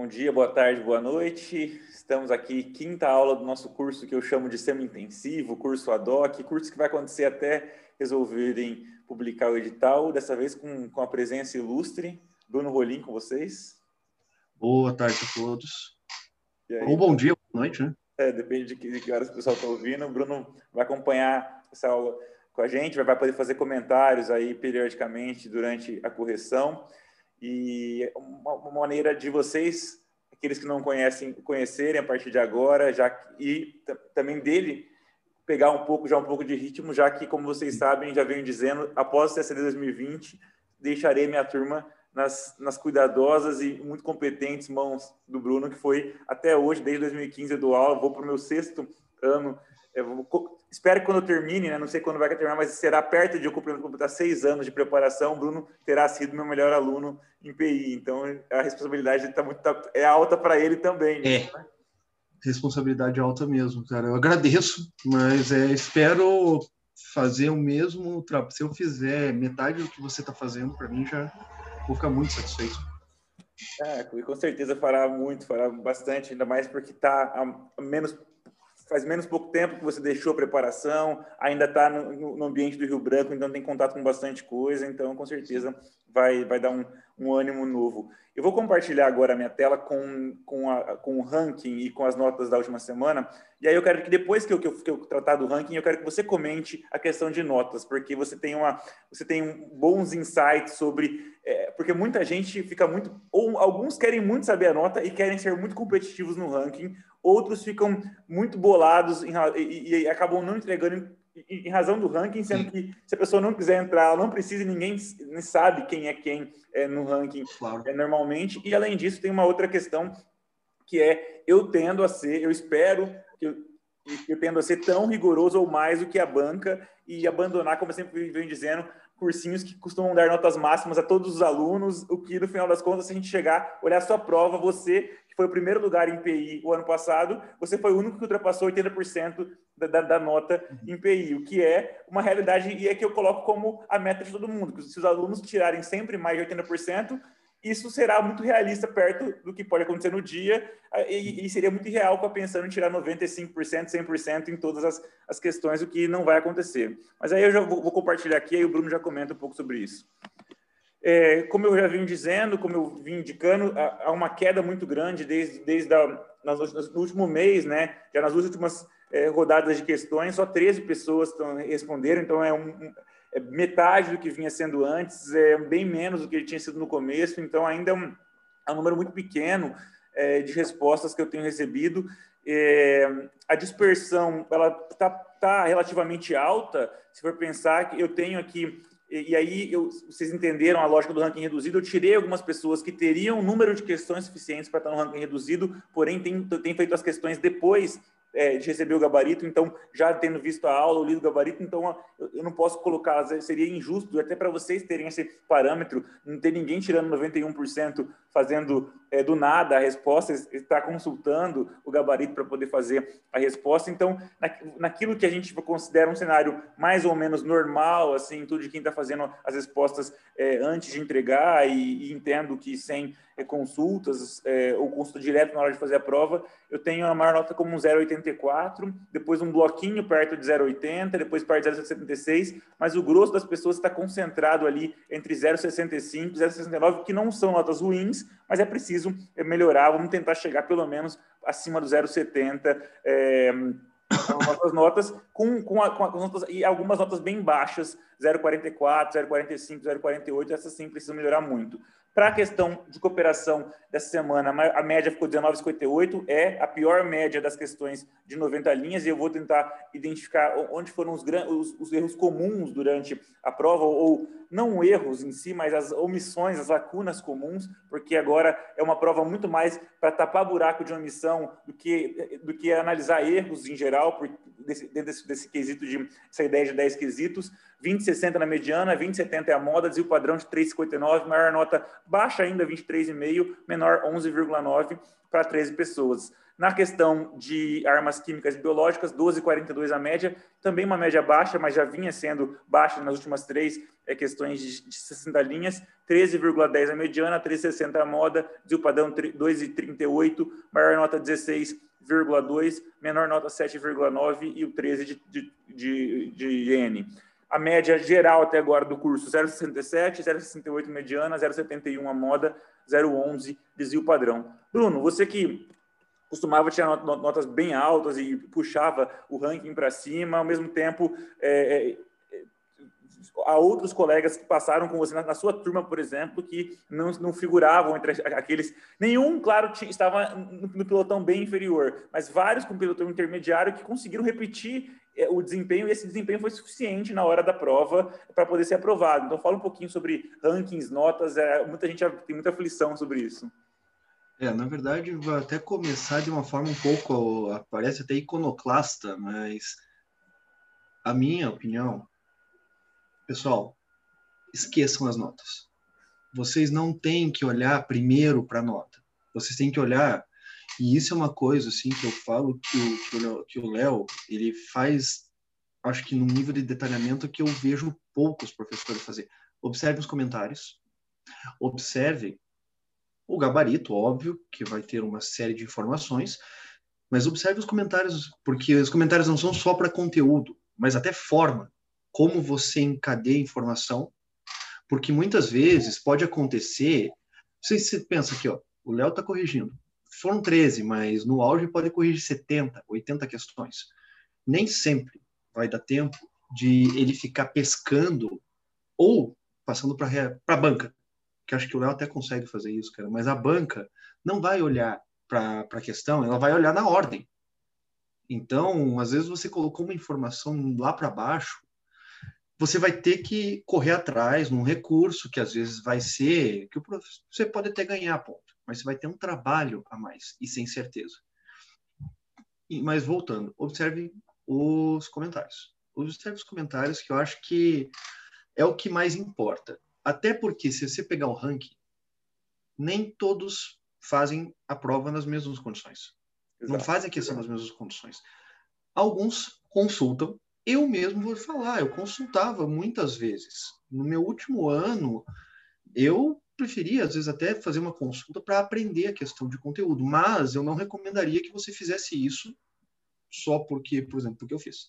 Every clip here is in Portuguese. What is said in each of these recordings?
Bom dia, boa tarde, boa noite. Estamos aqui, quinta aula do nosso curso que eu chamo de semi-intensivo, curso ad hoc, curso que vai acontecer até resolverem publicar o edital, dessa vez com, com a presença ilustre. Bruno Rolim com vocês. Boa tarde a todos. Ou bom dia, boa noite, né? É, depende de que, de que horas o pessoal está ouvindo. O Bruno vai acompanhar essa aula com a gente, vai poder fazer comentários aí periodicamente durante a correção. E uma, maneira de vocês, aqueles que não conhecem, conhecerem a partir de agora, já e também dele pegar um pouco já um pouco de ritmo, já que como vocês sabem, já venho dizendo, após o CSD 2020, deixarei minha turma nas, nas cuidadosas e muito competentes mãos do Bruno, que foi até hoje, desde 2015 eu dou aula, vou para o meu sexto ano Vou, espero que quando eu termine, né, não sei quando vai terminar, mas será perto de eu completar seis anos de preparação. O Bruno terá sido meu melhor aluno em PI, então a responsabilidade tá muito, tá, é alta para ele também. Né? É, responsabilidade alta mesmo, cara. Eu agradeço, mas é, espero fazer o mesmo trabalho. Se eu fizer metade do que você está fazendo, para mim já vou ficar muito satisfeito. É, com certeza fará muito, fará bastante, ainda mais porque está menos faz menos pouco tempo que você deixou a preparação, ainda está no, no, ambiente do Rio Branco, então tem contato com bastante coisa, então com certeza vai, vai dar um, um ânimo novo. Eu vou compartilhar agora a minha tela com, com, a, com o ranking e com as notas da última semana, e aí eu quero que depois que eu, que eu, que eu tratar do ranking, eu quero que você comente a questão de notas, porque você tem, uma, você tem bons insights sobre... É, porque muita gente fica muito... Ou alguns querem muito saber a nota e querem ser muito competitivos no ranking, outros ficam muito bolados em, e, e, acabam não entregando em, razão do ranking, sendo que se a pessoa não quiser entrar, ela não precisa, ninguém sabe quem é quem é, no ranking claro. é, normalmente. E além disso, tem uma outra questão que é eu tendo a ser, eu espero que eu, eu tendo a ser tão rigoroso ou mais do que a banca e abandonar, como eu sempre venho dizendo, cursinhos que costumam dar notas máximas a todos os alunos, o que no final das contas, se a gente chegar, olhar sua prova, você foi o primeiro lugar em PI o ano passado, você foi o único que ultrapassou 80% da, da, da, nota em PI, o que é uma realidade e é que eu coloco como a meta de todo mundo, que se os alunos tirarem sempre mais de 80%, isso será muito realista perto do que pode acontecer no dia e, e seria muito irreal para pensando em tirar 95%, 100% em todas as, as questões, o que não vai acontecer. Mas aí eu já vou, vou compartilhar aqui e o Bruno já comenta um pouco sobre isso. É, como eu já vim dizendo, como eu vim indicando, há, uma queda muito grande desde, desde a, no último mês, né? Já nas últimas é, rodadas de questões, só 13 pessoas responderam, então é, um, é metade do que vinha sendo antes, é bem menos do que tinha sido no começo, então ainda é um, é um número muito pequeno é, de respostas que eu tenho recebido. É, a dispersão ela está tá relativamente alta, se for pensar que eu tenho aqui e, e aí, eu, vocês entenderam a lógica do ranking reduzido. Eu tirei algumas pessoas que teriam número de questões suficientes para estar no ranking reduzido, porém, tem, tem feito as questões depois é, de receber o gabarito, então, já tendo visto a aula, o lido o gabarito, então eu não posso colocar, seria injusto, até para vocês terem esse parâmetro, não ter ninguém tirando 91%, fazendo é, do nada a resposta, está consultando o gabarito para poder fazer a resposta. Então, na, naquilo que a gente considera um cenário mais ou menos normal, assim, tudo de quem está fazendo as respostas é, antes de entregar, e, e entendo que sem é, consultas é, ou consulta direto na hora de fazer a prova, eu tenho a maior nota como um 0,84, depois um bloquinho perto de 0,80, depois perto de 0,76, mas o grosso das pessoas está concentrado ali entre 0,65 e 0,69, que não são notas ruins, mas é preciso melhorar, vamos tentar chegar pelo menos acima do 0,70, é, nossas notas com, com, a, com, a, com notas, e algumas notas bem baixas, 0,44, 0,45, 0,48, essas sim precisam melhorar muito. Para a questão de cooperação dessa semana, a média ficou 19,58, é a pior média das questões de 90 linhas, e eu vou tentar identificar onde foram os, os, os erros comuns durante a prova, ou não erros em si, mas as omissões, as lacunas comuns, porque agora é uma prova muito mais para tapar buraco de omissão do que, do que analisar erros em geral, por, desse, desse, desse quesito de essa ideia de 10 quesitos. 20,60 na mediana, 20,70 é a moda, desvio padrão de 3,59, maior nota baixa ainda, 23,5, menor 11,9 para 13 pessoas. Na questão de armas químicas e biológicas, 12,42 a média, também uma média baixa, mas já vinha sendo baixa nas últimas três é, questões de, de 60 linhas, 13,10 a mediana, 13,60 a moda, o padrão 2,38, maior nota 16,2, menor nota 7,9 e o 13 de, de, de, de N. A média geral até agora do curso 0,67, 0,68 mediana, 0,71 a moda, 0,11 desvio padrão. Bruno, você que costumava tirar notas bem altas e puxava o ranking para cima, ao mesmo tempo é, é, há outros colegas que passaram com você na, na, sua turma, por exemplo, que não, não figuravam entre aqueles. Nenhum, claro, tinha, estava no, no, bem inferior, mas vários com pelotão intermediário que conseguiram repetir o desempenho, e esse desempenho foi suficiente na hora da prova para poder ser aprovado. Então, fala um pouquinho sobre rankings, notas, é, muita gente tem muita aflição sobre isso. É, na verdade, vai até começar de uma forma um pouco, parece até iconoclasta, mas a minha opinião, pessoal, esqueçam as notas. Vocês não têm que olhar primeiro para a nota. Vocês têm que olhar, e isso é uma coisa assim que eu falo que o Léo ele faz, acho que num nível de detalhamento que eu vejo poucos professores fazer. Observe os comentários, observe o gabarito, óbvio, que vai ter uma série de informações, mas observe os comentários, porque os comentários não são só para conteúdo, mas até forma, como você encadeia informação, porque muitas vezes pode acontecer, se você pensa aqui, ó, o Léo está corrigindo, foram 13, mas no auge pode corrigir 70, 80 questões. Nem sempre vai dar tempo de ele ficar pescando ou passando para a banca que acho que o Léo até consegue fazer isso, cara, mas a banca não vai olhar para a questão, ela vai olhar na ordem. Então, às vezes você colocou uma informação lá para baixo, você vai ter que correr atrás num recurso que às vezes vai ser que você pode até ganhar ponto, mas você vai ter um trabalho a mais e sem certeza. E, mas voltando, observe os comentários. Observe os comentários que eu acho que é o que mais importa. Até porque, se você pegar o ranking, nem todos fazem a prova nas mesmas condições. Exato. Não fazem a questão nas mesmas condições. Alguns consultam. Eu mesmo vou falar, eu consultava muitas vezes. No meu último ano, eu preferia, às vezes, até fazer uma consulta para aprender a questão de conteúdo, mas eu não recomendaria que você fizesse isso só porque, por exemplo, porque eu fiz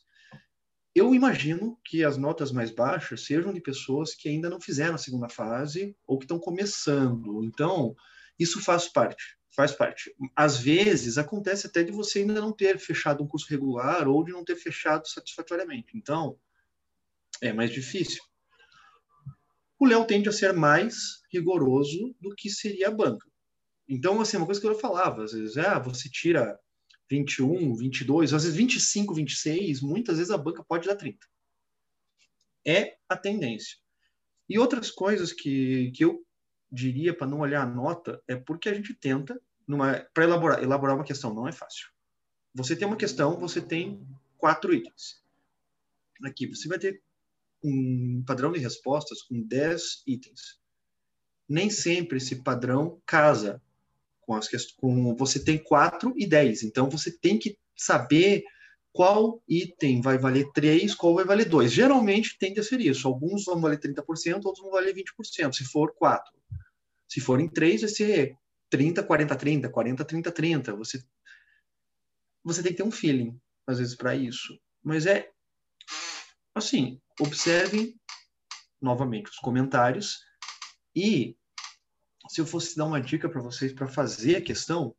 eu imagino que as notas mais baixas sejam de pessoas que ainda não fizeram a segunda fase ou que estão começando. Então, isso faz parte, faz parte. Às vezes, acontece até de você ainda não ter fechado um curso regular ou de não ter fechado satisfatoriamente. Então, é mais difícil. O Léo tende a ser mais rigoroso do que seria a banca. Então, assim, uma coisa que eu falava, às vezes, ah, você tira 21, 22, às vezes 25, 26, muitas vezes a banca pode dar 30. É a tendência. E outras coisas que, que eu diria para não olhar a nota é porque a gente tenta, para elaborar, elaborar uma questão, não é fácil. Você tem uma questão, você tem quatro itens. Aqui você vai ter um padrão de respostas com 10 itens. Nem sempre esse padrão casa com as com você tem 4 e 10. Então você tem que saber qual item vai valer 3, qual vai valer 2. Geralmente tende a ser isso. Alguns vão valer 30%, outros vão valer 20%, se for 4. Se forem 3, vai ser 30, 40, 30, 40, 30, 30. Você, você tem que ter um feeling, às vezes, para isso. Mas é assim, observem novamente os comentários e se eu fosse dar uma dica para vocês para fazer a questão,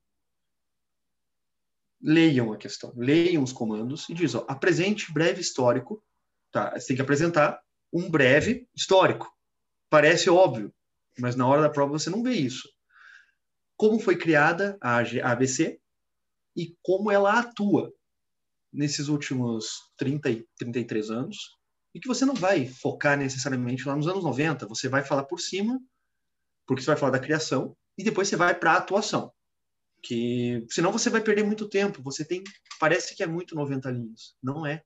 leiam a questão, leiam os comandos e diz, ó, apresente breve histórico, tá? Você tem que apresentar um breve histórico. Parece óbvio, mas na hora da prova você não vê isso. Como foi criada a ABC e como ela atua nesses últimos 30 e 33 anos e que você não vai focar necessariamente lá nos anos 90, você vai falar por cima porque você vai falar da criação e depois você vai para a atuação. Que senão você vai perder muito tempo. Você tem parece que é muito 90 linhas, não é.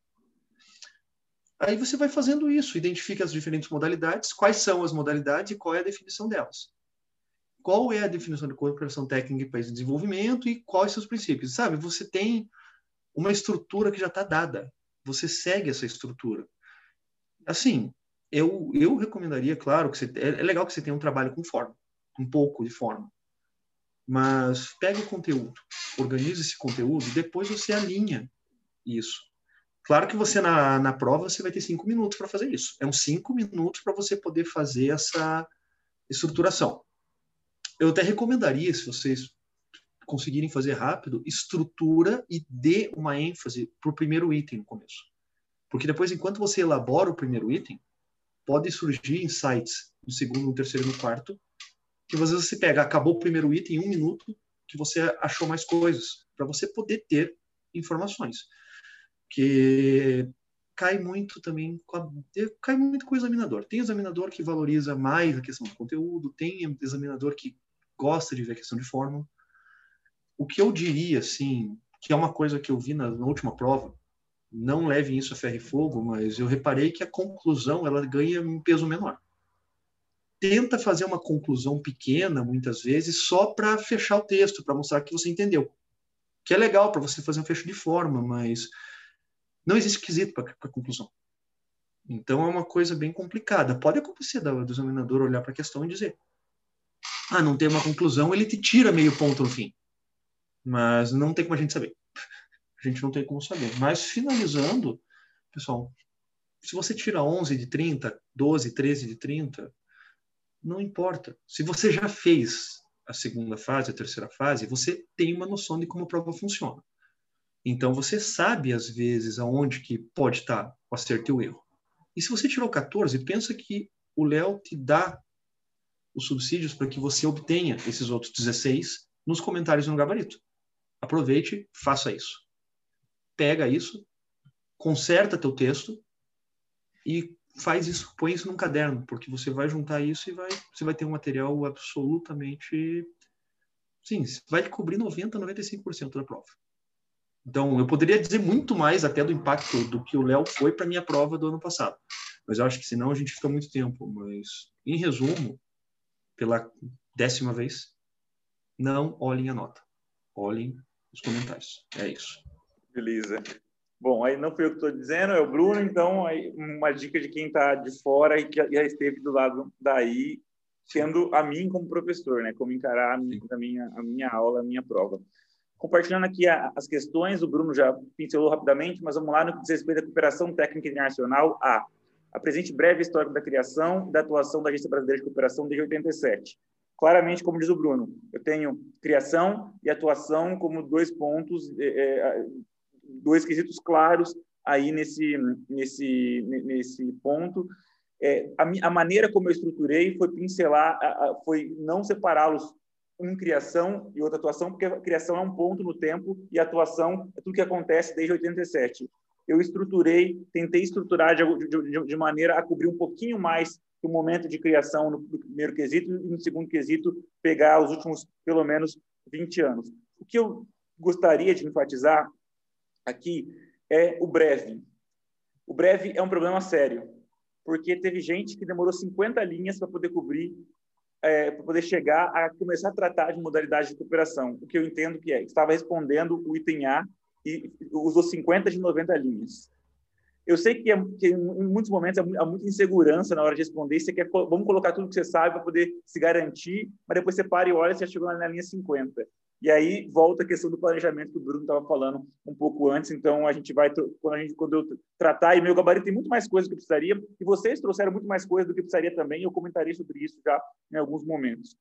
Aí você vai fazendo isso, identifica as diferentes modalidades, quais são as modalidades e qual é a definição delas. qual é a definição de cooperação técnica em país de desenvolvimento e quais os princípios. Sabe, você tem uma estrutura que já está dada, você segue essa estrutura. Assim, eu, eu recomendaria, claro, que você, é, é legal que você tenha um trabalho com forma, um pouco de forma, mas pegue o conteúdo, organize esse conteúdo e depois você alinha isso. Claro que você na, na prova você vai ter cinco minutos para fazer isso. É uns cinco minutos para você poder fazer essa estruturação. Eu até recomendaria, se vocês conseguirem fazer rápido, estrutura e dê uma ênfase para o primeiro item no começo. Porque depois, enquanto você elabora o primeiro item, pode surgir insights no segundo, no terceiro e no quarto, que às vezes você pega, acabou o primeiro item em um minuto, que você achou mais coisas, para você poder ter informações. Que cai muito também cai muito com o examinador. Tem examinador que valoriza mais a questão do conteúdo, tem examinador que gosta de ver a questão de forma. O que eu diria, assim, que é uma coisa que eu vi na, na última prova, não leve isso a ferro e fogo, mas eu reparei que a conclusão ela ganha um peso menor. Tenta fazer uma conclusão pequena, muitas vezes, só para fechar o texto, para mostrar que você entendeu. Que é legal para você fazer um fecho de forma, mas não existe quesito para a conclusão. Então é uma coisa bem complicada. Pode acontecer do, do examinador olhar para a questão e dizer: ah, não tem uma conclusão, ele te tira meio ponto no fim. Mas não tem como a gente saber. A gente não tem como saber. Mas finalizando, pessoal, se você tira 11 de 30, 12, 13 de 30, não importa. Se você já fez a segunda fase, a terceira fase, você tem uma noção de como a prova funciona. Então você sabe às vezes aonde que pode estar o acerto e o erro. E se você tirou 14, pensa que o Léo te dá os subsídios para que você obtenha esses outros 16 nos comentários no gabarito. Aproveite, faça isso. Pega isso, conserta teu texto e faz isso, põe isso num caderno, porque você vai juntar isso e vai, você vai ter um material absolutamente sim, vai cobrir 90, 95% da prova. Então, eu poderia dizer muito mais até do impacto do que o Léo foi para minha prova do ano passado. Mas eu acho que senão a gente fica muito tempo. Mas, em resumo, pela décima vez, não olhem a nota. Olhem os comentários. É isso. Beleza. Bom, aí não foi eu que estou dizendo, é o Bruno, então aí uma dica de quem está de fora e que já esteve do lado daí, sendo a mim como professor, né? Como encarar a minha, a minha aula, a minha prova. Compartilhando aqui as questões, o Bruno já pincelou rapidamente, mas vamos lá no que diz respeito à cooperação técnica internacional. A. Apresente breve histórico da criação e da atuação da Agência Brasileira de Cooperação desde 87. Claramente, como diz o Bruno, eu tenho criação e atuação como dois pontos, é, dois quesitos claros aí nesse, nesse, nesse ponto. É, a, a, maneira como eu estruturei foi pincelar, a, a, foi não separá-los um criação e outra atuação, porque a criação é um ponto no tempo e a atuação é tudo que acontece desde 87. Eu estruturei, tentei estruturar de, de, de maneira a cobrir um pouquinho mais o momento de criação no, primeiro quesito e no segundo quesito pegar os últimos, pelo menos, 20 anos. O que eu gostaria de enfatizar aqui é o breve. O breve é um problema sério, porque teve gente que demorou 50 linhas para poder cobrir é, para poder chegar a começar a tratar de modalidade de cooperação. O que eu entendo que é, estava respondendo o item A e usou 50 de 90 linhas. Eu sei que, é, que em muitos momentos há muita insegurança na hora de responder. Você quer, vamos colocar tudo que você sabe para poder se garantir, mas depois você para e olha e você já chegou na linha 50. E aí volta a questão do planejamento que o Bruno estava falando um pouco antes. Então a gente vai quando a gente quando eu tratar e meu gabarito tem muito mais coisas que eu precisaria e vocês trouxeram muito mais coisas do que eu precisaria também. Eu comentarei sobre isso já em alguns momentos.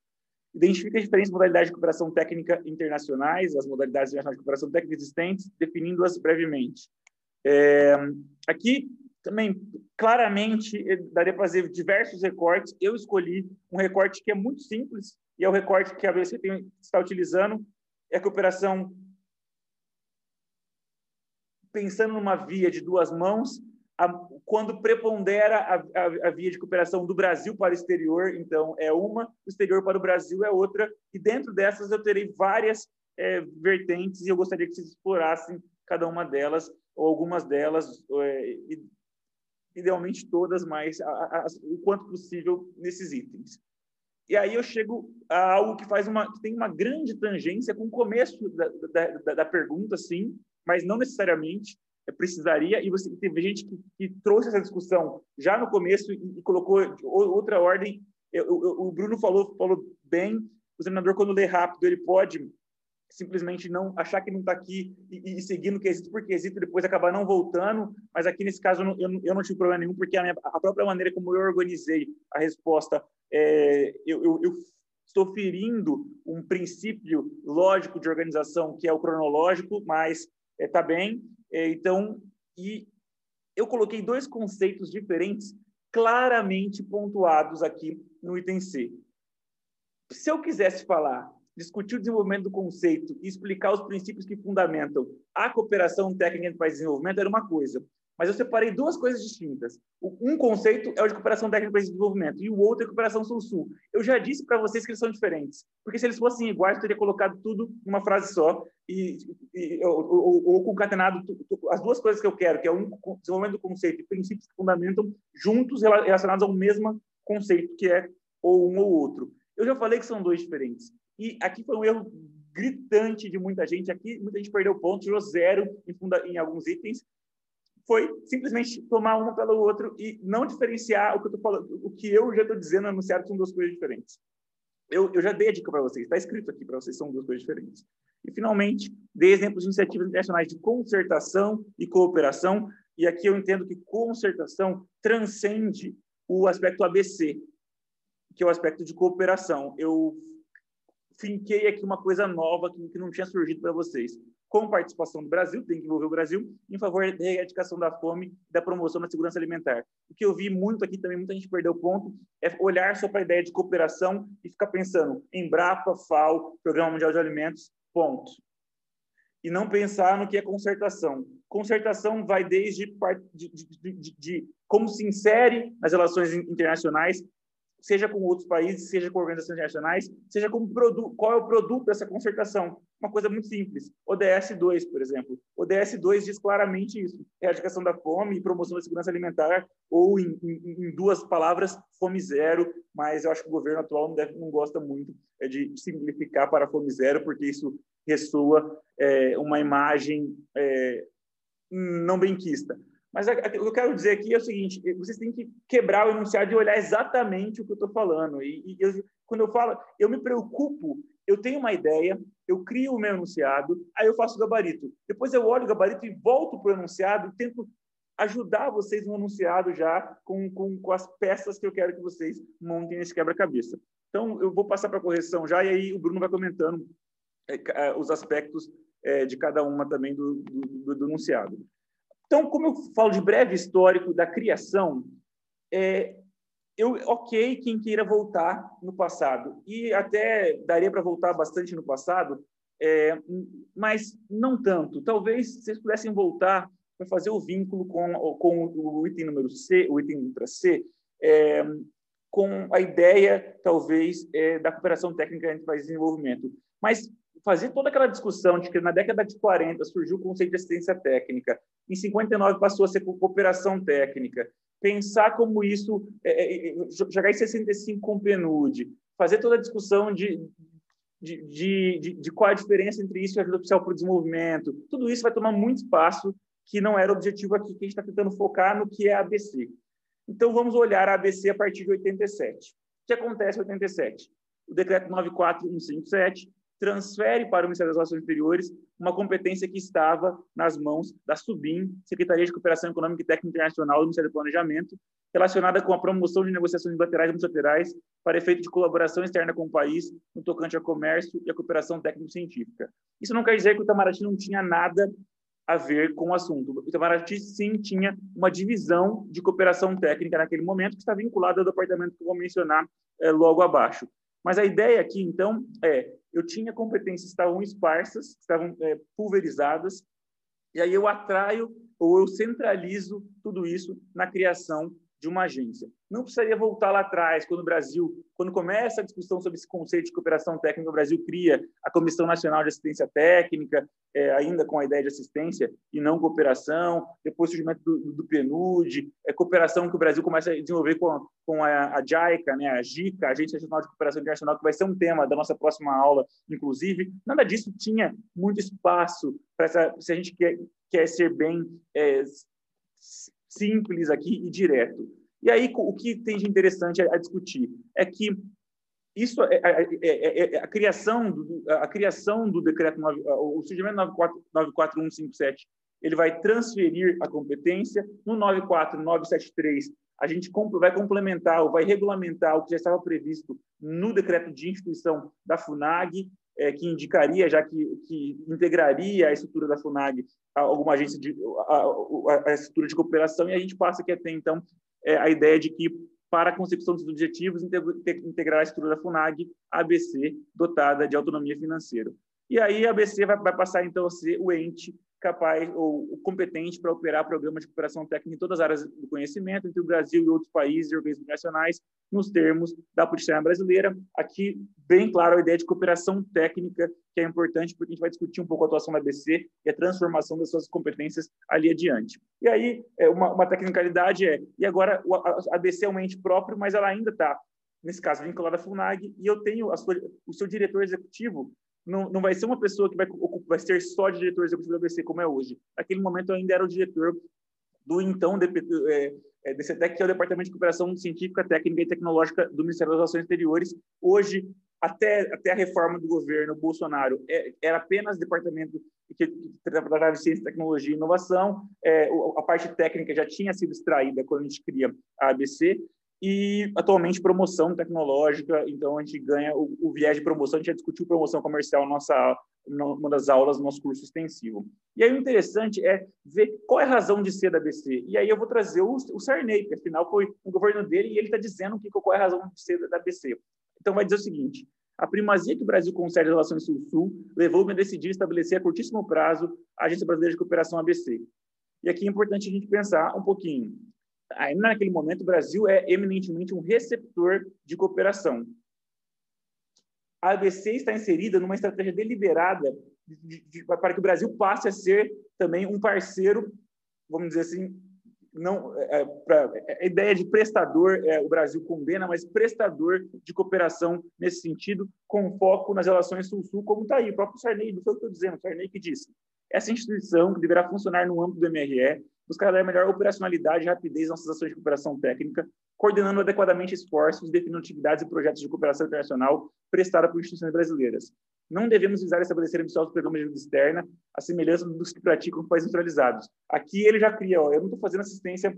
Identifica as diferentes modalidades de cooperação técnica internacionais, as modalidades internacionais de cooperação técnica existentes, definindo-as brevemente. É, aqui também claramente daria para fazer diversos recortes. Eu escolhi um recorte que é muito simples e é o recorte que a ABC tem, está utilizando, é a cooperação pensando numa via de duas mãos, a, quando prepondera a, a, a, via de cooperação do Brasil para o exterior, então é uma, do exterior para o Brasil é outra, e dentro dessas eu terei várias é, vertentes e eu gostaria que vocês explorassem cada uma delas, ou algumas delas, é, idealmente todas, mas o quanto possível nesses itens. E aí eu chego a algo que faz uma que tem uma grande tangência com o começo da, da, da, pergunta, sim, mas não necessariamente precisaria. E você teve gente que, que trouxe essa discussão já no começo e, e colocou outra ordem. Eu, eu, o Bruno falou falou bem. O treinador quando lê rápido ele pode simplesmente não achar que não está aqui e, e seguir no quesito por quesito, depois acabar não voltando. Mas aqui nesse caso eu não, eu, eu não tive problema nenhum, porque a, minha, a, própria maneira como eu organizei a resposta, é, eu, eu, eu estou ferindo um princípio lógico de organização que é o cronológico, mas está é, tá bem. É, então, e eu coloquei dois conceitos diferentes claramente pontuados aqui no item C. Se eu quisesse falar discutir o desenvolvimento do conceito e explicar os princípios que fundamentam a cooperação técnica entre países de desenvolvimento era uma coisa. Mas eu separei duas coisas distintas. Um conceito é o de cooperação técnica para desenvolvimento e o outro é cooperação sul-sul. Eu já disse para vocês que eles são diferentes, porque se eles fossem iguais, eu teria colocado tudo numa frase só e, e ou, ou, ou, concatenado as duas coisas que eu quero, que é um desenvolvimento do conceito e princípios que fundamentam juntos relacionados ao mesmo conceito, que é ou um ou outro. Eu já falei que são dois diferentes. E aqui foi um erro gritante de muita gente. Aqui muita gente perdeu pontos, tirou zero em, funda, em alguns itens. Foi simplesmente tomar um pelo outro e não diferenciar o que eu tô falando, o que eu já estou dizendo anunciado são duas coisas diferentes. Eu, eu já dei a dica para vocês, está escrito aqui para vocês, são duas coisas diferentes. E, finalmente, dei exemplos de iniciativas internacionais de concertação e cooperação, e aqui eu entendo que concertação transcende o aspecto ABC, que é o aspecto de cooperação. Eu finquei aqui uma coisa nova que, não tinha surgido para vocês. Com participação do Brasil, tem que envolver o Brasil, em favor da erradicação da fome e da promoção da segurança alimentar. O que eu vi muito aqui também, muita gente perdeu ponto, é olhar só para a ideia de cooperação e ficar pensando em Brapa, FAO, Programa Mundial de Alimentos, ponto. E não pensar no que é concertação. Concertação vai desde de, de, de, de como se insere nas relações internacionais, seja com outros países, seja com organizações internacionais, seja com qual é o produto dessa concertação. Uma coisa muito simples. ODS 2, por exemplo. ODS 2 diz claramente isso: erradicação da fome e promoção da segurança alimentar, ou em, em, em, duas palavras, fome zero. Mas eu acho que o governo atual não, deve, não gosta muito é, de simplificar para fome zero, porque isso ressoa é, uma imagem é, não benquista. Mas o que eu quero dizer aqui é o seguinte: vocês têm que quebrar o enunciado e olhar exatamente o que eu estou falando. E, e eu, quando eu falo, eu me preocupo, eu tenho uma ideia, eu crio o meu enunciado, aí eu faço o gabarito. Depois eu olho o gabarito e volto para o enunciado e tento ajudar vocês no enunciado já com, com, com as peças que eu quero que vocês montem nesse quebra-cabeça. Então, eu vou passar para a correção já, e aí o Bruno vai comentando é, os aspectos é, de cada uma também do, do, do enunciado. Então, como eu falo de breve histórico da criação, é, eu, ok, quem queira voltar no passado, e até daria para voltar bastante no passado, é, mas não tanto. Talvez vocês pudessem voltar para fazer o vínculo com, com o item número C, o item letra C, é, com a ideia, talvez, é, da cooperação técnica entre países de desenvolvimento. Mas fazer toda aquela discussão de que na década de 40 surgiu o conceito de assistência técnica, em 59 passou a ser cooperação técnica, pensar como isso, é, é, jogar em 65 com PNUD, fazer toda a discussão de, de, de, de, de qual a diferença entre isso e ajuda oficial para o desenvolvimento, tudo isso vai tomar muito espaço que não era o objetivo aqui, que a gente está tentando focar no que é ABC. Então, vamos olhar a ABC a partir de 87. O que acontece em 87? O decreto 94157 transfere para o Ministério das Relações Exteriores uma competência que estava nas mãos da SUBIM, Secretaria de Cooperação Econômica e Técnica Internacional do Ministério do Planejamento, relacionada com a promoção de negociações bilaterais e multilaterais para efeito de colaboração externa com o país no tocante ao comércio e à cooperação técnico-científica. Isso não quer dizer que o Itamaraty não tinha nada a ver com o assunto. O Itamaraty, sim, tinha uma divisão de cooperação técnica naquele momento que está vinculada ao departamento que eu vou mencionar é, logo abaixo. Mas a ideia aqui, então, é eu tinha competências que estavam esparsas, estavam é, pulverizadas, e aí eu atraio ou eu centralizo tudo isso na criação de uma agência. Não precisaria voltar lá atrás, quando o Brasil, quando começa a discussão sobre esse conceito de cooperação técnica, o Brasil cria a Comissão Nacional de Assistência Técnica, é, ainda com a ideia de assistência e não cooperação, depois o surgimento do, do PNUD, é, cooperação que o Brasil começa a desenvolver com, com a, a JICA, né, a JICA, Agência Nacional de Cooperação Internacional, que vai ser um tema da nossa próxima aula, inclusive. Nada disso tinha muito espaço para se a gente quer, quer ser bem é, simples aqui e direto. E aí, o que tem de interessante a, discutir? É que isso é, é, é, é, a criação do, a criação do decreto 9, o surgimento 94157 ele vai transferir a competência. No 94973 a gente vai complementar ou vai regulamentar o que já estava previsto no decreto de instituição da FUNAG é, que indicaria, já que, que integraria a estrutura da FUNAG a alguma agência de a, a, a, estrutura de cooperação e a gente passa aqui até então é, a ideia de que para a concepção dos objetivos integrar a estrutura da FUNAG a ABC dotada de autonomia financeira. E aí a ABC vai, vai passar então a ser o ente capaz ou competente para operar programas de cooperação técnica em todas as áreas do conhecimento entre o Brasil e outros países e organismos nacionais, nos termos da política brasileira. Aqui, bem claro, a ideia de cooperação técnica, que é importante, porque a gente vai discutir um pouco a atuação da ABC e a transformação das suas competências ali adiante. E aí, é, uma, uma tecnicalidade é, e agora a ABC é um ente próprio, mas ela ainda está nesse caso, vinculada à FUNAG, e eu tenho sua, o seu diretor executivo não, não vai ser uma pessoa que vai, vai ser só diretor executivo da ABC, como é hoje. Naquele momento, ainda era o diretor do então é, é, que é o Departamento de Cooperação Científica, Técnica e Tecnológica do Ministério das Relações Exteriores. Hoje, até, até a reforma do governo Bolsonaro, é, era apenas departamento que de ciência, tecnologia e inovação. É, a parte técnica já tinha sido extraída quando a gente cria a ABC e atualmente promoção tecnológica, então a gente ganha o, o viés de promoção, a gente já discutiu promoção comercial nossa uma das aulas do nosso curso extensivo. E aí o interessante é ver qual é a razão de ser da BC. E aí eu vou trazer o, o Sarney, que afinal foi o governo dele e ele está dizendo que, qual é a razão de ser da BC. Então vai dizer o seguinte, a primazia que o Brasil concede às relações Sul-Sul levou-me a decidir estabelecer a curtíssimo prazo a Agência Brasileira de Cooperação ABC. E aqui é importante a gente pensar um pouquinho ainda naquele momento, o Brasil é eminentemente um receptor de cooperação. A ABC está inserida numa estratégia deliberada de, de, para que o Brasil passe a ser também um parceiro, vamos dizer assim, não é, pra, a ideia de prestador é, o Brasil condena, mas prestador de cooperação nesse sentido, com foco nas relações Sul-Sul, como está aí. O próprio Sarney, não foi o que eu estou dizendo, Sarney que disse. Essa instituição, que deverá funcionar no âmbito do MRE, buscar dar melhor operacionalidade e rapidez nas ações de cooperação técnica, coordenando adequadamente esforços, definindo atividades e projetos de cooperação internacional prestada por instituições brasileiras. Não devemos visar estabelecer ambiciosos programas de ajuda externa, a semelhança dos que praticam países neutralizados. Aqui ele já cria, ó, eu não estou fazendo assistência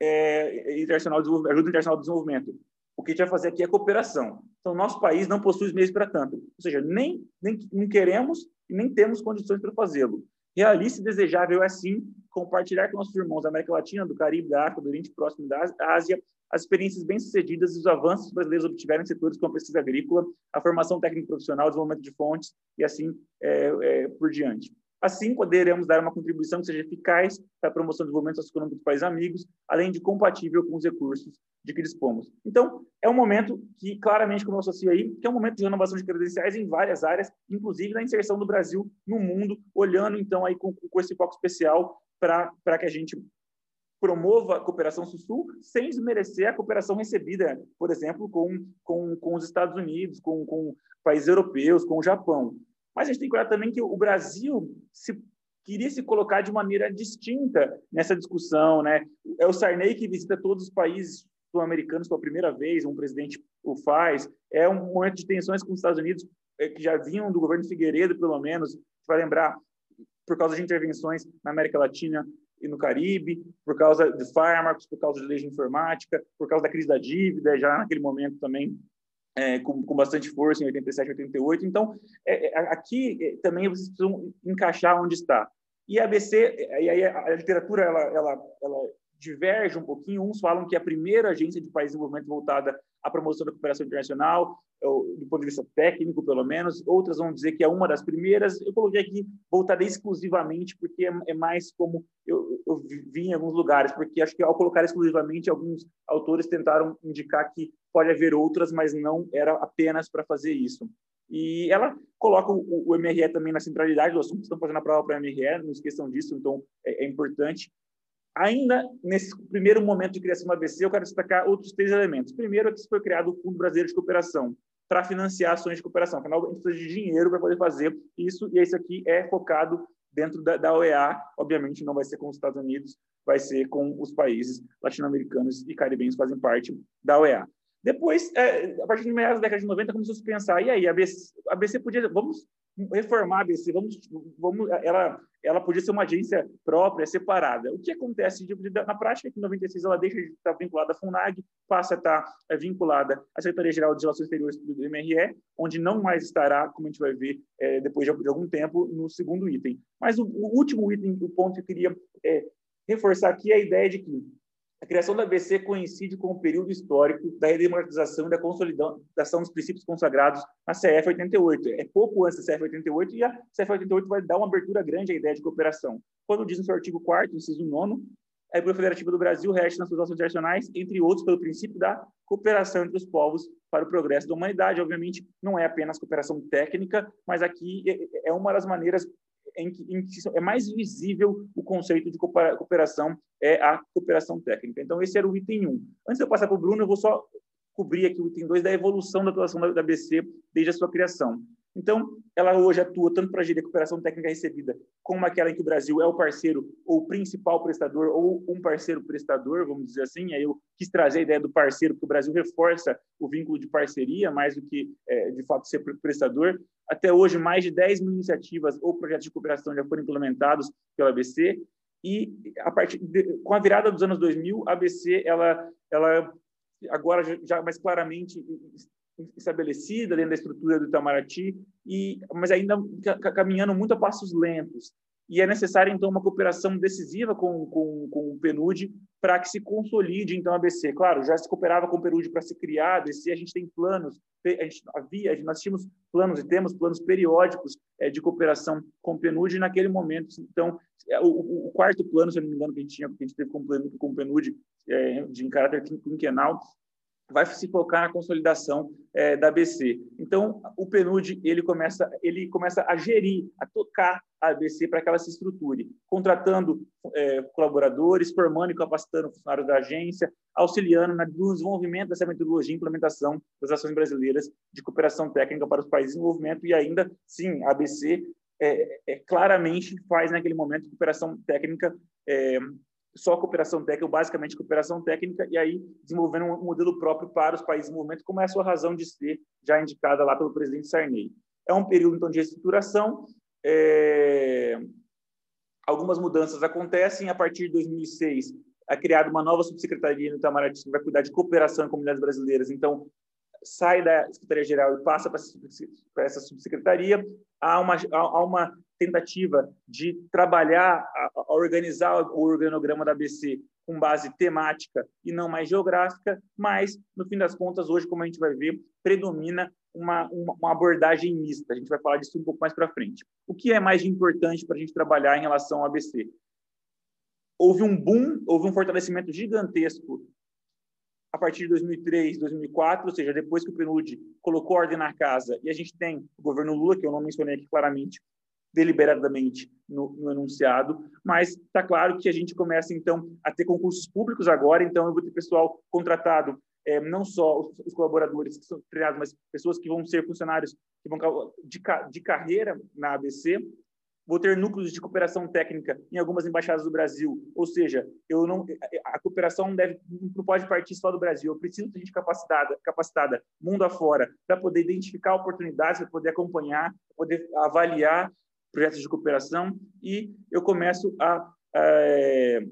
é, internacional ajuda internacional de desenvolvimento. O que a gente vai fazer aqui é cooperação. Então, nosso país não possui os meios para tanto. Ou seja, nem, nem não queremos e nem temos condições para fazê-lo. Realista e desejável é, sim, compartilhar com nossos irmãos da América Latina, do Caribe, da África, do Oriente Próximo da Ásia, as experiências bem-sucedidas e os avanços brasileiros obtiveram em setores como a pesquisa agrícola, a formação técnica profissional, o desenvolvimento de fontes e assim é, é, por diante. Assim, poderemos dar uma contribuição que seja eficaz para a promoção do desenvolvimento socioeconômico dos países amigos, além de compatível com os recursos de que dispomos. Então, é um momento que, claramente, como eu associo aí, que é um momento de renovação de credenciais em várias áreas, inclusive na inserção do Brasil no mundo, olhando, então, aí com, com esse foco especial para que a gente promova a cooperação sul-sul sem desmerecer a cooperação recebida, por exemplo, com, com, com os Estados Unidos, com, com países europeus, com o Japão. Mas a gente tem que olhar também que o Brasil se queria se colocar de maneira distinta nessa discussão, né? É o Sarney que visita todos os países sul-americanos pela primeira vez, um presidente o faz. É um momento de tensões com os Estados Unidos é, que já vinham do governo Figueiredo, pelo menos. Vai lembrar, por causa de intervenções na América Latina e no Caribe, por causa de fármacos, por causa de lei de informática, por causa da crise da dívida, já naquele momento também é, com, com, bastante força em 87, 88. Então, é, é, aqui é, também vocês precisam encaixar onde está. E a ABC, e aí a literatura ela, ela, ela divergem um pouquinho. Uns falam que é a primeira agência de país de desenvolvimento voltada à promoção da cooperação internacional, do ponto de vista técnico, pelo menos. Outras vão dizer que é uma das primeiras. Eu coloquei aqui voltada exclusivamente, porque é, é mais como eu, eu vi em alguns lugares, porque acho que ao colocar exclusivamente, alguns autores tentaram indicar que pode haver outras, mas não era apenas para fazer isso. E ela coloca o, o, MRE também na centralidade do assunto, estão fazendo a prova para o MRE, não esqueçam disso, então é, é importante. Ainda nesse primeiro momento de criação do ABC, eu quero destacar outros três elementos. Primeiro, é que foi criado o Fundo Brasileiro de Cooperação para financiar ações de cooperação. Afinal, a gente precisa de dinheiro para poder fazer isso, e isso aqui é focado dentro da, da, OEA. Obviamente, não vai ser com os Estados Unidos, vai ser com os países latino-americanos e caribenhos que fazem parte da OEA. Depois, é, a partir de meados da década de 90, começou a se pensar, e aí, a ABC, ABC podia, vamos reformar a ABC, vamos, vamos, ela, ela podia ser uma agência própria, separada. O que acontece de, de, na prática é que em 96 ela deixa de estar vinculada à FUNAG, passa a estar é, vinculada à Secretaria-Geral de Relações Exteriores do MRE, onde não mais estará, como a gente vai ver é, depois de, de, algum tempo, no segundo item. Mas o, o último item, o ponto que eu queria é, reforçar aqui é a ideia de que a criação da ABC coincide com o período histórico da redemocratização e da consolidação dos princípios consagrados na CF 88. É pouco antes da CF 88 e a CF 88 vai dar uma abertura grande à ideia de cooperação. Quando diz no seu artigo 4 inciso 9 a República Federativa do Brasil rege nas suas ações internacionais, entre outros, pelo princípio da cooperação entre os povos para o progresso da humanidade. Obviamente, não é apenas cooperação técnica, mas aqui é, é uma das maneiras em que, em que, é mais visível o conceito de cooperação é a cooperação técnica. Então, esse era o item 1. Antes de eu passar para o Bruno, eu vou só cobrir aqui o item 2 da evolução da atuação da, BC desde a sua criação. Então, ela hoje atua tanto para gerir a cooperação técnica recebida, como aquela em que o Brasil é o parceiro ou principal prestador, ou um parceiro prestador, vamos dizer assim. Aí eu quis trazer a ideia do parceiro, porque o Brasil reforça o vínculo de parceria, mais do que, é, de fato, ser prestador. Até hoje, mais de 10 mil iniciativas ou projetos de cooperação já foram implementados pela ABC. E, a partir de, com a virada dos anos 2000, a ABC, ela, ela agora já mais claramente estabelecida dentro da estrutura do Itamaraty, e, mas ainda caminhando muito a passos lentos. E é necessário, então, uma cooperação decisiva com, com, com o PNUD para que se consolide, então, a ABC. Claro, já se cooperava com o PNUD para se criar a ABC, a gente tem planos, a gente havia, nós tínhamos planos e temos planos periódicos é, de cooperação com o PNUD, e naquele momento, então, é, o, o, quarto plano, se não me engano, que a gente tinha, que a gente teve com, o PNUD, é, de em caráter quinquenal, vai se focar na consolidação é, da ABC. Então, o PNUD ele começa, ele começa a gerir, a tocar a ABC para que ela se estruture, contratando é, colaboradores, formando e capacitando funcionários da agência, auxiliando no desenvolvimento dessa metodologia e implementação das ações brasileiras de cooperação técnica para os países em desenvolvimento e ainda, sim, a ABC é, é, claramente faz naquele momento cooperação técnica só cooperação técnica, ou basicamente cooperação técnica, e aí desenvolvendo um modelo próprio para os países em desenvolvimento, como é a sua razão de ser, já indicada lá pelo presidente Sarney. É um período, então, de reestruturação. É... Algumas mudanças acontecem. A partir de 2006, é criada uma nova subsecretaria no Itamaraty, que vai cuidar de cooperação em comunidades brasileiras. Então, sai da Secretaria-Geral e passa para essa subsecretaria. Há uma, há uma tentativa de trabalhar, a organizar o organograma da ABC com base temática e não mais geográfica, mas, no fim das contas, hoje, como a gente vai ver, predomina uma, uma, uma abordagem mista. A gente vai falar disso um pouco mais para frente. O que é mais importante para a gente trabalhar em relação ao ABC? Houve um boom, houve um fortalecimento gigantesco a partir de 2003, 2004, ou seja, depois que o PNUD colocou ordem na casa, e a gente tem o governo Lula, que eu não mencionei aqui claramente, deliberadamente no, no enunciado, mas está claro que a gente começa, então, a ter concursos públicos agora, então eu vou ter pessoal contratado, é, não só os, os, colaboradores que são treinados, mas pessoas que vão ser funcionários que vão de, de carreira na ABC, vou ter núcleos de cooperação técnica em algumas embaixadas do Brasil, ou seja, eu não a cooperação deve não pode partir só do Brasil, eu preciso de gente capacitada, capacitada mundo afora para poder identificar oportunidades, para poder acompanhar, poder avaliar projetos de cooperação. E eu começo a é,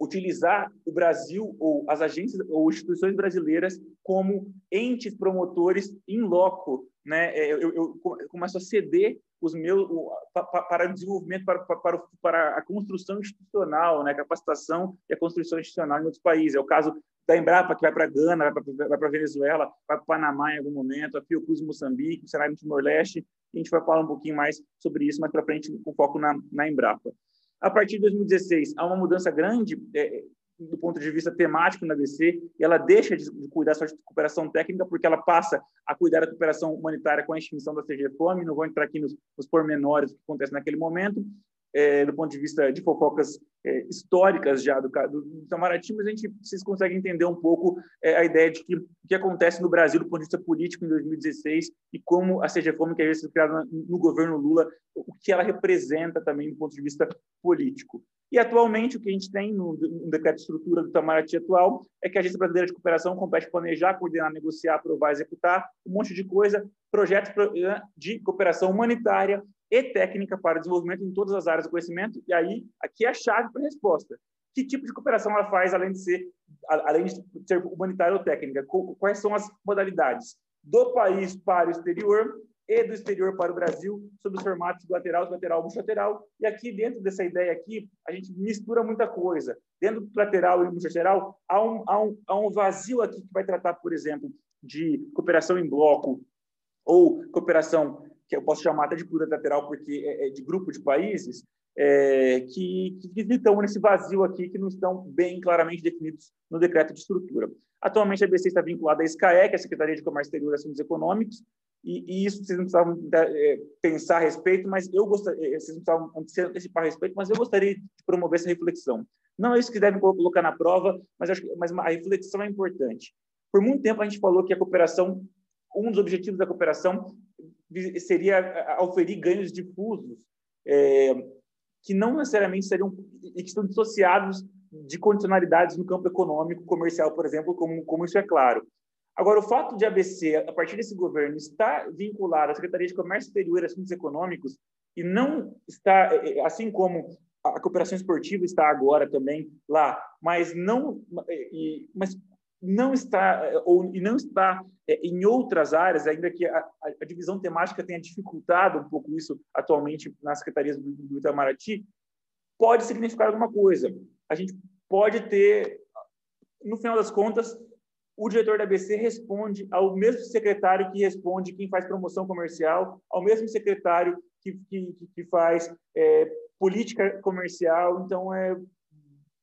utilizar o Brasil ou as agências ou instituições brasileiras como entes promotores em loco, né? É, eu, eu, eu começo a ceder os meus para o desenvolvimento, para, para, para a construção institucional, né, capacitação e a construção institucional em outros países. É o caso da Embrapa, que vai para Gana, vai para Venezuela, vai para Panamá em algum momento, a Fiocruz em Moçambique, o Senai no Timor-Leste, a gente vai falar um pouquinho mais sobre isso mais para frente, com foco na, na Embrapa. A partir de 2016, há uma mudança grande é, do ponto de vista temático na DC, ela deixa de, cuidar só de cooperação técnica, porque ela passa a cuidar da cooperação humanitária com a extinção da CGFOM, não vou entrar aqui nos, nos pormenores que acontece naquele momento, é, do ponto de vista de fofocas é, históricas já do, do, Itamaraty, mas a gente vocês conseguem entender um pouco é, a ideia de que o que acontece no Brasil do ponto de vista político em 2016 e como a CGFOM, que é criada no governo Lula, o que ela representa também do ponto de vista político. E, atualmente, o que a gente tem no, no decreto de estrutura do Itamaraty atual é que a Agência Brasileira de Cooperação compete planejar, coordenar, negociar, aprovar, executar um monte de coisa, projetos eh, de cooperação humanitária e técnica para desenvolvimento em todas as áreas do conhecimento. E aí, aqui é a chave para a resposta. Que tipo de cooperação ela faz, além de ser, além de ser humanitária ou técnica? Quais são as modalidades? Do país para o exterior e do exterior para o Brasil, sob os formatos bilateral, bilateral, multilateral. E aqui, dentro dessa ideia aqui, a gente mistura muita coisa. Dentro do lateral e multilateral, há um, há, um, há um vazio aqui que vai tratar, por exemplo, de cooperação em bloco ou cooperação que eu posso chamar até de plurilateral porque é, é de grupo de países, é, que, que estão nesse vazio aqui, que não estão bem claramente definidos no decreto de estrutura. Atualmente, a BC está vinculada à SCAE, que é a Secretaria de Comércio Exterior e Assuntos Econômicos, e, e, isso vocês não precisavam é, pensar a respeito, mas eu gostaria, é, vocês não precisavam antecipar a respeito, mas eu gostaria de promover essa reflexão. Não é isso que devem colocar na prova, mas acho que, mas a reflexão é importante. Por muito tempo a gente falou que a cooperação, um dos objetivos da cooperação seria oferir ganhos difusos, é, que não necessariamente seriam e que estão dissociados de condicionalidades no campo econômico, comercial, por exemplo, como, como isso é claro. Agora, o fato de a ABC, a partir desse governo, estar vinculado à Secretaria de Comércio Exterior e Assuntos Econômicos e não está, é, é, assim como a cooperação esportiva está agora também lá, mas não, e, mas não está é, ou e não está em outras áreas, ainda que a, a, divisão temática tenha dificultado um pouco isso atualmente nas secretarias do, do Itamaraty, pode significar alguma coisa. A gente pode ter, no final das contas, o diretor da ABC responde ao mesmo secretário que responde quem faz promoção comercial, ao mesmo secretário que, que, que faz é, política comercial. Então, é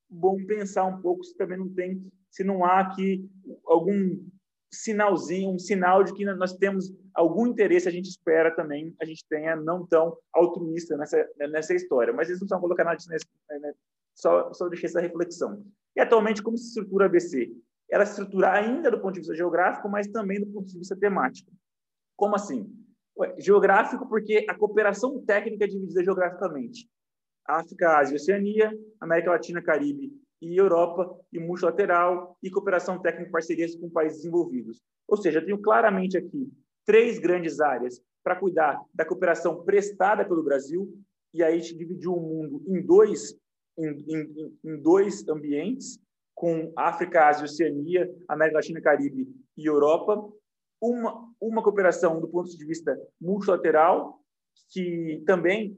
bom pensar um pouco se também não tem, se não há aqui algum sinalzinho, um sinal de que nós temos algum interesse, a gente espera também, a gente tenha não tão altruísta nessa, nessa história. Mas eles não precisam colocar nada nesse, né, só, só deixei essa reflexão. E atualmente, como se estrutura a ABC? ela se estrutura ainda do ponto de vista geográfico, mas também do ponto de vista temático. Como assim? Geográfico, porque a cooperação técnica é dividida geograficamente. África, Ásia, Oceania, América Latina, Caribe e Europa, e multilateral, e cooperação técnica e parcerias com países desenvolvidos. Ou seja, eu tenho claramente aqui três grandes áreas para cuidar da cooperação prestada pelo Brasil, e aí a gente dividiu o mundo em dois, em, em, em dois ambientes, com África, Ásia, Oceania, América Latina, Caribe e Europa, uma, uma cooperação do ponto de vista multilateral, que também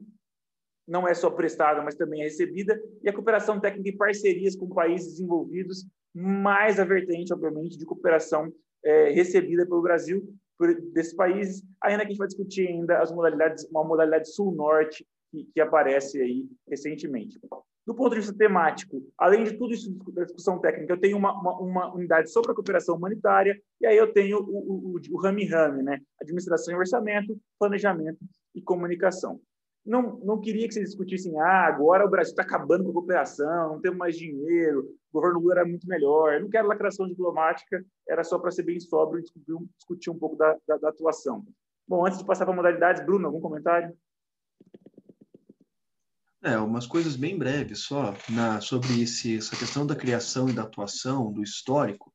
não é só prestada, mas também é recebida, e a cooperação técnica e parcerias com países desenvolvidos, mais a vertente, obviamente, de cooperação é, recebida pelo Brasil por, desses países, ainda que a gente vai discutir ainda as modalidades, uma modalidade sul-norte que, que aparece aí recentemente. Do ponto de vista temático, além de tudo isso da discussão técnica, eu tenho uma, uma, uma, unidade sobre a cooperação humanitária, e aí eu tenho o, o, o rame-rame, né? administração e orçamento, planejamento e comunicação. Não, não queria que vocês discutissem, ah, agora o Brasil está acabando com a cooperação, não temos mais dinheiro, o governo Lula era muito melhor. Eu não quero lacração diplomática, era só para ser bem sóbrio e discutir, discutir um pouco da, da, da atuação. Bom, antes de passar para modalidades, Bruno, algum comentário? É, umas coisas bem breves só na, sobre esse, essa questão da criação e da atuação, do histórico.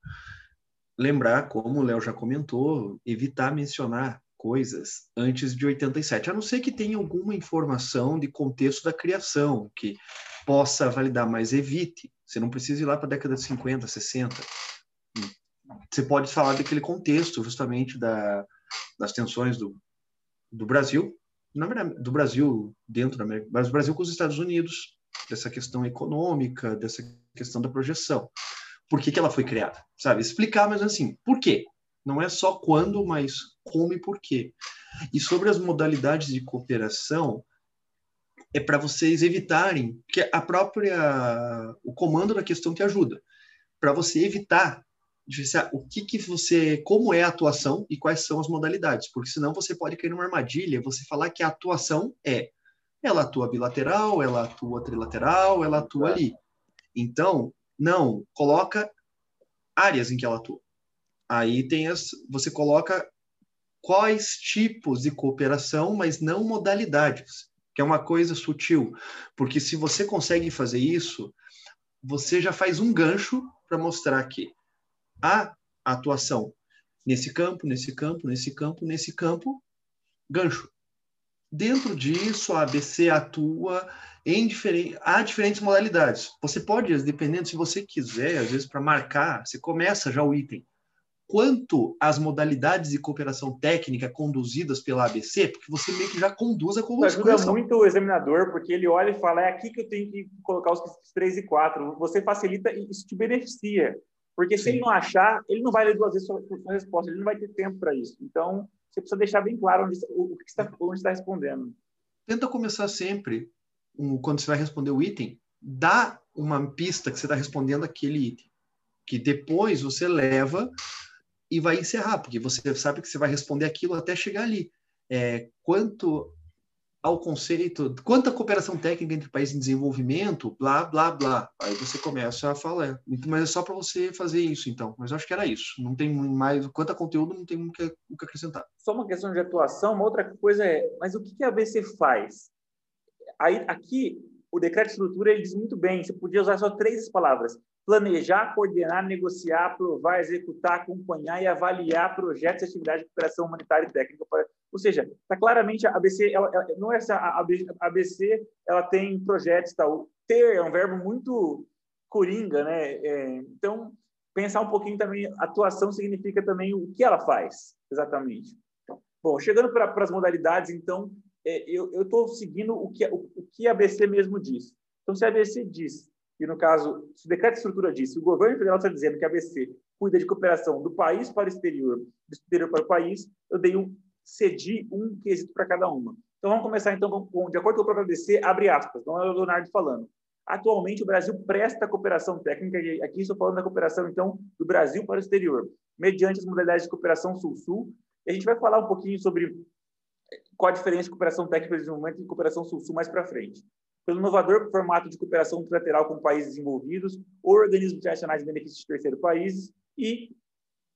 Lembrar, como o Léo já comentou, evitar mencionar coisas antes de 87, a não ser que tenha alguma informação de contexto da criação que possa validar, mas evite. Você não precisa ir lá para a década de 50, 60. Você pode falar daquele contexto, justamente da, das tensões do, do Brasil, na verdade, do Brasil dentro da América, mas do Brasil com os Estados Unidos, dessa questão econômica, dessa questão da projeção. Por que, que ela foi criada? Sabe? Explicar, mas assim, por quê? Não é só quando, mas como e por quê. E sobre as modalidades de cooperação, é para vocês evitarem, que a própria o comando da questão te ajuda, para você evitar o que que você, como é a atuação e quais são as modalidades, porque senão você pode cair numa armadilha, você falar que a atuação é, ela atua bilateral, ela atua trilateral, ela atua ali. Então, não, coloca áreas em que ela atua. Aí tem as, você coloca quais tipos de cooperação, mas não modalidades, que é uma coisa sutil, porque se você consegue fazer isso, você já faz um gancho para mostrar que a atuação nesse campo, nesse campo, nesse campo, nesse campo, gancho. Dentro disso, a ABC atua em diferentes, há diferentes modalidades. Você pode, dependendo, se você quiser, às vezes para marcar, você começa já o item. Quanto às modalidades de cooperação técnica conduzidas pela ABC, porque você meio que já conduz a colocação. Ajuda muito o examinador, porque ele olha e fala, é aqui que eu tenho que colocar os 3 e 4. Você facilita e isso te beneficia. Porque se ele não achar, ele não vai ler duas vezes a sua resposta, ele não vai ter tempo para isso. Então, você precisa deixar bem claro onde, o, que está, onde está respondendo. Tenta começar sempre, quando você vai responder o item, dá uma pista que você está respondendo aquele item. Que depois você leva e vai encerrar, porque você sabe que você vai responder aquilo até chegar ali. É, quanto ao conceito, quanta cooperação técnica entre países em desenvolvimento, blá, blá, blá. Aí você começa a falar. Mas é só para você fazer isso, então. Mas eu acho que era isso. Não tem mais. Quanto a conteúdo, não tem o que, o que acrescentar. Só uma questão de atuação. Uma outra coisa é, mas o que a ABC faz? Aí, aqui, o decreto de estrutura ele diz muito bem, você podia usar só três palavras: planejar, coordenar, negociar, aprovar, executar, acompanhar e avaliar projetos e atividades de cooperação humanitária e técnica. Ou seja, está claramente a ABC, ela, ela, não é essa a ABC, ela tem projetos, tal. Ter é um verbo muito coringa, né? É, então pensar um pouquinho também, atuação significa também o que ela faz, exatamente. Bom, chegando para as modalidades, então, é, eu estou seguindo o que, o, o que a ABC mesmo diz. Então, se a ABC diz e no caso, se o decreto de estrutura diz, se o governo federal está dizendo que a ABC cuida de cooperação do país para o exterior, do exterior para o país, eu dei um, cedi um quesito para cada uma. Então vamos começar então com, de acordo com o próprio ABC, abre aspas, não é o Leonardo falando. Atualmente o Brasil presta cooperação técnica, aqui estou falando da cooperação então do Brasil para o exterior, mediante as modalidades de cooperação Sul-Sul. E a gente vai falar um pouquinho sobre qual a diferença de cooperação técnica para desenvolvimento e cooperação Sul-Sul mais para frente pelo inovador formato de cooperação trilateral com países desenvolvidos ou organismos internacionais de benefício de terceiros países e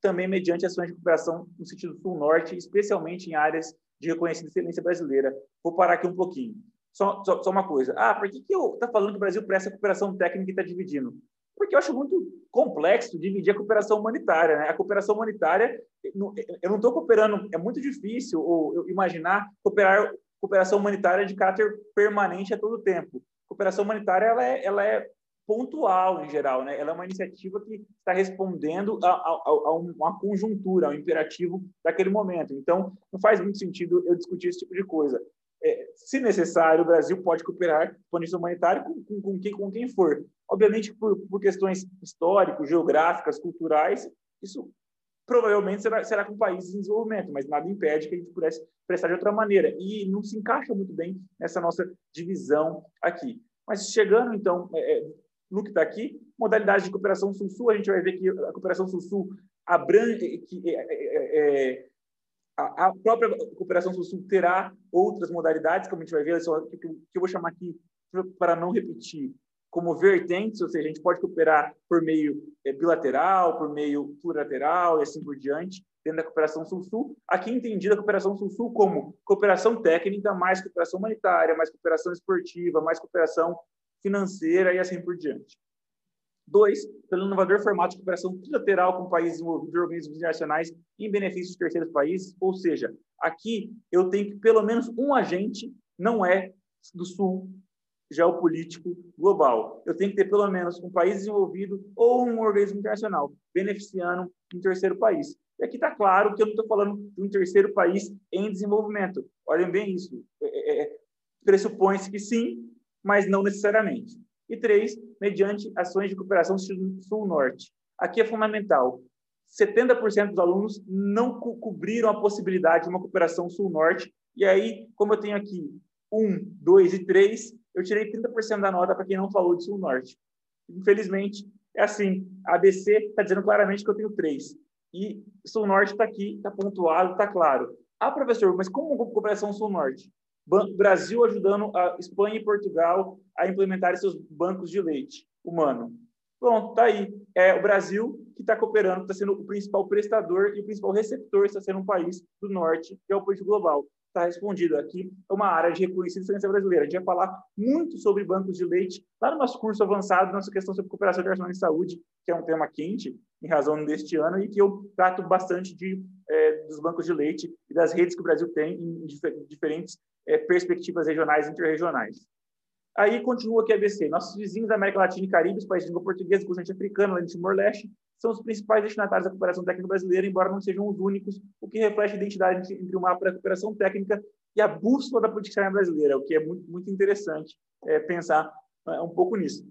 também mediante ações de cooperação no sentido sul-norte, especialmente em áreas de reconhecida excelência brasileira. Vou parar aqui um pouquinho. Só, só, só uma coisa. Ah, por que, que eu está falando que o Brasil presta cooperação técnica e está dividindo? Porque eu acho muito complexo dividir a cooperação humanitária. Né? A cooperação humanitária, eu não estou cooperando, é muito difícil ou, imaginar cooperar cooperação humanitária de caráter permanente a todo tempo. Cooperação humanitária ela é, ela é pontual em geral, né? Ela é uma iniciativa que está respondendo a, a, a, uma conjuntura, ao imperativo daquele momento. Então, não faz muito sentido eu discutir esse tipo de coisa. É, se necessário, o Brasil pode cooperar com a humanitária com, com, com, quem, com quem for. Obviamente, por, por questões históricas, geográficas, culturais, isso provavelmente será, será com países em desenvolvimento, mas nada impede que a gente pudesse prestar de outra maneira. E não se encaixa muito bem nessa nossa divisão aqui. Mas chegando, então, é, é no que está aqui, modalidade de cooperação Sul-Sul, a gente vai ver que a cooperação Sul-Sul abrange, que, é, é, é a, a, própria cooperação Sul-Sul terá outras modalidades, como a gente vai ver, que eu vou chamar aqui, para não repetir, como vertentes, ou seja, a gente pode cooperar por meio é, bilateral, por meio plurilateral e assim por diante, dentro da cooperação Sul-Sul. Aqui entendida a cooperação Sul-Sul como cooperação técnica, mais cooperação humanitária, mais cooperação esportiva, mais cooperação financeira e assim por diante. Dois, pelo inovador formato de cooperação trilateral com países envolvidos e organismos internacionais em benefício de terceiros países, ou seja, aqui eu tenho que pelo menos um agente não é do Sul geopolítico global. Eu tenho que ter pelo menos um país desenvolvido ou um organismo internacional beneficiando um terceiro país. E aqui está claro que eu não estou falando de um terceiro país em desenvolvimento. Olhem bem isso. É, é, é Pressupõe-se que sim, mas não necessariamente. E três, mediante ações de cooperação sul-norte. Aqui é fundamental. 70% dos alunos não co cobriram a possibilidade de uma cooperação sul-norte. E aí, como eu tenho aqui um, dois e três, eu tirei 30% da nota para quem não falou de sul-norte. Infelizmente, é assim. A ABC está dizendo claramente que eu tenho três. E sul-norte está aqui, está pontuado, está claro. Ah, professor, mas como cooperação sul-norte? Brasil ajudando a Espanha e Portugal a implementar seus bancos de leite humano. Pronto, tá aí. É o Brasil que está cooperando, está sendo o principal prestador e o principal receptor está sendo um país do norte, que é o político global. Está respondido aqui. É uma área de reconhecida excelência brasileira. A gente vai falar muito sobre bancos de leite lá no nosso curso avançado, nossa questão sobre cooperação internacional em saúde, que é um tema quente em razão deste ano e que eu trato bastante de, é, dos bancos de leite e das redes que o Brasil tem em diferentes é, perspectivas regionais e interregionais. Aí continua aqui a ABC. Nossos vizinhos da América Latina e Caribe, os países de língua portuguesa, continente africano, além de Timor-Leste, são os principais destinatários da cooperação técnica brasileira, embora não sejam os únicos, o que reflete a identidade entre o mapa da cooperação técnica e a bússola da política brasileira, o que é muito, muito interessante é, pensar é, um pouco nisso.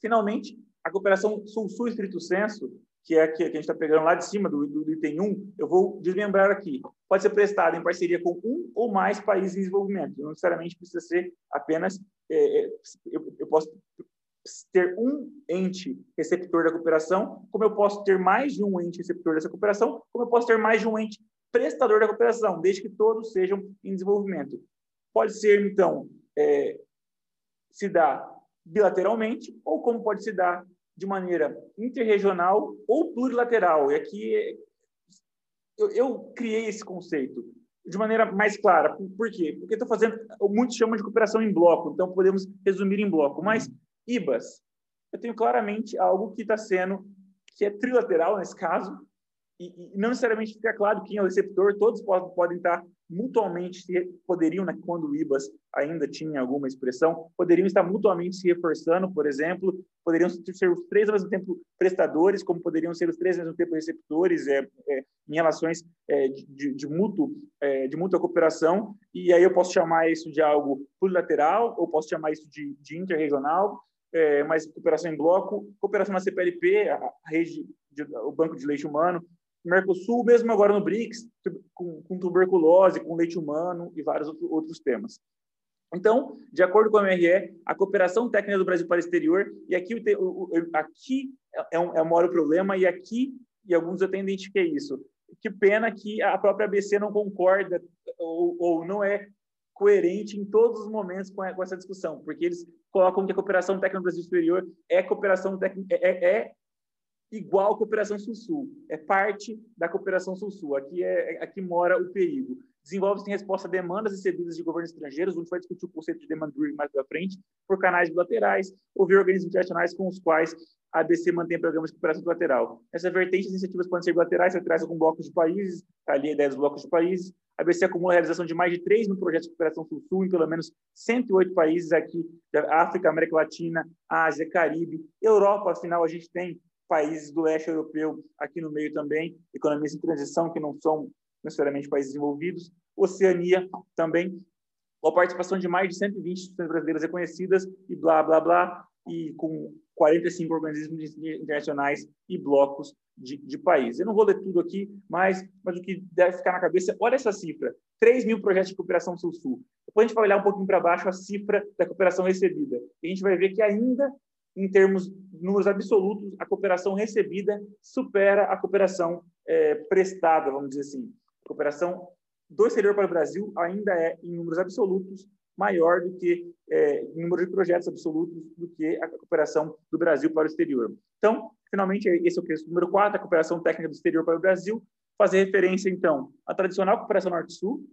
Finalmente, a cooperação Sul-Sul Estrito Senso que é a que a gente está pegando lá de cima do, do, do, item 1, eu vou desmembrar aqui. Pode ser prestado em parceria com um ou mais países em desenvolvimento. Não necessariamente precisa ser apenas. É, é eu, eu, posso ter um ente receptor da cooperação, como eu posso ter mais de um ente receptor dessa cooperação, como eu posso ter mais de um ente prestador da cooperação, desde que todos sejam em desenvolvimento. Pode ser, então, é, se dá bilateralmente, ou como pode se dar de maneira interregional ou plurilateral. E aqui eu, eu criei esse conceito de maneira mais clara. Por quê? Porque estou fazendo, muitos chamam de cooperação em bloco, então podemos resumir em bloco. Mas IBAS, eu tenho claramente algo que está sendo, que é trilateral nesse caso, e, e, não necessariamente fica claro quem é o receptor, todos podem, podem estar mutuamente, se, poderiam, né, quando o IBAS ainda tinha alguma expressão, poderiam estar mutuamente se reforçando, por exemplo, poderiam ser os três ao mesmo tempo prestadores, como poderiam ser os três ao mesmo tempo receptores, é, é em relações é, de, de, mútuo, é, de mútua cooperação, e aí eu posso chamar isso de algo plurilateral, ou posso chamar isso de, de interregional, é, mas cooperação em bloco, cooperação na CPLP, a, rede, de, o Banco de Leite Humano, Mercosul, mesmo agora no BRICS, com, com tuberculose, com leite humano e vários outros temas. Então, de acordo com a MRE, a cooperação técnica do Brasil para o exterior, e aqui, aqui é, é um maior problema, e aqui, e alguns tenho identifiquei isso. Que pena que a própria ABC não concorda ou, ou não é coerente em todos os momentos com, essa discussão, porque eles colocam que a cooperação técnica do Brasil Superior é cooperação técnica, é, é, é igual à cooperação Sul-Sul. É parte da cooperação Sul-Sul. Aqui é, é aqui mora o perigo. Desenvolve-se em resposta a demandas recebidas de governos estrangeiros, onde vai discutir o conceito de demand driven mais para frente, por canais bilaterais, ou via organismos internacionais com os quais a ABC mantém programas de cooperação bilateral. Essa vertente, as iniciativas podem ser bilaterais, bilaterais com blocos de países, ali a ideia dos blocos de países. A ABC acumula a realização de mais de 3 mil projetos de cooperação Sul-Sul em pelo menos 108 países aqui, África, América Latina, Ásia, Caribe, Europa, afinal, a gente tem países do leste europeu aqui no meio também, economias em transição, que não são necessariamente países desenvolvidos, Oceania também, com a participação de mais de 120 instituições brasileiras reconhecidas e blá, blá, blá, e com 45 organismos internacionais e blocos de, de países. Eu não vou ler tudo aqui, mas, mas o que deve ficar na cabeça, olha essa cifra, 3 mil projetos de cooperação Sul-Sul. Depois a gente vai olhar um pouquinho para baixo a cifra da cooperação recebida. E a gente vai ver que ainda em termos números absolutos, a cooperação recebida supera a cooperação é, prestada, vamos dizer assim. A cooperação do exterior para o Brasil ainda é, em números absolutos, maior do que é, número de projetos absolutos do que a cooperação do Brasil para o exterior. Então, finalmente, esse é o quesito número 4, a cooperação técnica do exterior para o Brasil, fazer referência, então, à tradicional cooperação Norte-Sul,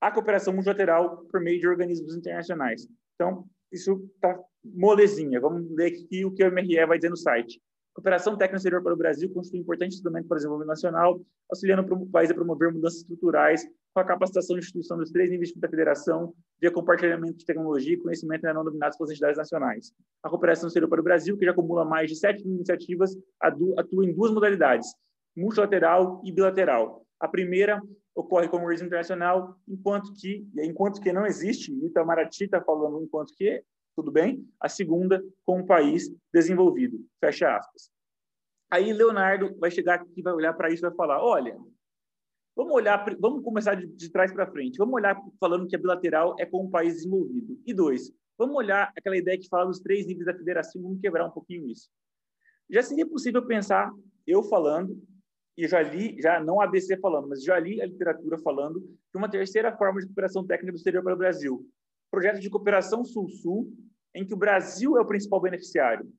à cooperação multilateral por meio de organismos internacionais. Então, isso está molezinha. Vamos ler aqui o que o MRE vai dizer no site. Cooperação técnica exterior para o Brasil constitui um importante instrumento para o desenvolvimento nacional, auxiliando o país a promover mudanças estruturais com a capacitação de instituição dos três níveis da federação, via compartilhamento de tecnologia e conhecimento não dominados pelas entidades nacionais. A cooperação exterior para o Brasil, que já acumula mais de 7 mil iniciativas, atua em duas modalidades. multilateral e bilateral. A primeira ocorre como organismo internacional, enquanto que, enquanto que não existe, o Itamaraty está falando enquanto que, tudo bem, a segunda com um país desenvolvido, fecha aspas. Aí Leonardo vai chegar aqui, vai olhar para isso e vai falar, olha, vamos olhar, vamos começar de, de trás para frente, vamos olhar falando que a bilateral é com um país desenvolvido. E dois, vamos olhar aquela ideia que fala dos três níveis da federação, vamos quebrar um pouquinho isso. Já seria possível pensar, eu falando, e já li, já não a ABC falando, mas já li a literatura falando de uma terceira forma de cooperação técnica do exterior para o Brasil. Projeto de cooperação Sul-Sul, em que o Brasil é o principal beneficiário.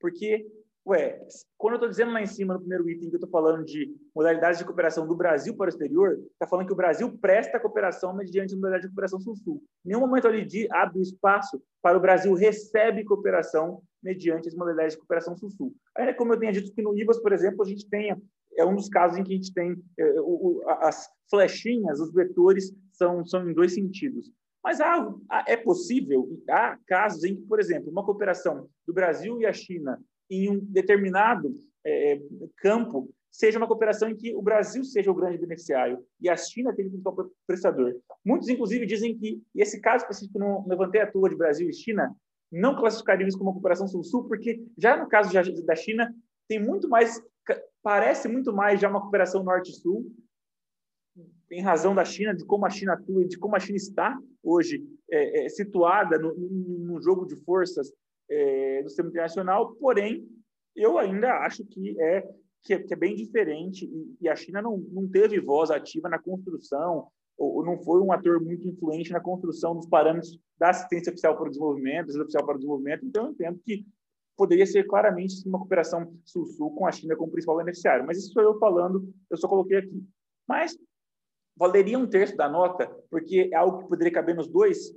Porque, ué, quando eu estou dizendo lá em cima, no primeiro item, que eu estou falando de modalidades de cooperação do Brasil para o exterior, está falando que o Brasil presta cooperação mediante modalidade de cooperação Sul-Sul. Em nenhum momento ali abre o espaço para o Brasil recebe cooperação mediante as modalidades de cooperação Sul-Sul. Ainda como eu tenha dito que no IVAS, por exemplo, a gente tenha é um dos casos em que a gente tem é, o, as flechinhas, os vetores são, são em dois sentidos. Mas há, é possível, há casos em que, por exemplo, uma cooperação do Brasil e a China em um determinado é, campo seja uma cooperação em que o Brasil seja o grande beneficiário e a China tenha o principal prestador. Muitos, inclusive, dizem que esse caso específico, não levantei a tua de Brasil e China, não classificaríamos como uma cooperação sul-sul, porque já no caso da China tem muito mais parece muito mais já uma cooperação norte-sul, em razão da China, de como a China atua de como a China está hoje é, é, situada no, no, jogo de forças é, do sistema internacional, porém, eu ainda acho que é, que é, que é bem diferente e, e, a China não, não teve voz ativa na construção, ou, não foi um ator muito influente na construção dos parâmetros da assistência oficial para o desenvolvimento, ajuda oficial para o desenvolvimento, então eu entendo que poderia ser claramente uma cooperação sul-sul com a China como principal beneficiário. Mas isso sou eu falando, eu só coloquei aqui. Mas valeria um terço da nota, porque é algo que poderia caber nos dois,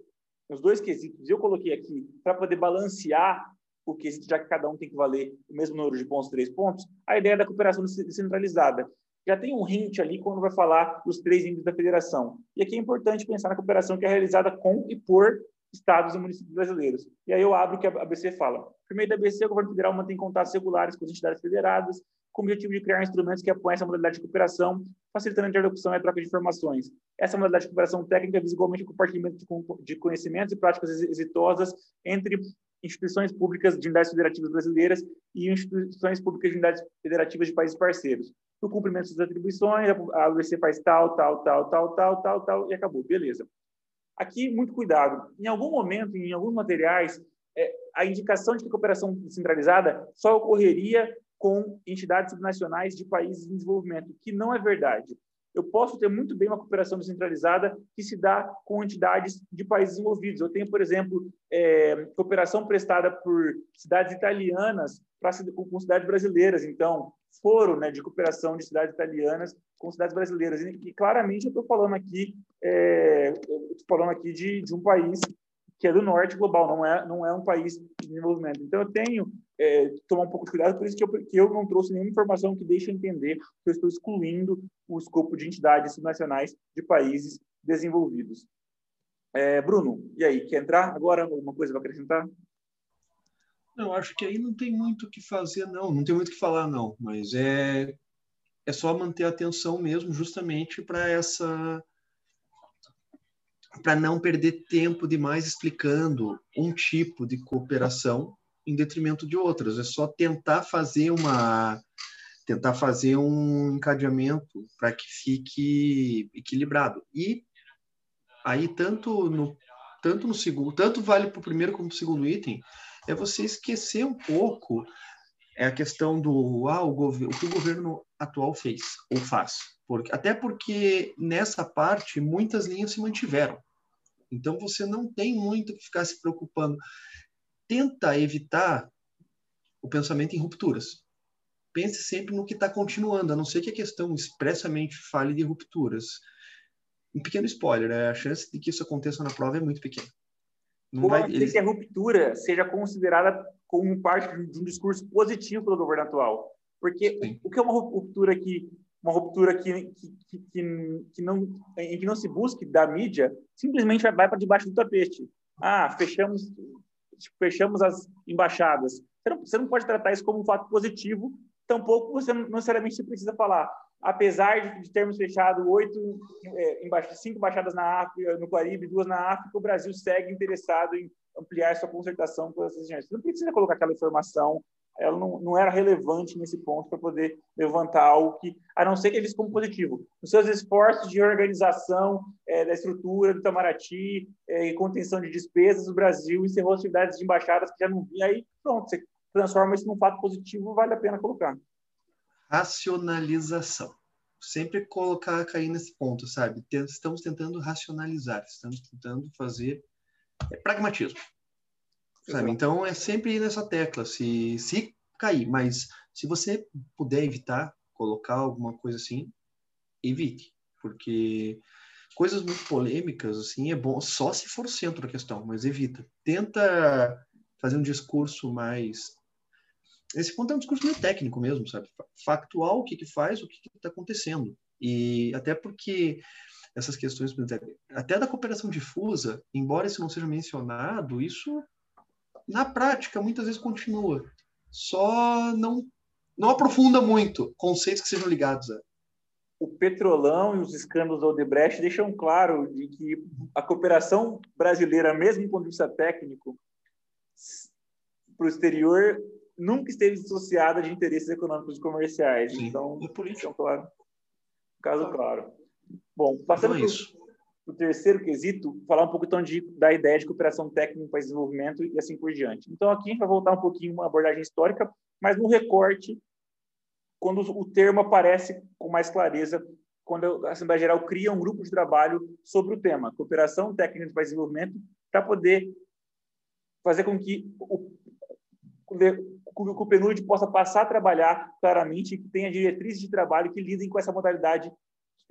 nos dois quesitos. Eu coloquei aqui para poder balancear o quesito, já que cada um tem que valer o mesmo número de pontos, três pontos, a ideia da cooperação descentralizada. Já tem um hint ali quando vai falar dos três índices da federação. E aqui é importante pensar na cooperação que é realizada com e por estados e municípios brasileiros. E aí eu abro o que a ABC fala. Primeiro da ABC, o governo federal mantém contatos regulares com as entidades federadas, com o objetivo de criar instrumentos que apoiem essa modalidade de cooperação, facilitando a interlocução e a troca de informações. Essa modalidade de cooperação técnica visa igualmente o compartilhamento de conhecimentos e práticas exitosas entre instituições públicas de unidades federativas brasileiras e instituições públicas de unidades federativas de países parceiros. No cumprimento das atribuições, a ABC faz tal, tal, tal, tal, tal, tal, tal, e acabou. Beleza. Aqui, muito cuidado. Em algum momento, em alguns materiais, é, a indicação de que a cooperação descentralizada só ocorreria com entidades subnacionais de países em desenvolvimento, que não é verdade. Eu posso ter muito bem uma cooperação descentralizada que se dá com entidades de países desenvolvidos. Eu tenho, por exemplo, é, cooperação prestada por cidades italianas para com cidades brasileiras. Então, foro né, de cooperação de cidades italianas com cidades brasileiras. E, e claramente eu estou falando aqui, é, falando aqui de, de um país que é do norte global, não é, não é um país de desenvolvimento. Então, eu tenho é, que tomar um pouco de cuidado, por isso que eu, que eu não trouxe nenhuma informação que deixe entender que eu estou excluindo o escopo de entidades subnacionais de países desenvolvidos. É, Bruno, e aí, quer entrar agora? Alguma coisa para acrescentar? Eu acho que aí não tem muito o que fazer, não. Não tem muito o que falar, não. Mas é, é só manter a atenção mesmo, justamente para essa. Para não perder tempo demais explicando um tipo de cooperação em detrimento de outras. É só tentar fazer uma. tentar fazer um encadeamento para que fique equilibrado. E aí, tanto no, tanto no segundo, tanto vale para o primeiro como para o segundo item é você esquecer um pouco é a questão do ah, o, o que o governo atual fez ou faz. Porque, até porque nessa parte muitas linhas se mantiveram. Então você não tem muito que ficar se preocupando. Tenta evitar o pensamento em rupturas. Pense sempre no que está continuando, a não ser que a questão expressamente fale de rupturas. Um pequeno spoiler, né? a chance de que isso aconteça na prova é muito pequena. Não vai, eles... que a ruptura seja considerada como parte de um discurso positivo pelo governo atual. Porque Sim. o que é uma ruptura que uma ruptura que, que, que, que, não em que não se busque da mídia simplesmente vai para debaixo do tapete. Ah, fechamos fechamos as embaixadas. Você não, você não pode tratar isso como um fato positivo, tampouco você não necessariamente precisa falar. Apesar de termos fechado oito, é, cinco embaixadas na África, no Caribe, duas na África, o Brasil segue interessado em ampliar sua concertação com essas regiões. Você não precisa colocar aquela informação ela não, não era relevante nesse ponto para poder levantar algo que, a não ser que ele visto como positivo. Os seus esforços de organização é, da estrutura do Itamaraty é, e contenção de despesas, o Brasil encerrou atividades de embaixadas que já não vinha, aí pronto, você transforma isso num fato positivo, vale a pena colocar. Racionalização. Sempre colocar, cair nesse ponto, sabe? Estamos tentando racionalizar, estamos tentando fazer é, pragmatismo. Sabe? Então é sempre nessa tecla, se, se cair, mas se você puder evitar colocar alguma coisa assim, evite, porque coisas muito polêmicas assim é bom só se for o centro da questão, mas evita. Tenta fazer um discurso mais esse ponto é um discurso meio técnico mesmo, sabe? Factual o que que faz, o que está acontecendo. E até porque essas questões, até da cooperação difusa, embora isso não seja mencionado, isso na prática, muitas vezes continua. Só não, não aprofunda muito conceitos que sejam ligados a. O Petrolão e os escândalos da Odebrecht deixam claro de que a cooperação brasileira, mesmo do ponto de vista técnico, para o exterior, nunca esteve dissociada de interesses econômicos e comerciais. Sim. Então, é política, claro. Caso claro. Bom, passando então é isso o terceiro quesito, falar um pouco então de, da ideia de cooperação técnica para desenvolvimento e assim por diante. Então, aqui a gente vai voltar um pouquinho uma abordagem histórica, mas no recorte, quando o termo aparece com mais clareza, quando a Assembleia Geral cria um grupo de trabalho sobre o tema, cooperação técnica para desenvolvimento, para poder fazer com que o, o, o PNUD possa passar a trabalhar claramente, que tenha diretrizes de trabalho que lidem com essa modalidade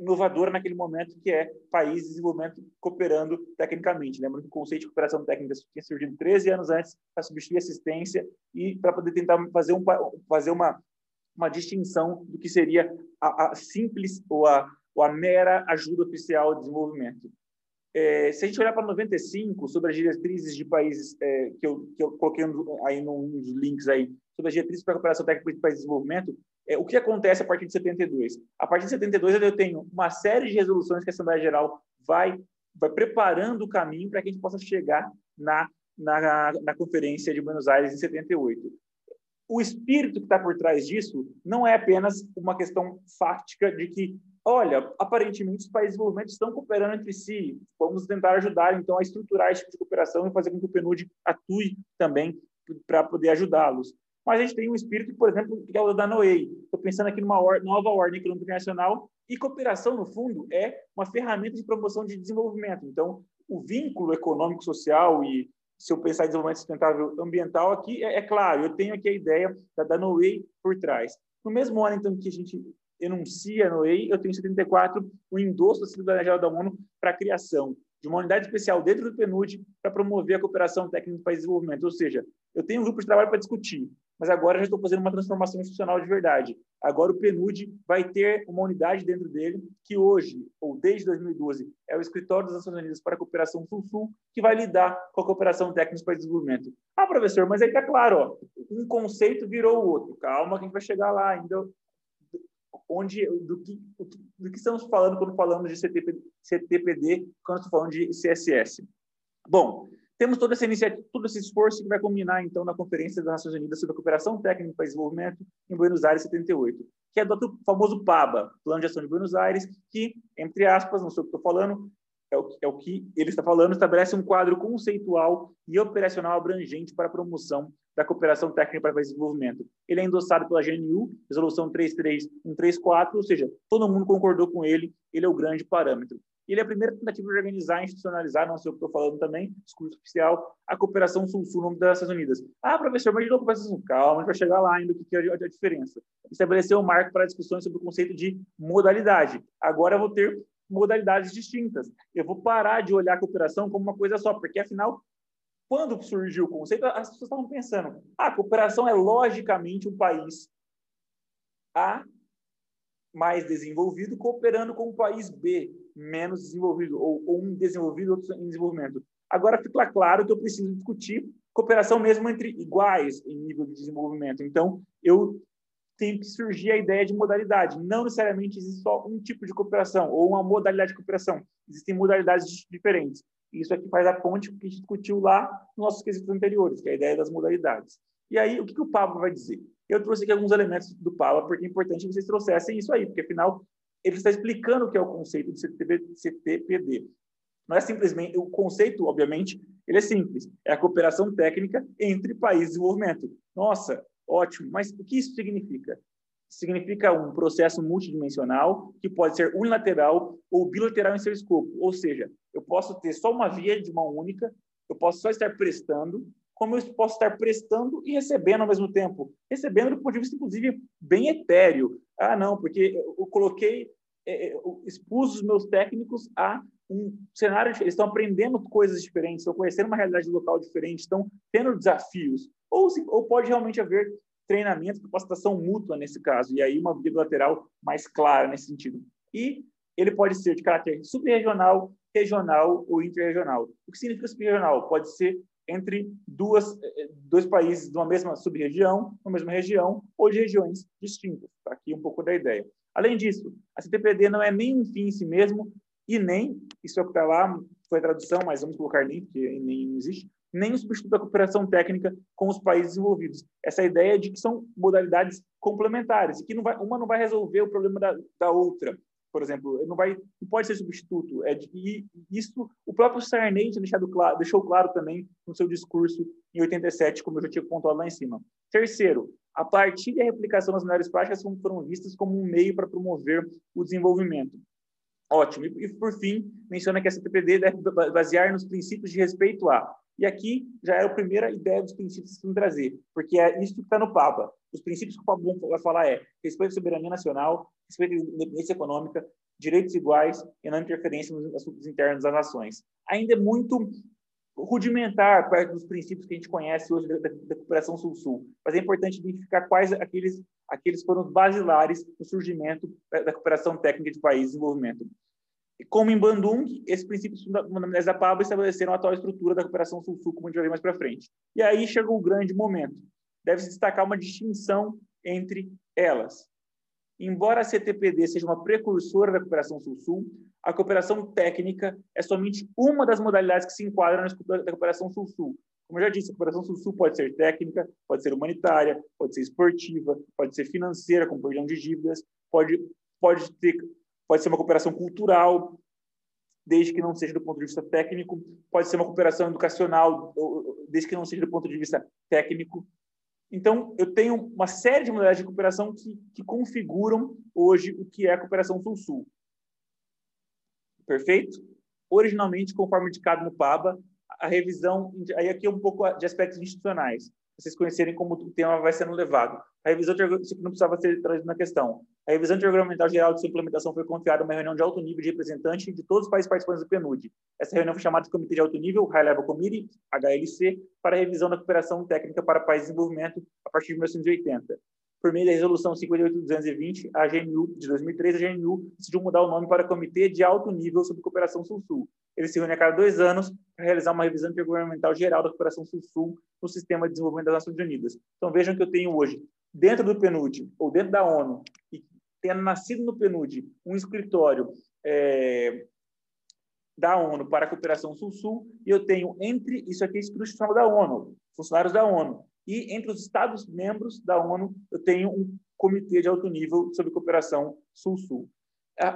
inovadora naquele momento, que é país de desenvolvimento cooperando tecnicamente. Lembra que o conceito de cooperação técnica tinha surgido 13 anos antes para substituir assistência e para poder tentar fazer, um, fazer uma, uma distinção do que seria a, a simples ou a, ou a mera ajuda oficial de desenvolvimento. É, se a gente olhar para 95, sobre as diretrizes de países, é, que, eu, que eu coloquei aí nos links aí, sobre as diretrizes para a cooperação técnica de países de desenvolvimento, é, o que acontece a partir de 72? A partir de 72, eu tenho uma série de resoluções que a Assembleia Geral vai, vai preparando o caminho para que a gente possa chegar na, na, na Conferência de Buenos Aires em 78 o espírito que está por trás disso não é apenas uma questão fática de que, olha, aparentemente os países de desenvolvimento estão cooperando entre si, vamos tentar ajudar então a estruturar esse tipo de cooperação e fazer com que o PNUD atue também para poder ajudá-los. Mas a gente tem um espírito, por exemplo, que é o da NOEI. Estou pensando aqui numa or nova ordem econômica internacional e cooperação, no fundo, é uma ferramenta de promoção de desenvolvimento. Então, o vínculo econômico, social e se eu pensar em desenvolvimento sustentável ambiental aqui, é, é claro, eu tenho aqui a ideia da, da NOEI por trás. No mesmo ano, então, que a gente enuncia a NOEI, eu tenho em 74 o endosso da Cidadania Geral da ONU para a criação de uma unidade especial dentro do PNUD para promover a cooperação técnica do país de desenvolvimento. Ou seja, eu tenho um grupo de trabalho para discutir, mas agora já estou fazendo uma transformação institucional de verdade. Agora o PNUD vai ter uma unidade dentro dele que hoje, ou desde 2012, é o Escritório das Nações Unidas para a Cooperação Sul-Sul, que vai lidar com a cooperação técnica para desenvolvimento. Ah, professor, mas aí está claro, ó, um conceito virou o outro. Calma que a gente vai chegar lá ainda. Onde, do, que, do que estamos falando quando falamos de CTP, CTPD, quando estamos falando de CSS? Bom, temos toda essa iniciativa, todo esse esforço que vai culminar, então, na Conferência das Nações Unidas sobre a Cooperação Técnica para Desenvolvimento em Buenos Aires, 78, que é do famoso PABA, Plano de Ação de Buenos Aires, que, entre aspas, não sei o que estou falando, é o, é o que ele está falando, estabelece um quadro conceitual e operacional abrangente para a promoção da cooperação técnica para o desenvolvimento. Ele é endossado pela GNU, Resolução 33134, ou seja, todo mundo concordou com ele, ele é o grande parâmetro. Ele é a primeira tentativa de organizar e institucionalizar, não sei o que estou falando também, discurso oficial, a cooperação sul-sul no das Nações Unidas. Ah, professor, mas de novo cooperação calma, a gente vai chegar lá ainda o que é a diferença. Estabeleceu um marco para discussões sobre o conceito de modalidade. Agora eu vou ter modalidades distintas. Eu vou parar de olhar a cooperação como uma coisa só, porque afinal, quando surgiu o conceito, as pessoas estavam pensando: ah, a cooperação é logicamente um país A mais desenvolvido cooperando com o país B menos desenvolvido, ou, ou um desenvolvido, outro em desenvolvimento. Agora fica claro que eu preciso discutir cooperação mesmo entre iguais em nível de desenvolvimento. Então, eu tem que surgir a ideia de modalidade. Não necessariamente existe só um tipo de cooperação ou uma modalidade de cooperação. Existem modalidades diferentes. Isso aqui faz a ponte que a gente discutiu lá nos nossos quesitos anteriores, que é a ideia das modalidades. E aí, o que, que o Pablo vai dizer? Eu trouxe aqui alguns elementos do Pablo, porque é importante que vocês trouxessem isso aí, porque afinal ele está explicando o que é o conceito de CTPD. Não é simplesmente o conceito, obviamente, ele é simples. É a cooperação técnica entre países de desenvolvimento. Nossa, ótimo. Mas o que isso significa? Significa um processo multidimensional que pode ser unilateral ou bilateral em seu escopo. Ou seja, eu posso ter só uma via de mão única, eu posso só estar prestando, como eu posso estar prestando e recebendo ao mesmo tempo. Recebendo do ponto de vista, inclusive, bem etéreo. Ah, não, porque eu coloquei, é, eu expus os meus técnicos a um cenário, eles estão aprendendo coisas diferentes, estão conhecendo uma realidade local diferente, estão tendo desafios. Ou, ou pode realmente haver treinamento, capacitação mútua nesse caso, e aí uma via lateral mais clara nesse sentido. E ele pode ser de caráter subregional, regional ou interregional. O que significa subregional? Pode ser entre duas, eh, dois países de uma mesma sub-região, uma mesma região, ou de regiões distintas. Tá aqui um pouco da ideia. Além disso, a CTPD não é nem um fim em si mesmo e nem, isso é o que está lá, foi a tradução, mas vamos colocar nem, porque nem existe, nem o substituto da cooperação técnica com os países desenvolvidos. Essa ideia de que são modalidades complementares, e que não vai, uma não vai resolver o problema da, da outra por exemplo, não vai, não pode ser substituto. É de, e isso o próprio Sarney deixado claro, deixou claro também no seu discurso em 87, como eu já tinha pontuado lá em cima. Terceiro, a partir e a replicação das melhores práticas foram vistas como um meio para promover o desenvolvimento. Ótimo. E, por fim, menciona que a CTPD deve basear nos princípios de respeito a. E aqui já é a primeira ideia dos princípios que vão trazer, porque é isso que está no Papa. Os princípios que o Papa vai falar é respeito à soberania nacional, respeito à independência econômica, direitos iguais e não interferência nos assuntos internos das nações. Ainda é muito rudimentar perto dos princípios que a gente conhece hoje da, da, cooperação sul-sul, mas é importante identificar quais aqueles aqueles foram os basilares no surgimento da, da cooperação técnica de países em desenvolvimento. Como em Bandung, esses princípios fundamentais da PABA estabeleceram a atual estrutura da cooperação sul-sul, como a gente vai ver mais para frente. E aí chegou o grande momento. Deve-se destacar uma distinção entre elas. Embora a CTPD seja uma precursora da cooperação Sul-Sul, a cooperação técnica é somente uma das modalidades que se enquadram na cooperação Sul-Sul. Como eu já disse, a cooperação Sul-Sul pode ser técnica, pode ser humanitária, pode ser esportiva, pode ser financeira, com perdão de dívidas, pode, pode, ter, pode ser uma cooperação cultural, desde que não seja do ponto de vista técnico, pode ser uma cooperação educacional, desde que não seja do ponto de vista técnico, então, eu tenho uma série de modalidades de cooperação que, que configuram hoje o que é a cooperação Sul-Sul. Perfeito? Originalmente, conforme indicado no PABA, a revisão, aí aqui é um pouco de aspectos institucionais vocês conhecerem como o tema vai sendo levado. A revisão isso não precisava ser trazido na questão. A revisão intergovernamental geral de sua implementação foi confiada a uma reunião de alto nível de representante de todos os países participantes do PNUD. Essa reunião foi chamada de Comitê de Alto Nível, High Level Committee, HLC, para a revisão da cooperação técnica para países em desenvolvimento a partir de 1980. Por meio da resolução 58220, a GNU de 2003, a GNU decidiu mudar o nome para Comitê de Alto Nível sobre Cooperação Sul-Sul. Ele se reúne a cada dois anos para realizar uma revisão intergovernamental geral da cooperação Sul-Sul no sistema de desenvolvimento das Nações Unidas. Então vejam que eu tenho hoje, dentro do PNUD, ou dentro da ONU, e tendo nascido no PNUD um escritório é, da ONU para a cooperação Sul-Sul, e eu tenho entre, isso aqui é institucional da ONU, funcionários da ONU, e entre os Estados-membros da ONU, eu tenho um comitê de alto nível sobre cooperação Sul-Sul.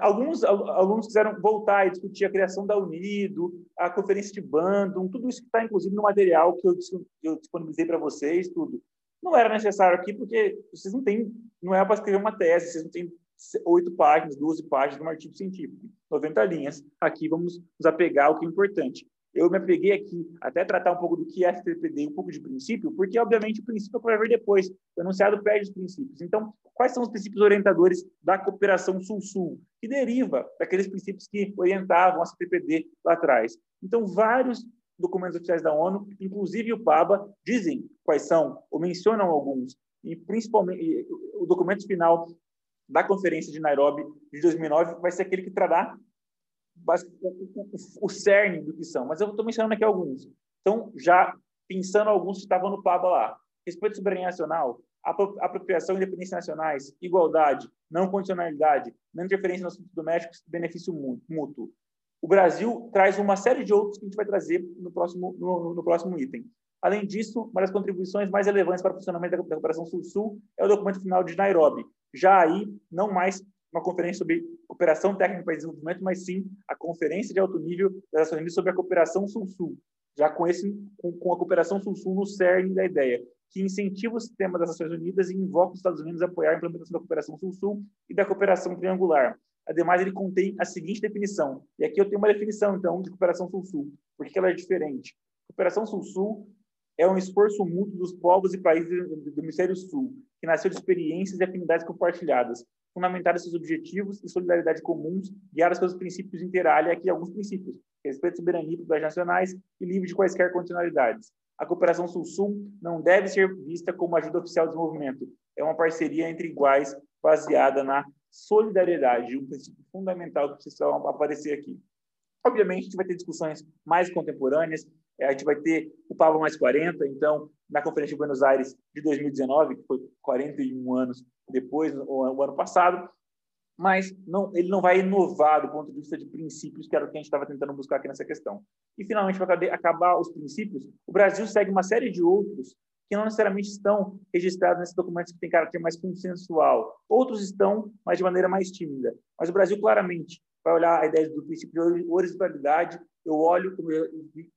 Alguns alunos quiseram voltar e discutir a criação da Unido, a conferência de Bandung, tudo isso que está, inclusive, no material que eu, eu disponibilizei para vocês, tudo. Não era necessário aqui, porque vocês não têm, não é para escrever uma tese, vocês não têm oito páginas, 12 páginas de um artigo científico, 90 linhas. Aqui vamos nos apegar ao que é importante eu me apeguei aqui até tratar um pouco do que é FTPD, um pouco de princípio, porque, obviamente, o princípio é o que vai vir depois. O enunciado perde os princípios. Então, quais são os princípios orientadores da cooperação Sul-Sul, que deriva daqueles princípios que orientavam a FTPD lá atrás? Então, vários documentos oficiais da ONU, inclusive o PABA, dizem quais são, ou mencionam alguns, e principalmente o documento final da Conferência de Nairobi de 2009 vai ser aquele que trará o, cerne do que são, mas eu estou mencionando aqui alguns. Então, já pensando alguns que estavam no PABA lá. Respeito à soberania nacional, apropriação e independência nacionais, igualdade, não condicionalidade, não interferência nos assuntos domésticos, benefício mútuo. O Brasil traz uma série de outros que a gente vai trazer no próximo, no, no próximo item. Além disso, uma das contribuições mais relevantes para o funcionamento da cooperação Sul-Sul é o documento final de Nairobi. Já aí, não mais uma conferência sobre cooperação técnica para desenvolvimento, mas sim a conferência de alto nível das Nações Unidas sobre a cooperação Sul-Sul, já com, esse, com, com a cooperação Sul-Sul no cerne da ideia, que incentiva o sistema das Nações Unidas e invoca os Estados Unidos a apoiar a implementação da cooperação Sul-Sul e da cooperação triangular. Ademais, ele contém a seguinte definição, e aqui eu tenho uma definição, então, de cooperação Sul-Sul, porque ela é diferente. Cooperação Sul-Sul é um esforço mútuo dos povos e países do Hemisfério Sul, que nasceu de experiências e afinidades compartilhadas, fundamentadas seus objetivos e solidariedade comuns, guiadas pelos princípios inter alia, aqui alguns princípios, respeito à soberania das nacionais e livre de quaisquer condicionalidades. A cooperação Sul-Sul não deve ser vista como ajuda oficial ao desenvolvimento, é uma parceria entre iguais baseada na solidariedade, um princípio fundamental que precisa aparecer aqui. Obviamente, a gente vai ter discussões mais contemporâneas, a gente vai ter o Pablo mais 40, então, na Conferência de Buenos Aires de 2019, que foi 41 anos depois, o, ano passado, mas não, ele não vai inovar do ponto de vista de princípios, que era o que a gente estava tentando buscar aqui nessa questão. E, finalmente, para acabar os princípios, o Brasil segue uma série de outros que não necessariamente estão registrados nesses documentos que têm caráter mais consensual. Outros estão, mas de maneira mais tímida. Mas o Brasil, claramente, vai olhar a ideia do princípio de horizontalidade. Eu olho, como eu,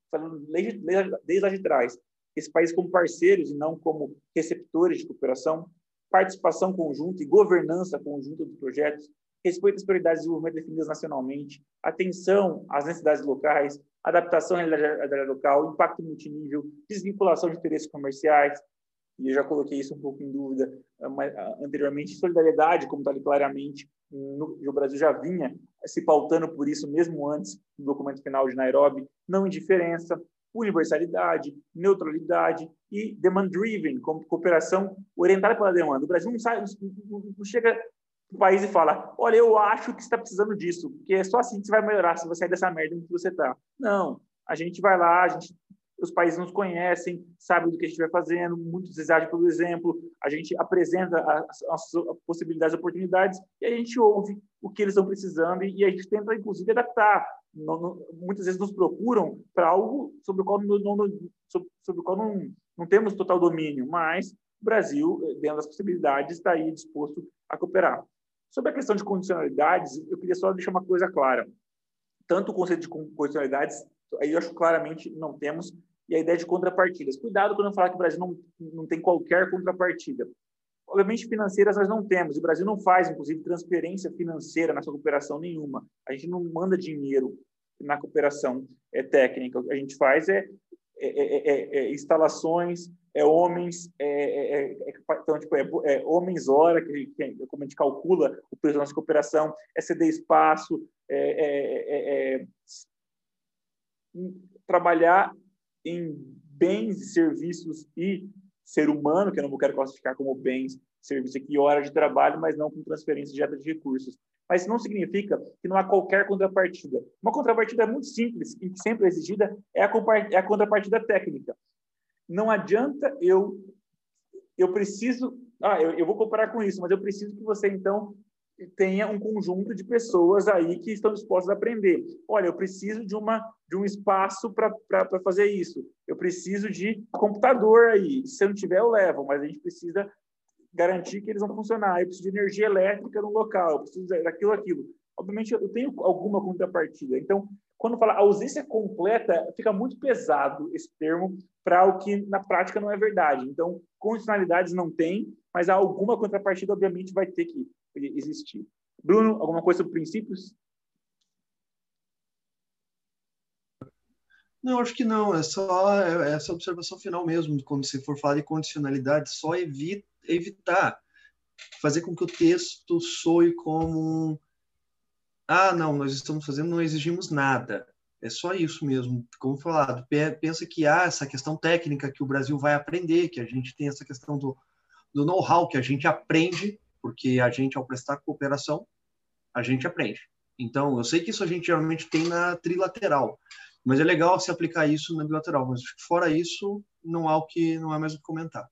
falando desde lá de trás, esse país como parceiros e não como receptores de cooperação, participação conjunta e governança conjunta dos projetos, respeito às prioridades de desenvolvimento definidas nacionalmente, atenção às necessidades locais, adaptação à realidade local, impacto multinível, desvinculação de interesses comerciais, e eu já coloquei isso um pouco em dúvida ah, anteriormente, solidariedade, como está ali claramente, no, o Brasil já vinha se pautando por isso mesmo antes do documento final de Nairobi, não indiferença, universalidade, neutralidade e demand-driven, cooperação orientada pela demanda. O Brasil não, sai, não, chega o país e fala: olha, eu acho que está precisando disso, porque é só assim que você vai melhorar se você sair dessa merda em que você está. Não, a gente vai lá, a gente, os países nos conhecem, sabem do que a gente vai fazendo, muitos exagem pelo exemplo, a gente apresenta as, as possibilidades oportunidades e a gente ouve o que eles estão precisando e, e a gente tenta, inclusive, adaptar. Não, não, muitas vezes nos procuram para algo sobre o qual, não, sobre, sobre o qual não, não temos total domínio, mas o Brasil, dentro das possibilidades, está aí disposto a cooperar. Sobre a questão de condicionalidades, eu queria só deixar uma coisa clara. Tanto o conceito de condicionalidades, aí eu acho claramente não temos, e a ideia de contrapartidas. Cuidado quando eu falar que o Brasil não, não tem qualquer contrapartida. Obviamente, financeiras nós não temos. O Brasil não faz, inclusive, transferência financeira na sua cooperação nenhuma. A gente não manda dinheiro na cooperação é, técnica. O que a gente faz é, é, é, é instalações, é homens, é, é, é, então, tipo, é, homens hora, que, que, como a gente calcula o preço da nossa cooperação, é ceder espaço, é, trabalhar em bens e serviços e ser humano, que eu não quero classificar como bens, serviço aqui, hora de trabalho, mas não com transferência direta de recursos. Mas isso não significa que não há qualquer contrapartida. Uma contrapartida muito simples e que sempre é exigida é a, é a contrapartida técnica não adianta eu eu preciso ah eu, eu vou comparar com isso mas eu preciso que você então tenha um conjunto de pessoas aí que estão dispostas a aprender. Olha eu preciso de uma de um espaço para fazer isso. Eu preciso de computador aí. Se eu não tiver eu levo mas a gente precisa garantir que eles vão funcionar. Eu preciso de energia elétrica no local eu preciso daquilo aquilo. Obviamente eu tenho alguma contrapartida. Então quando fala ausência completa, fica muito pesado esse termo para o que na prática não é verdade. Então, condicionalidades não tem, mas alguma contrapartida, obviamente, vai ter que existir. Bruno, alguma coisa sobre princípios? Não, acho que não. É só é, é essa observação final mesmo. Quando você for falar de condicionalidade, só evita, evitar fazer com que o texto soe como ah, não, nós estamos fazendo, não exigimos nada. É só isso mesmo, como falado. Pensa que há essa questão técnica que o Brasil vai aprender, que a gente tem essa questão do, do know-how que a gente aprende, porque a gente, ao prestar cooperação, a gente aprende. Então, eu sei que isso a gente geralmente tem na trilateral, mas é legal se aplicar isso na bilateral. Mas fora isso, não há o que não há mais o que comentar.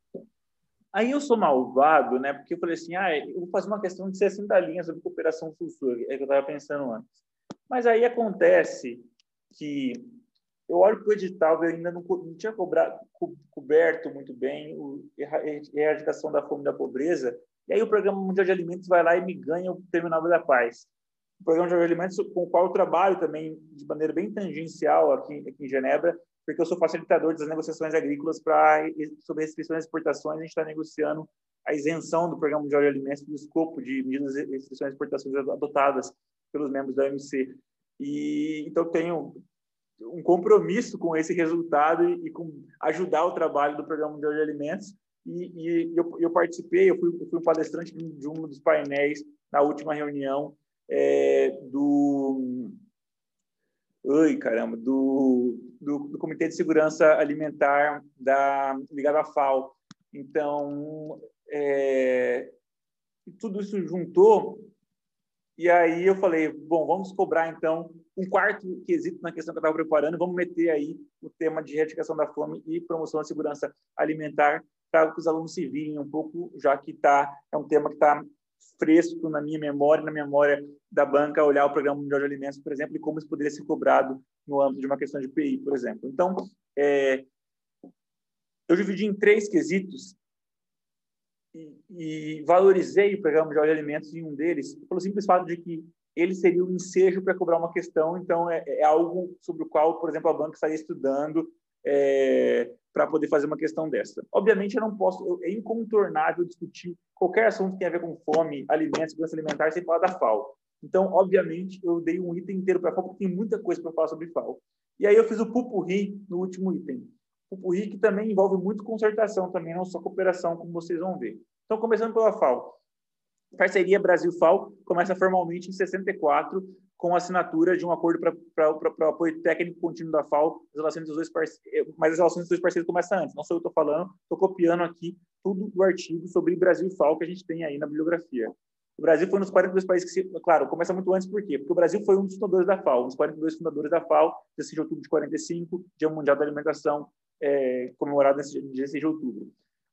Aí eu sou malvado, né? Porque eu falei assim, ah, eu vou fazer uma questão de 60 linhas sobre cooperação sul-sul, é que eu estava pensando antes. Mas aí acontece que eu olho para o edital, eu ainda não, não tinha cobrado, co, coberto muito bem a erradicação da fome e da pobreza, e aí o Programa Mundial de Alimentos vai lá e me ganha o Prêmio Nobel da Paz. O Programa Mundial de Alimentos, com o qual eu trabalho também de maneira bem tangencial aqui, aqui em Genebra, porque eu sou facilitador das negociações agrícolas para sobre restrições de exportações, a gente está negociando a isenção do Programa Mundial de Alimentos do escopo de medidas de restrições de exportações adotadas pelos membros da OMC. E então tenho um compromisso com esse resultado e, e, com ajudar o trabalho do Programa Mundial de Alimentos. E, e eu, eu, participei, eu fui, eu fui um palestrante de um dos painéis na última reunião é, do. Oi, caramba, do, do, do, Comitê de Segurança Alimentar da, ligado à FAO. Então, é, tudo isso juntou e aí eu falei, bom, vamos cobrar então um quarto quesito na questão que eu estava preparando, vamos meter aí o tema de erradicação da fome e promoção da segurança alimentar para que os alunos se virem um pouco, já que tá, é um tema que está fresco na minha memória, na memória da banca, olhar o Programa Mundial de Alimentos, por exemplo, e como isso poderia ser cobrado no âmbito de uma questão de PI, por exemplo. Então, é, eu dividi em três quesitos e, valorizei o programa de alimentos em um deles pelo simples fato de que ele seria o um ensejo para cobrar uma questão, então é, é, algo sobre o qual, por exemplo, a banca estaria estudando é, para poder fazer uma questão dessa. Obviamente, eu não posso, é incontornável discutir qualquer assunto que tenha a ver com fome, alimentos, segurança alimentar, sem falar da FAO. Então, obviamente, eu dei um item inteiro para a FAO, porque tem muita coisa para falar sobre FAO. E aí eu fiz o pupurri no último item o RIC também envolve muito concertação, também não só cooperação, como vocês vão ver. Então, começando pela FAO. Parceria Brasil-FAO começa formalmente em 64, com a assinatura de um acordo para o apoio técnico contínuo da FAO, as relações dos dois parceiros, mas as relações dos dois parceiros começam antes. Não sou eu que estou falando, estou copiando aqui tudo do artigo sobre Brasil-FAO que a gente tem aí na bibliografia. O Brasil foi um dos 42 países que, se, claro, começa muito antes, por quê? Porque o Brasil foi um dos fundadores da FAO, um dos 42 fundadores da FAO, 16 de outubro de 45, Dia Mundial da Alimentação, é, comemorado nesse 16 de outubro.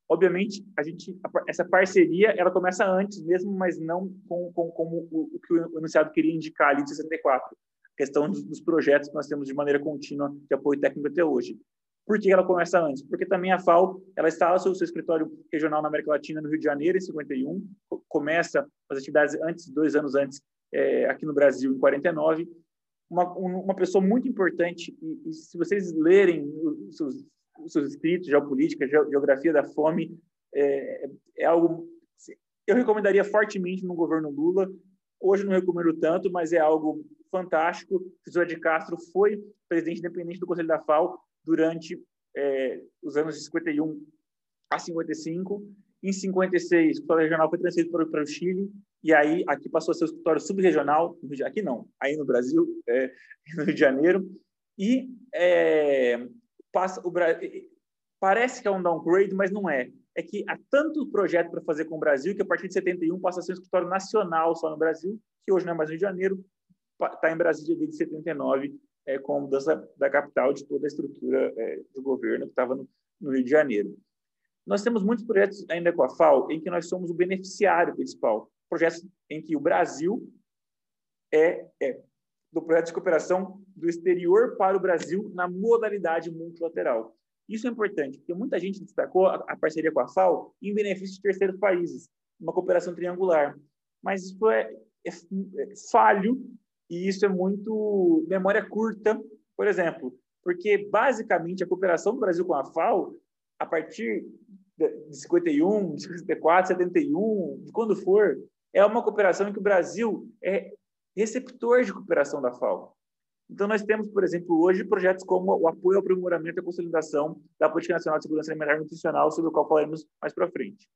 Obviamente, a gente, essa parceria ela começa antes mesmo, mas não com, com, com o, o, que o enunciado queria indicar ali de 64, a questão dos, dos, projetos que nós temos de maneira contínua de apoio técnico até hoje. Por que ela começa antes? Porque também a FAO ela instala seu, seu escritório regional na América Latina no Rio de Janeiro em 51, começa as atividades antes, dois anos antes, é, aqui no Brasil em 49, uma, uma pessoa muito importante, e, e se vocês lerem os seus, seus escritos, geopolítica, geografia da fome, é, é algo. Eu recomendaria fortemente no governo Lula. Hoje não recomendo tanto, mas é algo fantástico. José de Castro foi presidente independente do Conselho da FAO durante é, os anos de 51 a 55. Em 56, o escritório regional foi transferido para, para o Chile e aí aqui passou a ser o escritório subregional, aqui não, aí no Brasil, é, no Rio de Janeiro, e é, passa o parece que é um downgrade, mas não é. É que há tanto projeto para fazer com o Brasil que a partir de 71 passa a ser um escritório nacional só no Brasil, que hoje não é mais no Rio de Janeiro, está em Brasília desde 79, é, com a mudança da capital de toda a estrutura é, do governo que estava no, no Rio de Janeiro. Nós temos muitos projetos ainda com a FAO em que nós somos o beneficiário principal projetos em que o Brasil é, é do projeto de cooperação do exterior para o Brasil na modalidade multilateral. Isso é importante, porque muita gente destacou a, parceria com a FAO em benefício de terceiros países, uma cooperação triangular. Mas isso é, é, é falho e isso é muito memória curta, por exemplo, porque basicamente a cooperação do Brasil com a FAO, a partir de 51, de 54, 71, de quando for, é uma cooperação em que o Brasil é receptor de cooperação da FAO. Então, nós temos, por exemplo, hoje projetos como o apoio ao aprimoramento e consolidação da Política Nacional de Segurança Alimentar e Nutricional, sobre o qual falaremos mais para frente.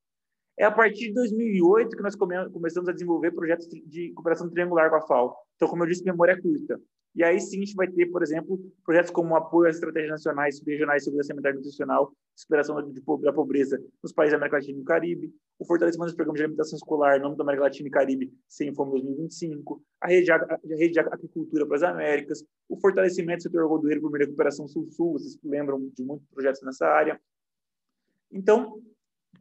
É a partir de 2008 que nós começamos a desenvolver projetos de cooperação triangular com a FAO. Então, como eu disse, memória é curta. E aí sim a gente vai ter, por exemplo, projetos como apoio às estratégias nacionais, regionais de segurança alimentar e nutricional, superação da pobreza nos países da América Latina e do Caribe, o fortalecimento dos programas de alimentação escolar no âmbito da América Latina e Caribe sem fome 2025, a rede, a rede de agricultura para as Américas, o fortalecimento do setor algodoeiro por meio da cooperação sul-sul, vocês lembram de muitos projetos nessa área. Então,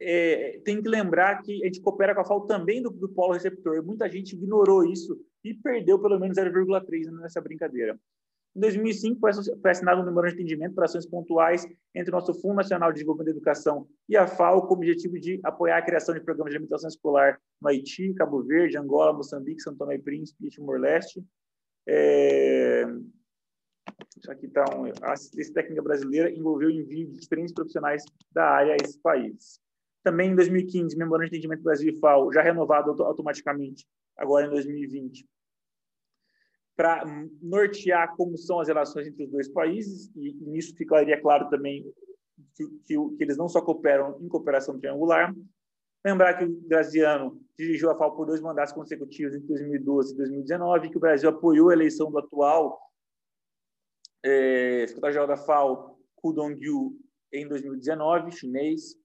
é, tem que lembrar que a gente coopera com a FAO também do, do polo receptor. Muita gente ignorou isso e perdeu pelo menos 0,3 nessa brincadeira. Em 2005, foi assinado um memorando de entendimento para ações pontuais entre o nosso Fundo Nacional de Desenvolvimento da Educação e a FAO, com o objetivo de apoiar a criação de programas de alimentação escolar no Haiti, Cabo Verde, Angola, Moçambique, São Tomé e Príncipe e Timor-Leste. É... Aqui está um... A assistência técnica brasileira envolveu o envio de diferentes profissionais da área a esses países. Também em 2015, memorando de entendimento Brasil e FAO, já renovado automaticamente, agora em 2020, para nortear como são as relações entre os dois países, e, nisso ficaria claro também que, que, que, eles não só cooperam em cooperação triangular. Lembrar que o Graziano dirigiu a FAO por dois mandatos consecutivos entre 2012 e 2019, que o Brasil apoiou a eleição do atual é, secretário-geral da FAO, Ku Dongyu, em 2019, chinês.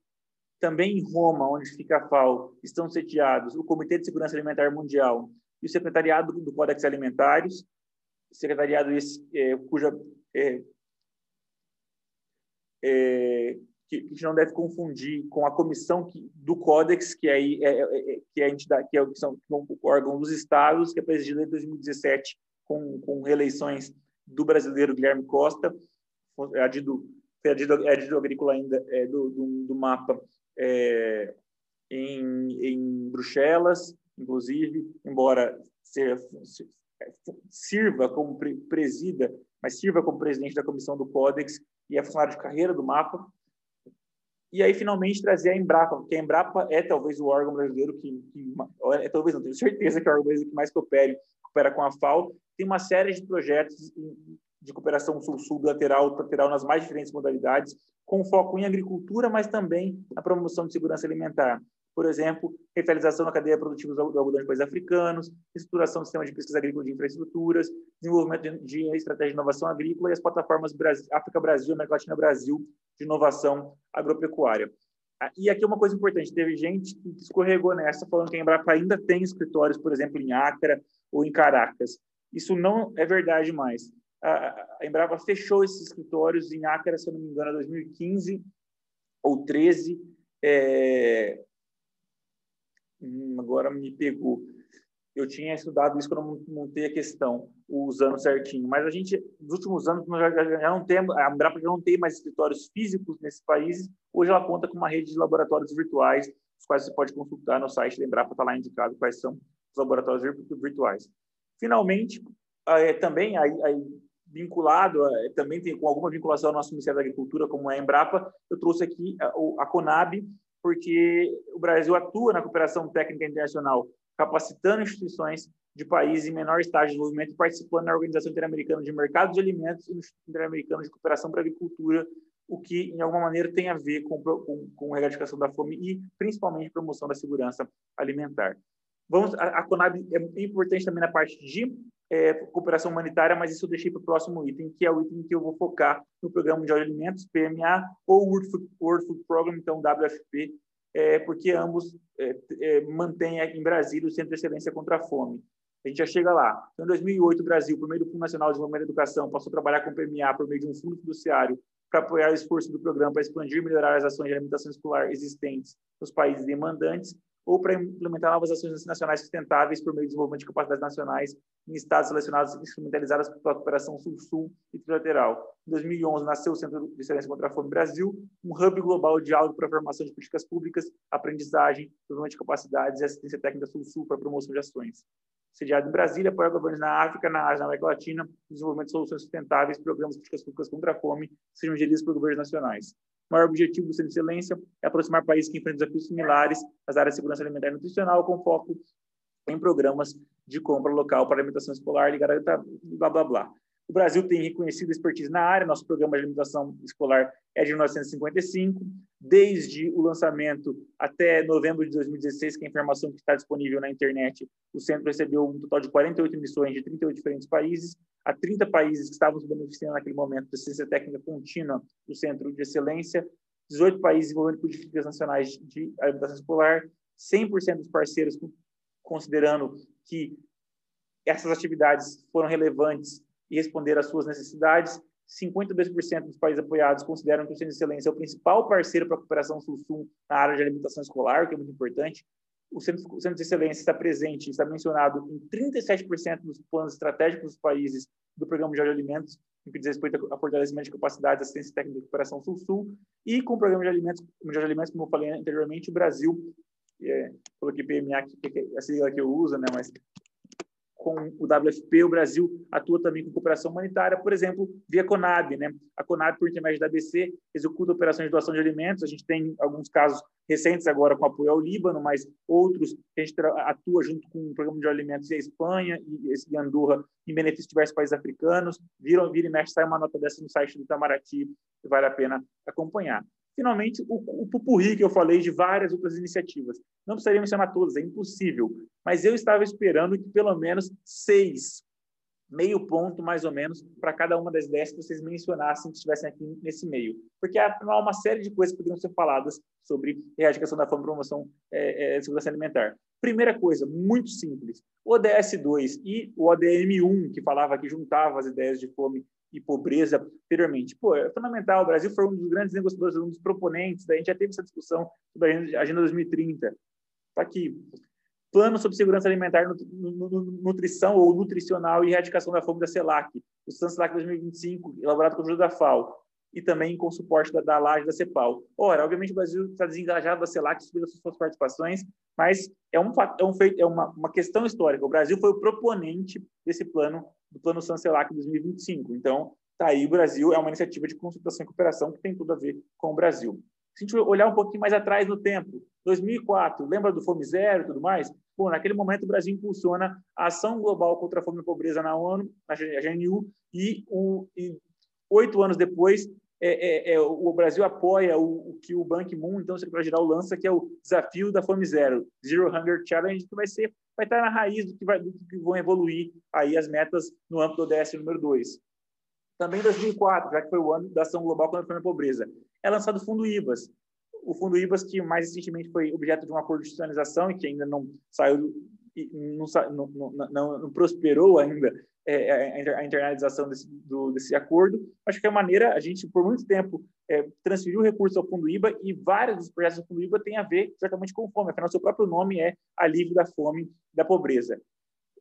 Também em Roma, onde fica a FAO, estão sediados o Comitê de Segurança Alimentar Mundial e o Secretariado do Códex Alimentares, secretariado esse, é, cuja é, é, que, não deve confundir com a comissão que, do Códex, que aí é, é, é, que é a entidade, que, é, que são o órgão dos estados, que é presidido em 2017 com, com reeleições do brasileiro Guilherme Costa, é adido, foi adido, adido agrícola ainda é, do, do, do mapa é, em, em Bruxelas, inclusive, embora ser, sirva como presida, mas sirva como presidente da comissão do Códex e é funcionário de carreira do mapa. E aí, finalmente, trazer a Embrapa, porque a Embrapa é talvez o órgão brasileiro que, que é, talvez não, tenho certeza que é o órgão brasileiro que mais coopere, coopera com a FAO. Tem uma série de projetos de cooperação sul-sul, bilateral, lateral nas mais diferentes modalidades, com foco em agricultura, mas também na promoção de segurança alimentar por exemplo, revitalização da cadeia produtiva do algodão de países africanos, estruturação do sistema de pesquisa agrícola de infraestruturas, desenvolvimento de, estratégia de inovação agrícola e as plataformas África Brasil, América Latina Brasil de inovação agropecuária. Ah, e aqui uma coisa importante, teve gente que escorregou nessa, falando que a Embrapa ainda tem escritórios, por exemplo, em Acre ou em Caracas. Isso não é verdade mais. A Embrapa fechou esses escritórios em Acre, se eu não me engano, em 2015 ou 13, é, hum, agora me pegou. Eu tinha estudado isso quando eu montei a questão, os anos certinho. Mas a gente, nos últimos anos, nós já, já, não temos, a Embrapa já não tem mais escritórios físicos nesses países. Hoje ela conta com uma rede de laboratórios virtuais, os quais você pode consultar no site da Embrapa, está lá indicado quais são os laboratórios virtuais. Finalmente, é, também aí, aí vinculado, é, também tem com alguma vinculação ao nosso Ministério da Agricultura, como é a Embrapa, eu trouxe aqui a, a Conab, porque o Brasil atua na cooperação técnica internacional, capacitando instituições de países em menor estágio de desenvolvimento e participando na Organização Interamericana de Mercados de Alimentos e no Instituto Interamericano de Cooperação para a Agricultura, o que, em alguma maneira, tem a ver com, com, com a erradicação da fome e, principalmente, promoção da segurança alimentar. Vamos, a, a Conab é importante também na parte de é, cooperação humanitária, mas isso eu deixei para o próximo item, que é o item que eu vou focar no Programa de Alimentos, PMA, ou World Food, World Food Program, então WFP, é, porque ambos é, é, mantêm em Brasília o Centro de Excelência contra a Fome. A gente já chega lá. Então, em 2008, o Brasil, por meio do Fundo Nacional de Desenvolvimento da Educação, passou a trabalhar com o PMA por meio de um fundo fiduciário para apoiar o esforço do programa para expandir e melhorar as ações de alimentação escolar existentes nos países demandantes ou para implementar novas ações nacionais sustentáveis por meio do desenvolvimento de capacidades nacionais em estados selecionados e instrumentalizadas pela cooperação Sul-Sul e trilateral. Em 2011, nasceu o Centro de Excelência contra a Fome Brasil, um hub global de diálogo para a formação de políticas públicas, aprendizagem, desenvolvimento de capacidades e assistência técnica Sul-Sul para a promoção de ações. Sediado em Brasília, apoia governos na África, na Ásia, na América Latina, desenvolvimento de soluções sustentáveis, programas de políticas públicas contra a fome, sejam geridos por governos nacionais. O maior objetivo do Centro de Excelência é aproximar países que enfrentam desafios similares às áreas de segurança alimentar e nutricional, com foco em programas de compra local para alimentação escolar ligada blá, blá, blá. O Brasil tem reconhecido expertise na área, nosso programa de alimentação escolar é de 1955. Desde o lançamento até novembro de 2016, que é a informação que está disponível na internet, o centro recebeu um total de 48 missões de 38 diferentes países. Há 30 países que estavam se beneficiando naquele momento da assistência técnica contínua do Centro de Excelência, 18 países envolvendo políticas nacionais de alimentação escolar, 100% dos parceiros considerando que essas atividades foram relevantes e responderam às suas necessidades, 52% dos países apoiados consideram que o Centro de Excelência é o principal parceiro para a cooperação Sul-Sul na área de alimentação escolar, que é muito importante. O Centro, o Centro de Excelência está presente, está mencionado em 37% dos planos estratégicos dos países do Programa de Alimentos, no que diz respeito a fortalecimento de capacidade, assistência técnica de cooperação Sul-Sul, e com o Programa de Alimentos, de alimentos como eu falei anteriormente, o Brasil, é, coloquei PMA, que é a sigla que eu uso, né, mas com o WFP, o Brasil atua também com cooperação humanitária, por exemplo, via CONAB. Né? A CONAB, por intermédio da ABC, executa operações de doação de alimentos. A gente tem alguns casos recentes agora com apoio ao Líbano, mas outros que a gente atua junto com o Programa de Alimentos em Espanha e, Andorra em benefício de diversos países africanos. Viram, vira e mexe, sai uma nota dessa no site do Itamaraty, que vale a pena acompanhar. Finalmente, o, o pupurri que eu falei de várias outras iniciativas. Não precisaria mencionar todas, é impossível. Mas eu estava esperando que pelo menos seis, meio ponto mais ou menos, para cada uma das dez que vocês mencionassem que estivessem aqui nesse meio. Porque há uma série de coisas que poderiam ser faladas sobre erradicação da fome e promoção é, é, de segurança alimentar. Primeira coisa, muito simples. O ODS 2 e o ODM 1, que falava que juntava as ideias de fome e pobreza anteriormente. Pô, é fundamental. O Brasil foi um dos grandes negociadores, um dos proponentes. A gente já teve essa discussão sobre a Agenda 2030. Está aqui. Plano sobre segurança alimentar, nutrição ou nutricional e erradicação da fome da CELAC, o SANCELAC 2025, elaborado com ajuda da FAO, e também com suporte da, da LAGE da CEPAL. Ora, obviamente o Brasil está desengajado da CELAC sobre as suas participações, mas é, um, é, um feito, é uma, uma questão histórica. O Brasil foi o proponente desse plano do Plano Sancelac 2025. Então, tá aí o Brasil, é uma iniciativa de consultação e cooperação que tem tudo a ver com o Brasil. Se a gente olhar um pouquinho mais atrás no tempo, 2004, lembra do Fome Zero e tudo mais? Pô, naquele momento o Brasil impulsiona a Ação Global contra a Fome e a Pobreza na ONU, na GNU, e, o, e oito anos depois é, é, é, o Brasil apoia o, o que o Ban Ki-moon, então o secretário-geral, lança, que é o Desafio da Fome Zero, Zero Hunger Challenge, que vai ser vai estar na raiz do que, vai, do que vão evoluir aí as metas no âmbito do ODS número 2. Também em 2004, já que foi o ano da Ação Global contra a Pobreza, é lançado o Fundo IBAS. O Fundo IBAS, que mais recentemente foi objeto de um acordo de institucionalização e que ainda não saiu, não, não, não, não prosperou ainda é, é a internalização desse, do, desse acordo. Acho que é a maneira, a gente, por muito tempo, é, transferiu recursos ao Fundo IBA e vários dos projetos do Fundo IBA têm a ver exatamente com fome, afinal, seu próprio nome é Alívio da Fome da Pobreza.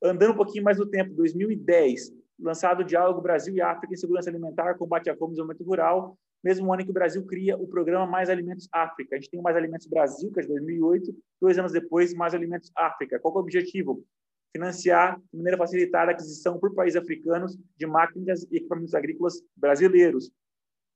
Andando um pouquinho mais no tempo, 2010, lançado o Diálogo Brasil e África em Segurança Alimentar, Combate à Fome e Desenvolvimento Rural, mesmo ano em que o Brasil cria o programa Mais Alimentos África. A gente tem o Mais Alimentos Brasil, que é de 2008, dois anos depois, Mais Alimentos África. Qual é o objetivo? financiar de maneira facilitada a aquisição por países africanos de máquinas e equipamentos agrícolas brasileiros.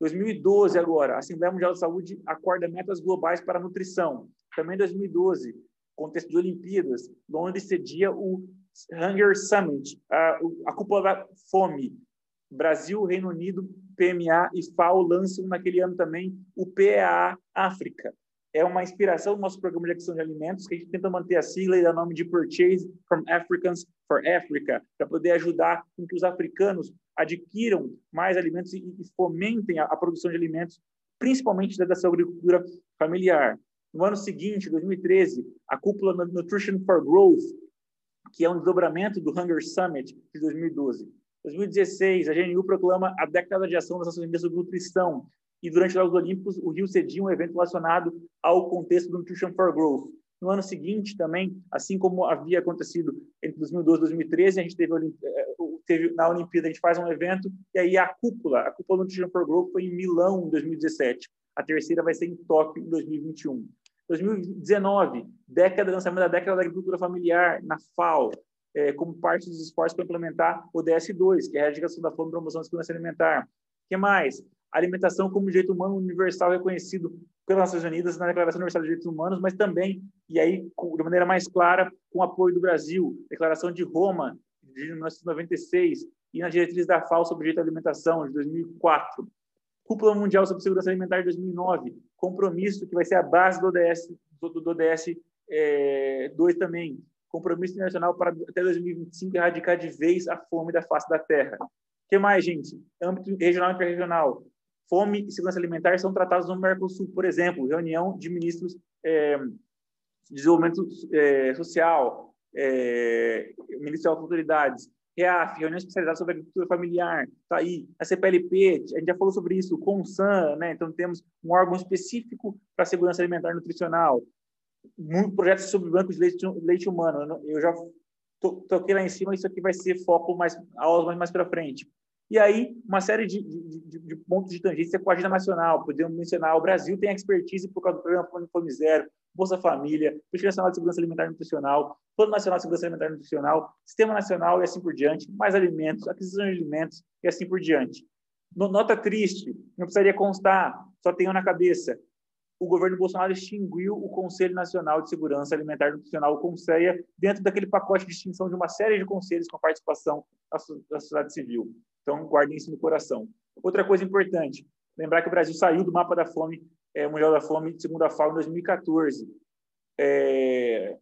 2012 agora, a Assembleia Mundial de Saúde acorda metas globais para a nutrição. Também 2012, contexto de Olimpíadas, Londres cedia o Hunger Summit, a, a cúpula da fome. Brasil, Reino Unido, PMA e FAO lançam naquele ano também o PEA África, é uma inspiração do nosso programa de aquisição de alimentos, que a gente tenta manter a sigla e dar nome de Purchase from Africans for Africa, para poder ajudar com que os africanos adquiram mais alimentos e, fomentem a, a, produção de alimentos, principalmente da sua agricultura familiar. No ano seguinte, 2013, a cúpula Nutrition for Growth, que é um desdobramento do Hunger Summit de 2012. 2016, a GNU proclama a década de ação das Nações Unidas sobre nutrição, e durante os Jogos Olímpicos o Rio cedia um evento relacionado ao contexto do Nutrition for Growth. No ano seguinte, também, assim como havia acontecido entre 2012 e 2013, a gente teve, eh, teve, na Olimpíada, a gente faz um evento, e aí a cúpula, a cúpula do Nutrition for Growth foi em Milão, em 2017. A terceira vai ser em Tóquio, em 2021. 2019, década, lançamento da década da agricultura familiar, na FAO, é, como parte dos esforços para implementar o DS2, que é a erradicação da fome e promoção da segurança alimentar. O que mais? alimentação como direito humano universal reconhecido pelas Nações Unidas na Declaração Universal de Direitos Humanos, mas também, e aí de maneira mais clara, com o apoio do Brasil, Declaração de Roma, de 1996, e na diretriz da FAO sobre direito à alimentação, de 2004. Cúpula Mundial sobre Segurança Alimentar de 2009, compromisso que vai ser a base do ODS, do, do ODS é, 2 também, compromisso internacional para até 2025 erradicar de vez a fome da face da Terra. O que mais, gente? Âmbito regional e interregional fome e segurança alimentar são tratados no Mercosul, por exemplo, reunião de ministros é, de desenvolvimento é, social, é, ministros das autoridades. REAF, reunião especializada sobre agricultura familiar, está aí. A CPLP, a gente já falou sobre isso, CONSAN, né? então temos um órgão específico para segurança alimentar e nutricional, muito projetos sobre bancos de leite, leite humano. Eu já toquei lá em cima, isso aqui vai ser foco mais aulas mais, mais para frente. E aí, uma série de, de, de, pontos de tangência com a agenda nacional. Podemos mencionar, o Brasil tem expertise por causa do programa Fome Zero, Bolsa Família, Política Nacional de Segurança Alimentar e Nutricional, Plano Nacional de Segurança Alimentar e Nutricional, Sistema Nacional e assim por diante, mais alimentos, aquisição de alimentos e assim por diante. Nota triste, não precisaria constar, só tenho na cabeça o governo Bolsonaro extinguiu o Conselho Nacional de Segurança Alimentar e Nutricional, o CONSEA, dentro daquele pacote de extinção de uma série de conselhos com a participação da sociedade civil. Então, guardem isso no coração. Outra coisa importante, lembrar que o Brasil saiu do mapa da fome, é, Mundial da Fome, segundo a FAO, em 2014. É,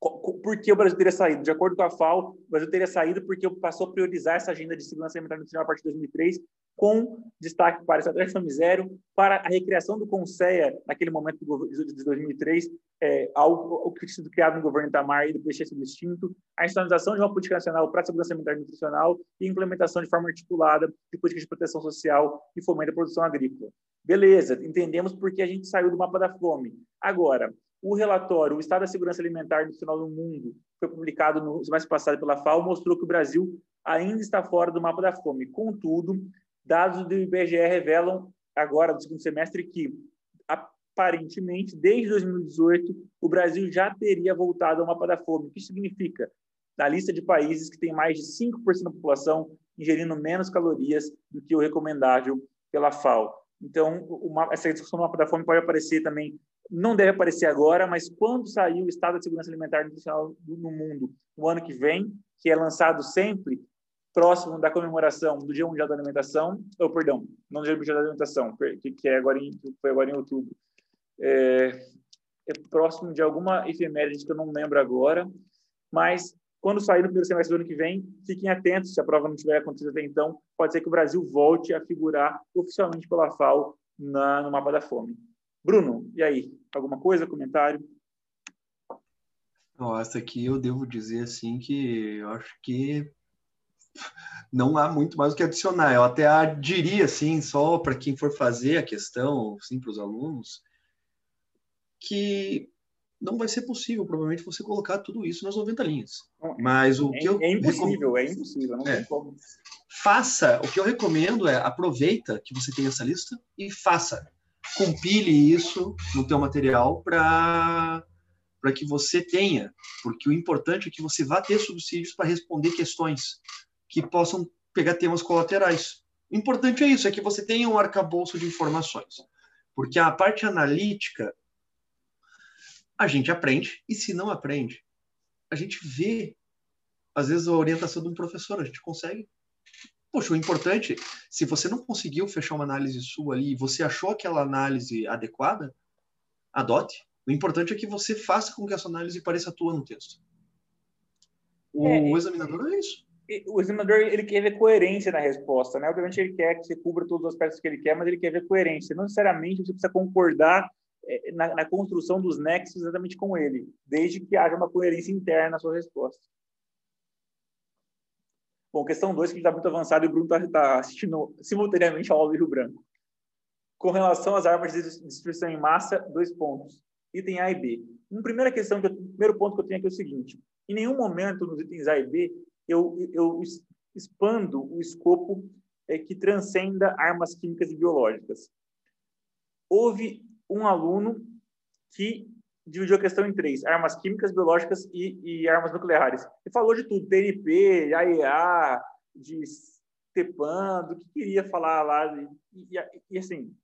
por que o Brasil teria saído? De acordo com a FAO, o Brasil teria saído porque passou a priorizar essa agenda de segurança alimentar e nutricional a partir de 2003 com destaque para a estratégia Zero, para a recriação do CONSEA, naquele momento de 2003, é, algo que tinha sido criado no governo Itamar e depois tinha sido extinto, a institucionalização de uma política nacional para a segurança alimentar e nutricional e implementação de forma articulada de políticas de proteção social e fomento da produção agrícola. Beleza, entendemos porque a gente saiu do mapa da fome. Agora, o relatório O Estado da Segurança Alimentar e Nutricional no Mundo, foi publicado no semestre passado pela FAO, mostrou que o Brasil ainda está fora do mapa da fome. Contudo, Dados do IBGE revelam agora, no segundo semestre, que aparentemente, desde 2018, o Brasil já teria voltado ao mapa da fome. O que significa? Na lista de países que tem mais de 5% da população ingerindo menos calorias do que o recomendável pela FAO. Então, uma, essa discussão do mapa da fome pode aparecer também, não deve aparecer agora, mas quando sair o Estado de Segurança Alimentar Nutricional no mundo, no ano que vem, que é lançado sempre, próximo da comemoração do Dia Mundial da Alimentação, ou perdão, não do Dia Mundial da Alimentação, que, é agora em, foi agora em outubro, é, é próximo de alguma efeméride que eu não lembro agora, mas quando sair no primeiro semestre do ano que vem, fiquem atentos, se a prova não tiver acontecido até então, pode ser que o Brasil volte a figurar oficialmente pela FAO na, no mapa da fome. Bruno, e aí? Alguma coisa, comentário? Nossa, aqui eu devo dizer assim que eu acho que não há muito mais o que adicionar. Eu até diria, assim, só para quem for fazer a questão, sim, para os alunos, que não vai ser possível, provavelmente, você colocar tudo isso nas 90 linhas. Mas o é, que eu é impossível, é impossível, não é. como. Faça, o que eu recomendo é aproveita que você tem essa lista e faça. Compile isso no teu material para para que você tenha, porque o importante é que você vá ter subsídios para responder questões que possam pegar temas colaterais. O importante é isso, é que você tenha um arcabouço de informações. Porque a parte analítica, a gente aprende, e se não aprende, a gente vê, às vezes, a orientação de um professor, a gente consegue. Poxa, o importante, se você não conseguiu fechar uma análise sua ali, e você achou aquela análise adequada, adote. O importante é que você faça com que essa análise pareça tua no texto. O é, examinador é isso o examinador ele quer ver coerência na resposta, né? Obviamente ele quer que você cubra todos os aspectos que ele quer, mas ele quer ver coerência. Não necessariamente você precisa concordar é, na, na, construção dos nexos exatamente com ele, desde que haja uma coerência interna na sua resposta. Bom, questão 2, que está muito avançado e o Bruno está tá assistindo simultaneamente ao Rio Branco. Com relação às armas de destruição em massa, dois pontos. Item A e B. Uma primeira questão, o primeiro ponto que eu tenho aqui é o seguinte: em nenhum momento nos itens A e B eu, eu expando o escopo é, que transcenda armas químicas e biológicas. Houve um aluno que dividiu a questão em três: armas químicas, biológicas e, e armas nucleares. E falou de tudo: TNP, AEA, de TEPAN, do que queria falar lá. E, e, e assim,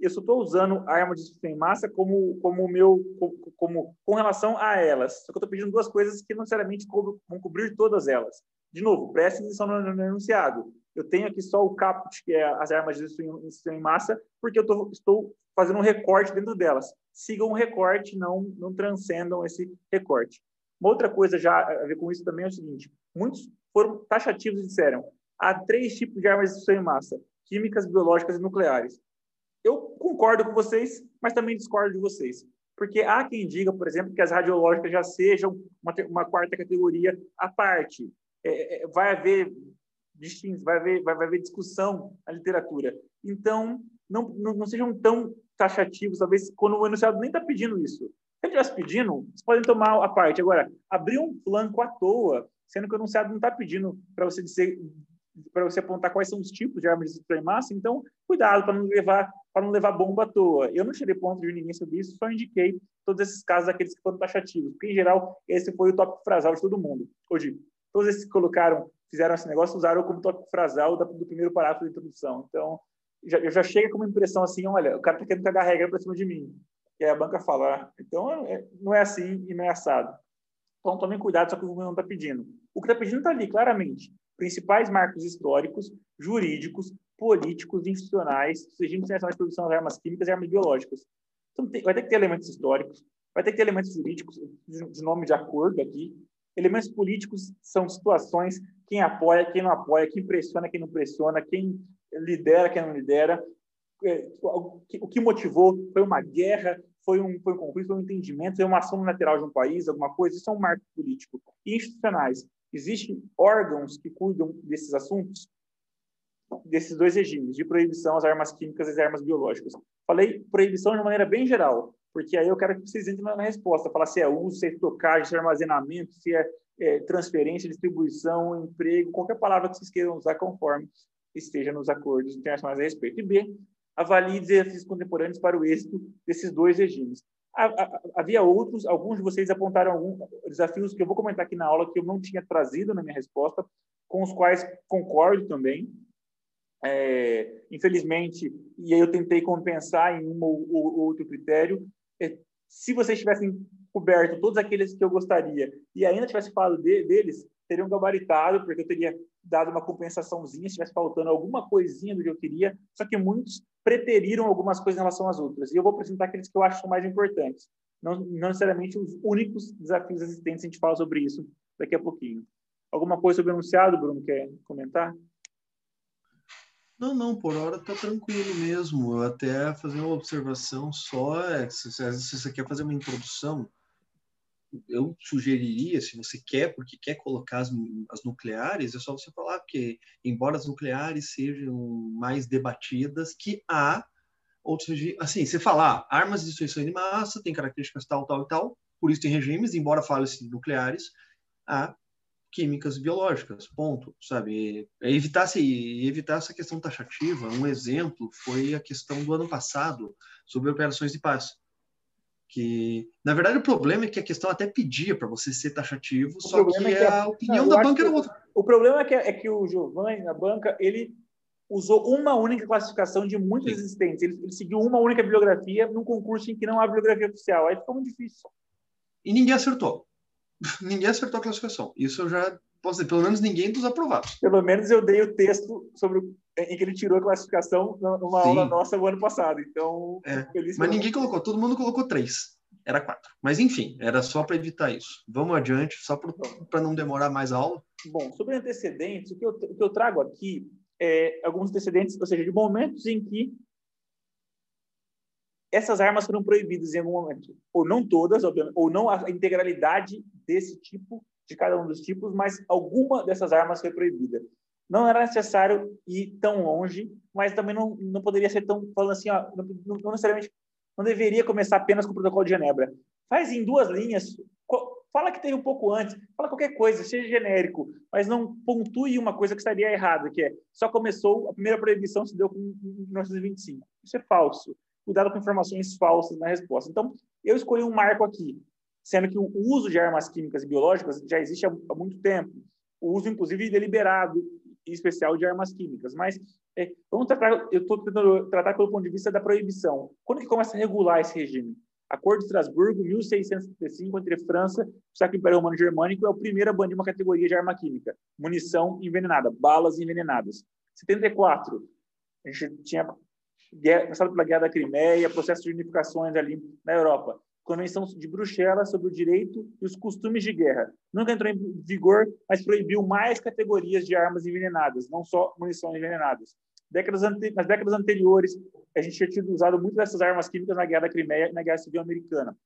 eu só estou usando arma de destruição em massa como, como meu, como, como, com relação a elas. Só que eu estou pedindo duas coisas que não necessariamente vão cobrir todas elas. De novo, preste atenção no, no enunciado. Eu tenho aqui só o caput, que é as armas de destruição em massa, porque eu tô, estou fazendo um recorte dentro delas. Sigam o recorte, não, não transcendam esse recorte. Uma outra coisa já a ver com isso também é o seguinte: muitos foram taxativos e disseram há três tipos de armas de destruição em massa: químicas, biológicas e nucleares eu concordo com vocês, mas também discordo de vocês. Porque há quem diga, por exemplo, que as radiológicas já sejam uma, uma quarta categoria à parte. é, é vai haver vai haver, vai, vai haver discussão na literatura. Então, não, não, não sejam tão taxativos, talvez, quando o enunciado nem está pedindo isso. Se ele estivesse pedindo, vocês podem tomar a parte. Agora, abrir um flanco à toa, sendo que o enunciado não está pedindo para você dizer para você apontar quais são os tipos de armas de destruição massa, então cuidado para não levar para não levar bomba à toa. Eu não tirei ponto de ninguém sobre isso, só indiquei todos esses casos daqueles que foram taxativos, porque em geral esse foi o tópico frasal de todo mundo. Hoje, todos esses que colocaram, fizeram esse negócio, usaram como tópico frasal do primeiro parágrafo da introdução. Então, já, já chega com uma impressão assim, olha, o cara está querendo cagar regra para cima de mim. E aí a banca fala, então é, não é assim e é. Então tomem cuidado, só que o governo não está pedindo. O que está pedindo está ali, claramente principais marcos históricos, jurídicos, políticos, institucionais, regime internacional de produção de armas químicas e armas biológicas. Então, tem, vai ter que ter elementos históricos, vai ter que ter elementos jurídicos, de nome de acordo aqui. Elementos políticos são situações, quem apoia, quem não apoia, quem pressiona, quem não pressiona, quem lidera, quem não lidera. É, o que motivou foi uma guerra, foi um, foi um conflito, foi um entendimento, foi uma ação unilateral de um país, alguma coisa, isso é um marco político. E institucionais, Existem órgãos que cuidam desses assuntos, desses dois regimes, de proibição às armas químicas e às armas biológicas. Falei proibição de maneira bem geral, porque aí eu quero que vocês entrem na resposta, falar se é uso, se é estocagem, se é armazenamento, se é, é transferência, distribuição, emprego, qualquer palavra que vocês queiram usar conforme esteja nos acordos internacionais a respeito. E B, avalie desafios contemporâneos para o êxito desses dois regimes havia outros, alguns de vocês apontaram alguns desafios que eu vou comentar aqui na aula que eu não tinha trazido na minha resposta, com os quais concordo também. É, infelizmente, e aí eu tentei compensar em um ou, outro critério. É, se vocês tivessem coberto todos aqueles que eu gostaria e ainda tivesse falado de, deles, teriam gabaritado, porque eu teria dado uma compensaçãozinha se estivesse faltando alguma coisinha do que eu queria, só que muitos preteriram algumas coisas em relação às outras. E eu vou apresentar aqueles que eu acho mais importantes. Não, não necessariamente os únicos desafios existentes, a gente fala sobre isso daqui a pouquinho. Alguma coisa sobre o enunciado, Bruno, quer comentar? Não, não, por hora tá tranquilo mesmo. Eu até fazer uma observação só, é, se, se você quer fazer uma introdução, eu sugeriria, se você quer, porque quer colocar as, as, nucleares, é só você falar que, embora as nucleares sejam mais debatidas, que há outros assim, você falar ah, armas de destruição de massa tem características tal, tal e tal, por isso tem regimes, embora fale-se de nucleares, há químicas biológicas, ponto, sabe? É evitar, se, evitar essa questão taxativa. Um exemplo foi a questão do ano passado sobre operações de paz que na verdade o problema é que a questão até pedia para você ser taxativo, o só que, é que a, a opinião não, da banca era outra. O problema é que, é que o Giovanni, na banca, ele usou uma única classificação de muitas Sim. existentes. Ele, ele, seguiu uma única bibliografia num concurso em que não há bibliografia oficial. Aí ficou muito difícil. E ninguém acertou. ninguém acertou a classificação. Isso eu já posso dizer, pelo menos ninguém dos aprovados. Pelo menos eu dei o texto sobre em que ele tirou a classificação numa Sim. aula nossa o ano passado. Então, é. mas ninguém colocou, todo mundo colocou três. Era quatro. Mas enfim, era só para evitar isso. Vamos adiante, só para não demorar mais a aula. Bom, sobre antecedentes, o que eu, o que eu trago aqui é alguns antecedentes, ou seja, de momentos em que essas armas foram proibidas em algum momento. Ou não todas, ou não a integralidade desse tipo, de cada um dos tipos, mas alguma dessas armas foi proibida não era necessário ir tão longe, mas também não, não poderia ser tão falando assim, ó, não, não, necessariamente não deveria começar apenas com o protocolo de Genebra. Faz em duas linhas, fala que teve um pouco antes, fala qualquer coisa, seja genérico, mas não pontue uma coisa que estaria errada, que é só começou, a primeira proibição se deu em 1925. Isso é falso. Cuidado com informações falsas na resposta. Então, eu escolhi um marco aqui, sendo que o uso de armas químicas e biológicas já existe há, muito tempo. O uso, inclusive, deliberado em especial de armas químicas. Mas é, vamos tratar, eu estou tentando tratar pelo ponto de vista da proibição. Quando que começa a regular esse regime? Acordo de Estrasburgo, 1635, entre França e o Sacro Império Romano Germânico, é o primeiro a banir uma categoria de arma química, munição envenenada, balas envenenadas. 74, a gente tinha passado pela Guerra da Crimeia, processo de unificações ali na Europa. Convenção de Bruxelas sobre o direito e os costumes de guerra. Nunca entrou em vigor, mas proibiu mais categorias de armas envenenadas, não só munições envenenadas. Décadas nas décadas anteriores, a gente tinha tido usado muito dessas armas químicas na Guerra da Crimeia e na Guerra Civil Americana.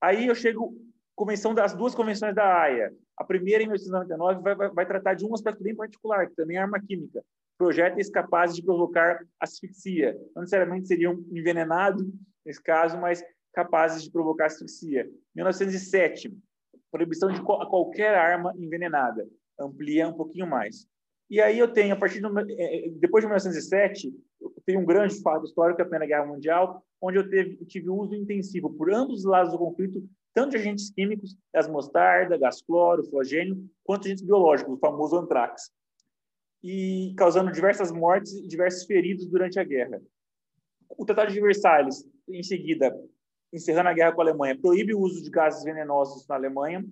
Aí eu chego convenção das duas convenções da AIA. A primeira, em 1999, vai, vai, vai tratar de um aspecto bem particular, que também é arma química. Projéteis capazes de provocar asfixia. Não necessariamente seriam envenenados, nesse caso, mas capazes de provocar asfixia. 1907, proibição de qualquer arma envenenada. Amplia um pouquinho mais. E aí eu tenho, a partir do, é, é, depois de 1907, eu tenho um grande fato histórico, é a Primeira Guerra Mundial, onde eu teve, tive uso intensivo por ambos os lados do conflito, tanto de agentes químicos, gás mostarda, gás cloro, flogênio, quanto agentes biológicos, o famoso antrax, e causando diversas mortes e diversos feridos durante a guerra. O Tratado de Versalhes, em seguida, encerrando a guerra com a Alemanha, proíbe o uso de gases venenosos na Alemanha.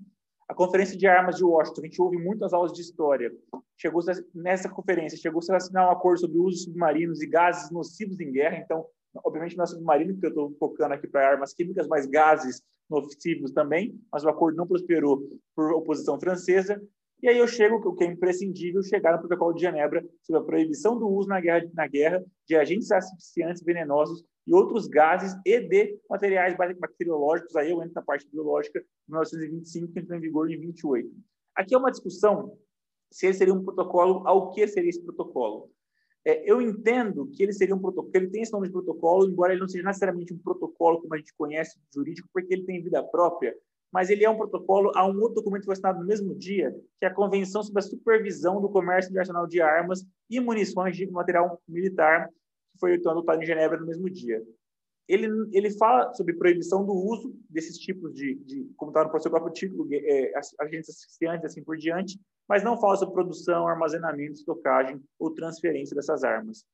A Conferência de Armas de Washington, a gente ouve muitas aulas de história, chegou nessa conferência, chegou-se a assinar um acordo sobre o uso de submarinos e gases nocivos em guerra. Então, obviamente não é submarino, porque eu estou focando aqui para armas químicas, mas gases nocivos também. Mas o acordo não prosperou por oposição francesa. E aí eu chego, o que é imprescindível, chegar no Protocolo de Genebra sobre a proibição do uso na guerra, na guerra de agentes asfixiantes venenosos e outros gases e de materiais bacteriológicos. Aí eu entro na parte biológica, em 1925, que entrou em vigor em 28. Aqui é uma discussão se ele seria um protocolo, ao que seria esse protocolo. É, eu entendo que ele seria um protocolo, ele tem esse nome de protocolo, embora ele não seja necessariamente um protocolo como a gente conhece jurídico, porque ele tem vida própria, mas ele é um protocolo a um outro documento que foi assinado no mesmo dia, que é a Convenção sobre a Supervisão do Comércio Internacional de Armas e Munições de Material Militar, que foi adotado em Genebra no mesmo dia. Ele, ele fala sobre proibição do uso desses tipos de, de como está no seu próprio título, é, agentes asfixiantes, assim por diante, mas não fala sobre produção, armazenamento, estocagem ou transferência dessas armas.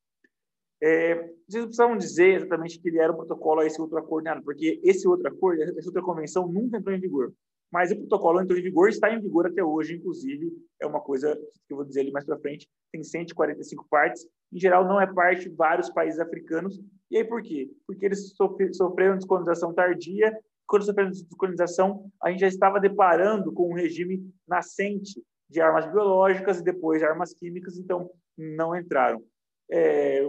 É, vocês precisavam dizer exatamente que ele era o protocolo a esse outro acordo, nada, porque esse outro acordo, essa outra convenção nunca entrou em vigor. Mas o protocolo entrou em vigor, está em vigor até hoje, inclusive, é uma coisa que eu vou dizer ali mais para frente, tem 145 partes, em geral não é parte de vários países africanos. E aí por quê? Porque eles sofreram descolonização tardia, quando sofreram descolonização, a gente já estava deparando com um regime nascente de armas biológicas e depois de armas químicas, então não entraram, é,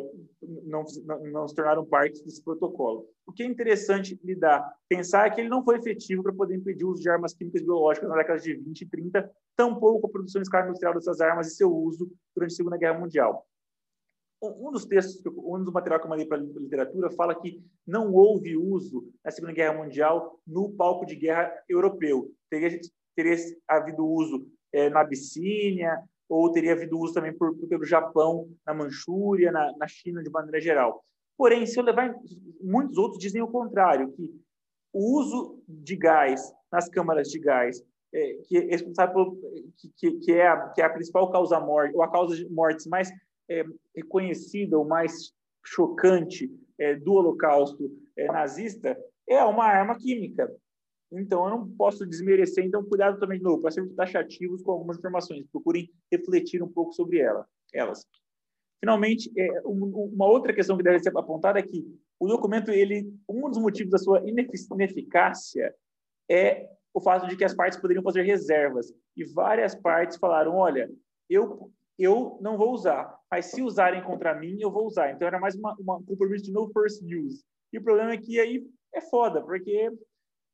não, não, se tornaram parte desse protocolo. O que é interessante lidar, pensar é que ele não foi efetivo para poder impedir o uso de armas químicas biológicas na década de 20 e 30, tampouco a produção em escala industrial dessas armas e seu uso durante a Segunda Guerra Mundial. Um dos textos, um dos materiais que eu mandei para a literatura fala que não houve uso na Segunda Guerra Mundial no palco de guerra europeu. Teria, teria havido uso é, na Abissínia, ou teria havido uso também por, pelo Japão, na Manchúria, na, na China, de maneira geral. Porém, se eu levar, muitos outros dizem o contrário, que o uso de gás nas câmaras de gás, é, que é responsável por, que, que, é a, que é a principal causa morte, ou a causa de mortes mais é, reconhecida ou mais chocante é, do Holocausto é, nazista, é uma arma química. Então, eu não posso desmerecer. Então, cuidado também, de novo, para sermos taxativos com algumas informações. Procurem refletir um pouco sobre ela, elas. Finalmente, é, uma outra questão que deve ser apontada é que o documento, ele, um dos motivos da sua ineficácia é o fato de que as partes poderiam fazer reservas. E várias partes falaram, olha, eu, eu não vou usar, mas se usarem contra mim, eu vou usar. Então, era mais um compromisso de no first use. E o problema é que aí é foda, porque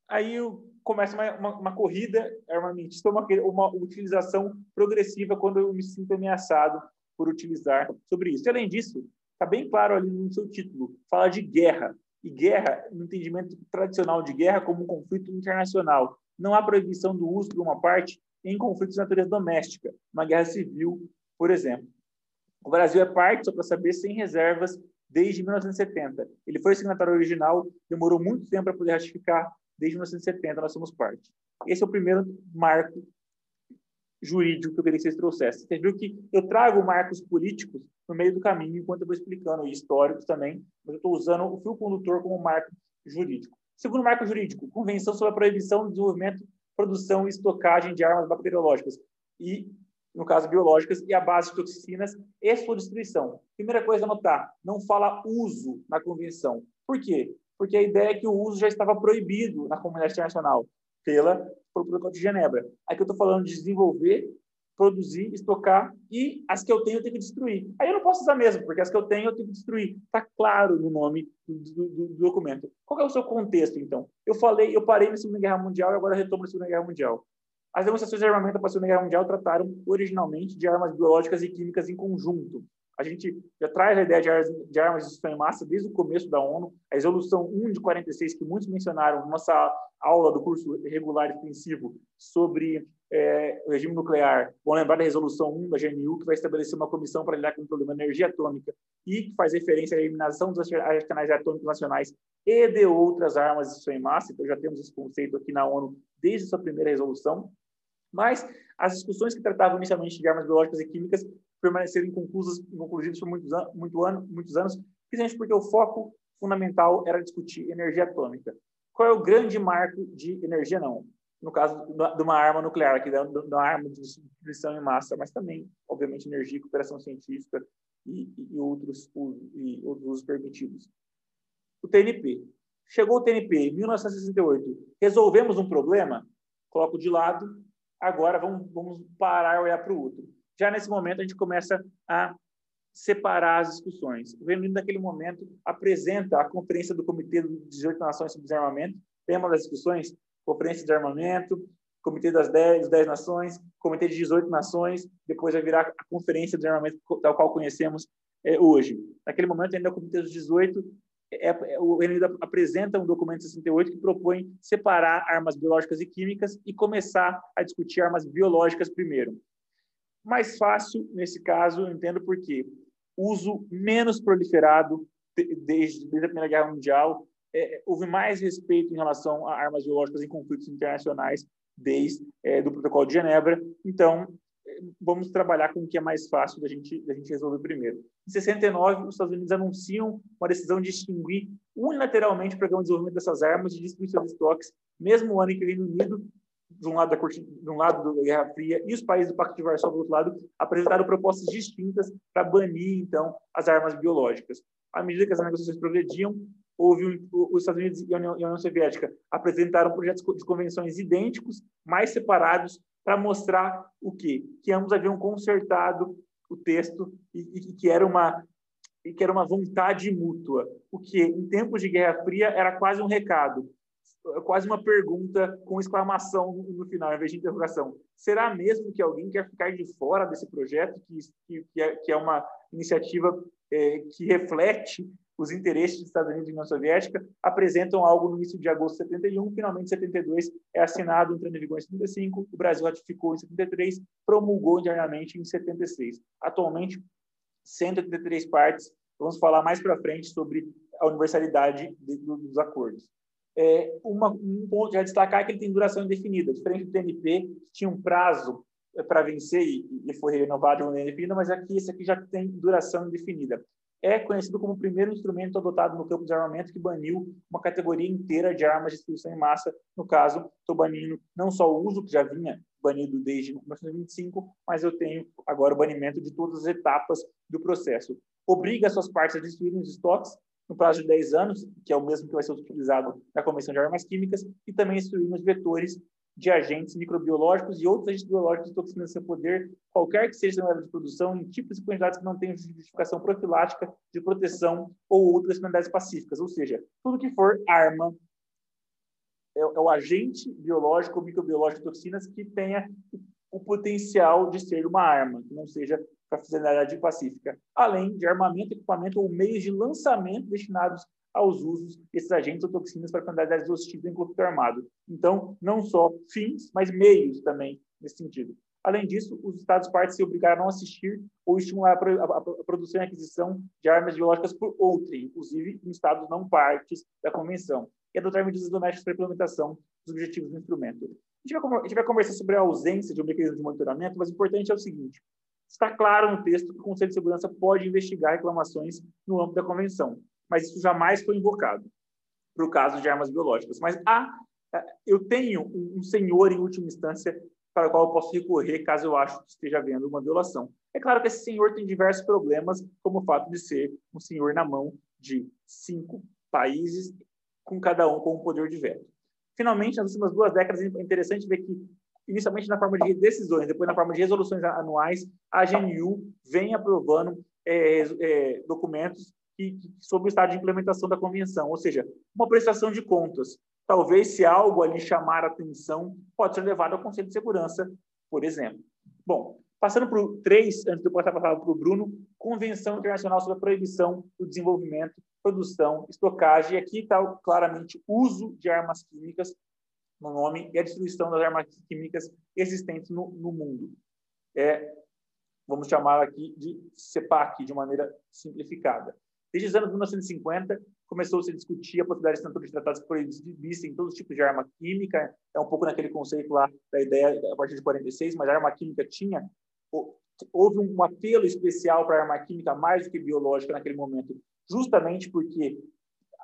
aí começa uma, uma, uma corrida armamentista, uma, uma utilização progressiva quando eu me sinto ameaçado por utilizar sobre isso. E, além disso, está bem claro ali no seu título, fala de guerra. E guerra, no entendimento tradicional de guerra, como um conflito internacional. Não há proibição do uso de uma parte em conflitos de natureza doméstica, uma guerra civil, por exemplo. O Brasil é parte, só para saber, sem reservas desde 1970. Ele foi signatário original, demorou muito tempo para poder ratificar, desde 1970 nós somos parte. Esse é o primeiro marco jurídico que eu queria que vocês trouxessem. Você viu que eu trago marcos políticos no meio do caminho, enquanto eu vou explicando, históricos também, mas eu estou usando o fio condutor como marco jurídico. Segundo marco jurídico, Convenção sobre a Proibição do Desenvolvimento, Produção e Estocagem de Armas Bacteriológicas e, no caso, biológicas, e a base de toxinas e sua destruição. Primeira coisa a notar, não fala uso na Convenção. Por quê? Porque a ideia é que o uso já estava proibido na comunidade internacional pela pelo Protocolo de Genebra. Aqui eu estou falando de desenvolver produzir, estocar e as que eu tenho eu tenho que destruir. Aí eu não posso usar mesmo, porque as que eu tenho eu tenho que destruir. Está claro no nome do, do, do, documento. Qual é o seu contexto, então? Eu falei, eu parei na Segunda Guerra Mundial e agora retomo na Segunda Guerra Mundial. As demonstrações de armamento para a Segunda Guerra Mundial trataram originalmente de armas biológicas e químicas em conjunto. A gente já traz a ideia de armas, de armas de destruição em massa desde o começo da ONU. A resolução 1 de 46, que muitos mencionaram na nossa aula do curso regular extensivo sobre é, o regime nuclear. Vão lembrar da resolução 1 da GNU, que vai estabelecer uma comissão para lidar com o problema da energia atômica e que faz referência à eliminação dos arsenais atômicos nacionais e de outras armas de destruição em massa. Então, já temos esse conceito aqui na ONU desde sua primeira resolução. Mas as discussões que tratavam inicialmente de armas biológicas e químicas permaneceram inconclusas, inconclusivas por muitos, an muito ano, muitos anos, principalmente porque o foco fundamental era discutir energia atômica. Qual é o grande marco de energia? Não. No caso de uma arma nuclear, aqui, de uma arma de destruição em massa, mas também, obviamente, energia, cooperação científica e, e, outros, e outros usos permitidos. O TNP. Chegou o TNP em 1968. Resolvemos um problema? Coloco de lado agora vamos, vamos parar e olhar para o outro. Já nesse momento, a gente começa a separar as discussões. O Reino Unido, naquele momento, apresenta a Conferência do Comitê das 18 Nações sobre Desarmamento, tema das discussões, Conferência de Desarmamento, Comitê das 10, 10 Nações, Comitê de 18 Nações, depois vai virar a Conferência de Desarmamento, tal qual conhecemos é, hoje. Naquele momento, ainda o Comitê dos 18 é, é, o Reino Unido apresenta um documento 68 que propõe separar armas biológicas e químicas e começar a discutir armas biológicas primeiro. Mais fácil, nesse caso, eu entendo por quê. Uso menos proliferado desde, desde a Primeira Guerra Mundial, é, houve mais respeito em relação a armas biológicas em conflitos internacionais desde é, do Protocolo de Genebra. Então, vamos trabalhar com o que é mais fácil da gente, da gente resolver primeiro. Em 69, os Estados Unidos anunciam uma decisão de extinguir unilateralmente o programa de desenvolvimento dessas armas e destruir seus estoques, mesmo ano em que o Reino Unido, de um lado da, de um lado da Guerra Fria, e os países do Pacto de Varsóvia, do outro lado, apresentaram propostas distintas para banir, então, as armas biológicas. À medida que as negociações progrediam, houve um, os Estados Unidos e a União, e a União Soviética apresentaram projetos de convenções idênticos, mais separados, para mostrar o quê? Que ambos haviam consertado o texto e, e, que era uma e que era uma vontade mútua. O que em tempos de Guerra Fria era quase um recado, quase uma pergunta com exclamação no, final, em vez de interrogação. Será mesmo que alguém quer ficar de fora desse projeto que que, é, que é uma iniciativa é, que reflete os interesses dos Estados Unidos e União Soviética apresentam algo no início de agosto de 71, finalmente em 72 é assinado, entrando em vigor em 75, o Brasil ratificou em 73, promulgou internamente em 76. Atualmente, 183 partes, vamos falar mais para frente sobre a universalidade dos acordos. É, uma, um ponto a destacar é que ele tem duração indefinida, diferente do TNP, que tinha um prazo é, para vencer e, e foi renovado em indefinida, mas aqui esse aqui já tem duração indefinida é conhecido como o primeiro instrumento adotado no campo de armamento que baniu uma categoria inteira de armas de destruição em massa. No caso, estou banindo não só o uso, que já vinha banido desde 1925, mas eu tenho agora o banimento de todas as etapas do processo. Obriga as suas partes a destruírem os estoques no prazo de 10 anos, que é o mesmo que vai ser utilizado na Convenção de Armas Químicas, e também destruir os vetores de agentes microbiológicos e outros agentes biológicos de toxinas sem poder, qualquer que seja a de produção, em tipos e quantidades que não tenham justificação profilática de proteção ou outras finalidades pacíficas. Ou seja, tudo que for arma é, é o agente biológico ou microbiológico de toxinas que tenha o potencial de ser uma arma, que não seja para finalidade pacífica, além de armamento, equipamento ou meios de lançamento destinados aos usos desses agentes ou toxinas para finalidades hostis em conflito armado. Então, não só fins, mas meios também nesse sentido. Além disso, os Estados partes se obrigaram a não assistir ou estimular a, produção e aquisição de armas biológicas por outrem, inclusive em Estados não partes da Convenção, e adotar medidas domésticas para a implementação dos objetivos do instrumento. A gente, vai, a gente vai conversar sobre a ausência de um mecanismo de monitoramento, mas o importante é o seguinte: está claro no texto que o Conselho de Segurança pode investigar reclamações no âmbito da Convenção, mas isso jamais foi invocado para o caso de armas biológicas. Mas há, é, eu tenho um senhor, em última instância, para o qual eu posso recorrer caso eu ache que esteja havendo uma violação. É claro que esse senhor tem diversos problemas, como o fato de ser um senhor na mão de cinco países, com cada um com um poder de veto. Finalmente, nas últimas duas décadas, é interessante ver que inicialmente na forma de decisões, depois na forma de resoluções anuais, a GNU vem aprovando é, é, documentos que, sobre o estado de implementação da convenção, ou seja, uma prestação de contas. Talvez, se algo ali chamar atenção, pode ser levado ao Conselho de Segurança, por exemplo. Bom, passando para o 3, antes de eu passar a palavra para o Bruno, Convenção Internacional sobre a Proibição do Desenvolvimento, Produção, Estocagem, e aqui está claramente uso de armas químicas no nome e a destruição das armas químicas existentes no, no mundo. É, vamos chamar aqui de CEPAC, de maneira simplificada. Desde os anos 1950, começou-se a discutir a possibilidade de assinatura de tratados que proibissem todos os tipos de arma química, é um pouco naquele conceito lá da ideia a partir de 46, mas a arma química tinha houve um apelo especial para a arma química mais do que biológica naquele momento, justamente porque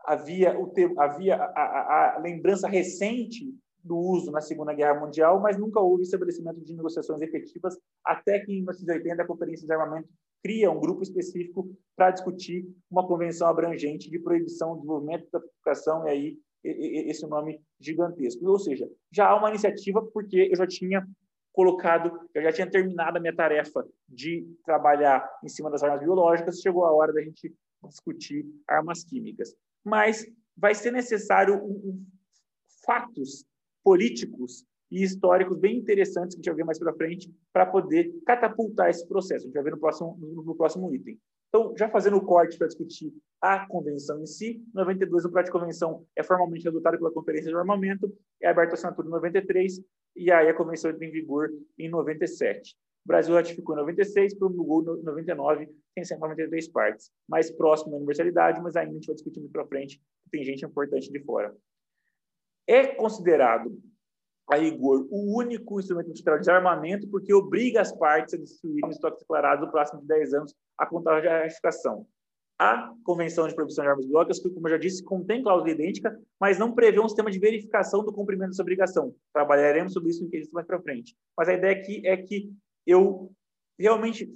havia o havia a, a, a lembrança recente do uso na Segunda Guerra Mundial, mas nunca houve estabelecimento de negociações efetivas até que em 1980 a Conferência de Armamento cria um grupo específico para discutir uma convenção abrangente de proibição, desenvolvimento da fabricação e aí esse nome gigantesco. Ou seja, já há uma iniciativa porque eu já tinha colocado, eu já tinha terminado a minha tarefa de trabalhar em cima das armas biológicas, chegou a hora da gente discutir armas químicas. Mas vai ser necessário um, um, fatos políticos e históricos bem interessantes que a gente vai ver mais para frente para poder catapultar esse processo. A gente vai ver no próximo, no, próximo item. Então, já fazendo o corte para discutir a convenção em si, 92, o projeto de convenção é formalmente adotado pela Conferência de Armamento, é aberto a assinatura em 93, e aí a convenção entra em vigor em 97. O Brasil ratificou em 96, promulgou em 99, tem 193 partes. Mais próximo da universalidade, mas ainda a gente vai discutir muito para frente, tem gente importante de fora é considerado, a rigor, o único instrumento industrial de armamento porque obriga as partes a destruírem estoques declarados no próximo de 10 anos a contar de ratificação. A Convenção de Proibição de Armas Biológicas, que, como eu já disse, contém cláusula idêntica, mas não prevê um sistema de verificação do cumprimento dessa obrigação. Trabalharemos sobre isso em quesito mais para frente. Mas a ideia aqui é que eu realmente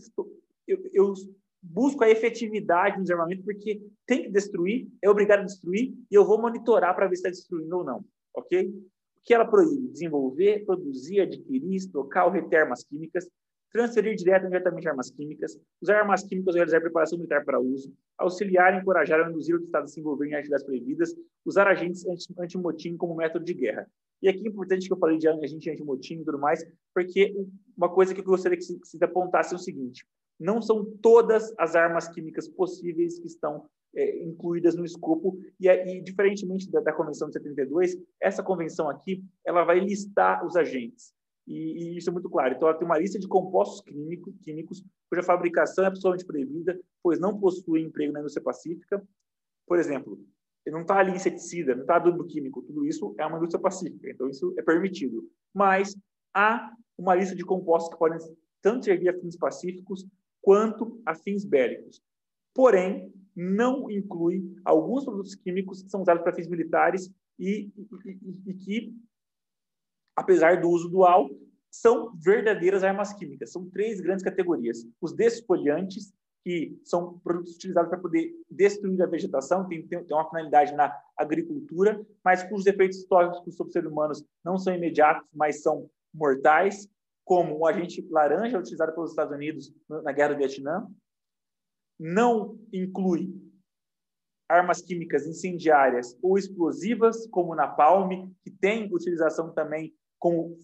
eu, eu busco a efetividade no desarmamento, porque tem que destruir, é obrigado a destruir, e eu vou monitorar para ver se está destruindo ou não ok? O que ela proíbe? Desenvolver, produzir, adquirir, estocar ou reter armas químicas, transferir direto ou indiretamente armas químicas, usar armas químicas ou realizar preparação militar para uso, auxiliar, encorajar ou induzir o Estado a se envolver em atividades proibidas, usar agentes anti-motim como método de guerra. E aqui é importante que eu falei de agente anti-motim e tudo mais, porque uma coisa que eu gostaria que que se apontasse é o seguinte, não são todas as armas químicas possíveis que estão é, incluídas no escopo e, e diferentemente da, da, convenção de 72, essa convenção aqui ela vai listar os agentes e, e, isso é muito claro. Então ela tem uma lista de compostos químico, químicos cuja fabricação é absolutamente proibida, pois não possuem emprego na indústria pacífica. Por exemplo, não está ali inseticida, não está adubo químico, tudo isso é uma indústria pacífica, então isso é permitido. Mas há uma lista de compostos que podem tanto servir a fins pacíficos quanto a fins bélicos. Porém, não inclui alguns produtos químicos que são usados para fins militares e, e, e, que, apesar do uso dual, são verdadeiras armas químicas. São três grandes categorias. Os desfoliantes, que são produtos utilizados para poder destruir a vegetação, tem, tem uma finalidade na agricultura, mas cujos efeitos tóxicos sobre seres humanos não são imediatos, mas são mortais, como o agente laranja utilizado pelos Estados Unidos na Guerra do Vietnã, não inclui armas químicas incendiárias ou explosivas, como na Palme, que tem utilização também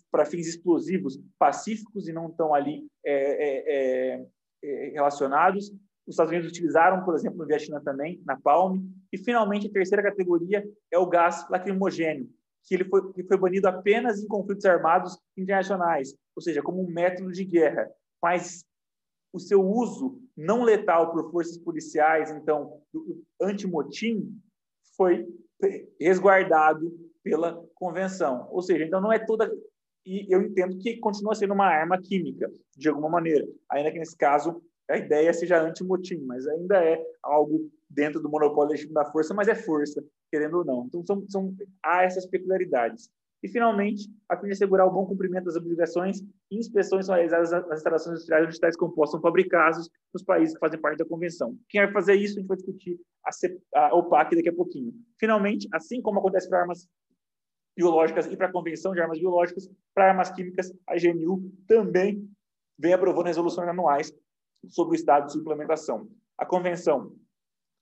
para fins explosivos pacíficos e não estão ali é, é, é, é, relacionados. Os Estados Unidos utilizaram, por exemplo, no Vietnã também, na Palme. E, finalmente, a terceira categoria é o gás lacrimogêneo, que ele foi, que foi banido apenas em conflitos armados internacionais, ou seja, como um método de guerra. Mas o seu uso não letal por forças policiais, então, anti-motim, foi resguardado pela convenção. Ou seja, então não é toda. E eu entendo que continua sendo uma arma química, de alguma maneira, ainda que nesse caso a ideia seja anti-motim, mas ainda é algo dentro do monopólio legítimo da força, mas é força, querendo ou não. Então, são, são, há essas peculiaridades. E, finalmente, a fim de assegurar o bom cumprimento das obrigações, inspeções são realizadas nas instalações industriais onde tais compostos são fabricados nos países que fazem parte da convenção. Quem vai fazer isso, a gente vai discutir a, a OPAC daqui a pouquinho. Finalmente, assim como acontece para armas biológicas e para a Convenção de Armas Biológicas, para armas químicas, a GNU também vem aprovando resoluções anuais sobre o estado de sua implementação. A Convenção,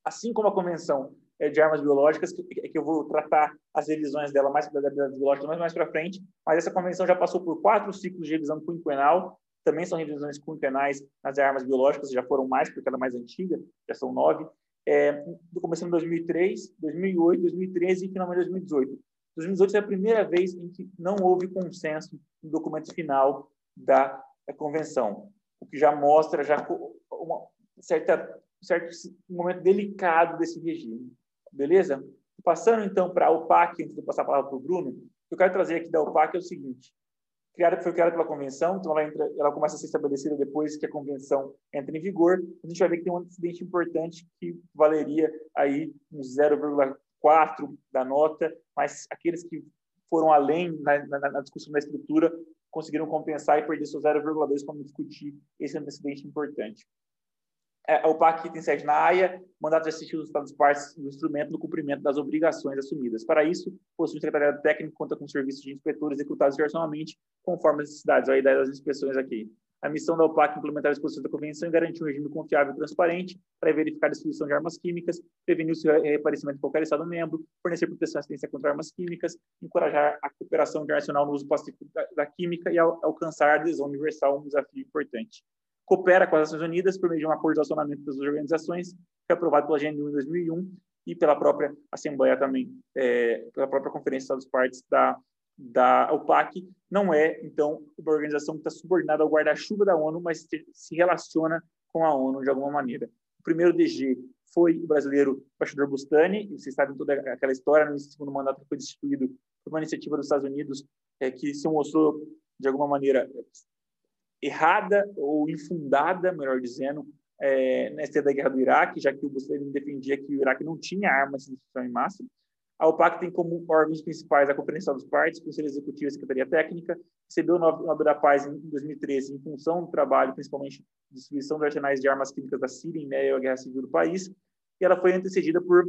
assim como a Convenção de Armas Biológicas, que, que eu vou tratar as revisões dela mais das biológicas mais, mais para frente, mas essa convenção já passou por quatro ciclos de revisão quinquenal, também são revisões quinquenais nas armas biológicas, já foram mais, porque ela é mais antiga, já são nove, é, começando em 2003, 2008, 2013 e finalmente 2018. 2018 foi a primeira vez em que não houve consenso no documento final da, da convenção, o que já mostra já uma certa certo momento delicado desse regime. Beleza? Passando então para a OPAC, antes de passar a palavra para o Bruno, eu quero trazer aqui da OPAC é o seguinte: criada, foi criada pela convenção, então ela, entra, ela começa a ser estabelecida depois que a convenção entra em vigor. A gente vai ver que tem um antecedente importante que valeria aí uns 0,4 da nota, mas aqueles que foram além na, na, na, discussão da estrutura conseguiram compensar e perder seu 0,2 para discutir esse antecedente importante. É, a OPAC tem sede na AIA, mandato de assistir os Estados partes do instrumento no cumprimento das obrigações assumidas. Para isso, possui um secretariado técnico conta com serviços de inspetores executados personalmente, conforme as necessidades. A ideia das inspeções aqui. A missão da OPAC é implementar as disposições da Convenção e garantir um regime confiável e transparente para verificar a distribuição de armas químicas, prevenir o reaparecimento de qualquer Estado-membro, fornecer proteção e assistência contra armas químicas, encorajar a cooperação internacional no uso pacífico da, da química e al alcançar a adesão universal, um desafio importante coopera com as Nações Unidas por meio de um acordo de acionamento das organizações, que foi aprovado pela GNU em 2001 e pela própria Assembleia também, é, pela própria Conferência dos Partes da, da OPAC. Não é, então, uma organização que está subordinada ao guarda-chuva da ONU, mas se relaciona com a ONU de alguma maneira. O primeiro DG foi o brasileiro embaixador Bustani, e vocês sabem toda aquela história, no segundo mandato foi destituído por uma iniciativa dos Estados Unidos é, que se mostrou, de alguma maneira, errada ou infundada, melhor dizendo, é, história da guerra do Iraque, já que o Mussolini defendia que o Iraque não tinha armas de destruição em massa. A OPAC tem como órgãos principais a Conferência dos Partes, Conselho Executivo e Secretaria Técnica. Recebeu o Nobel da Paz em 2013 em função do trabalho, principalmente de distribuição de arsenais de armas químicas da Síria em meio à guerra civil do país. E ela foi antecedida por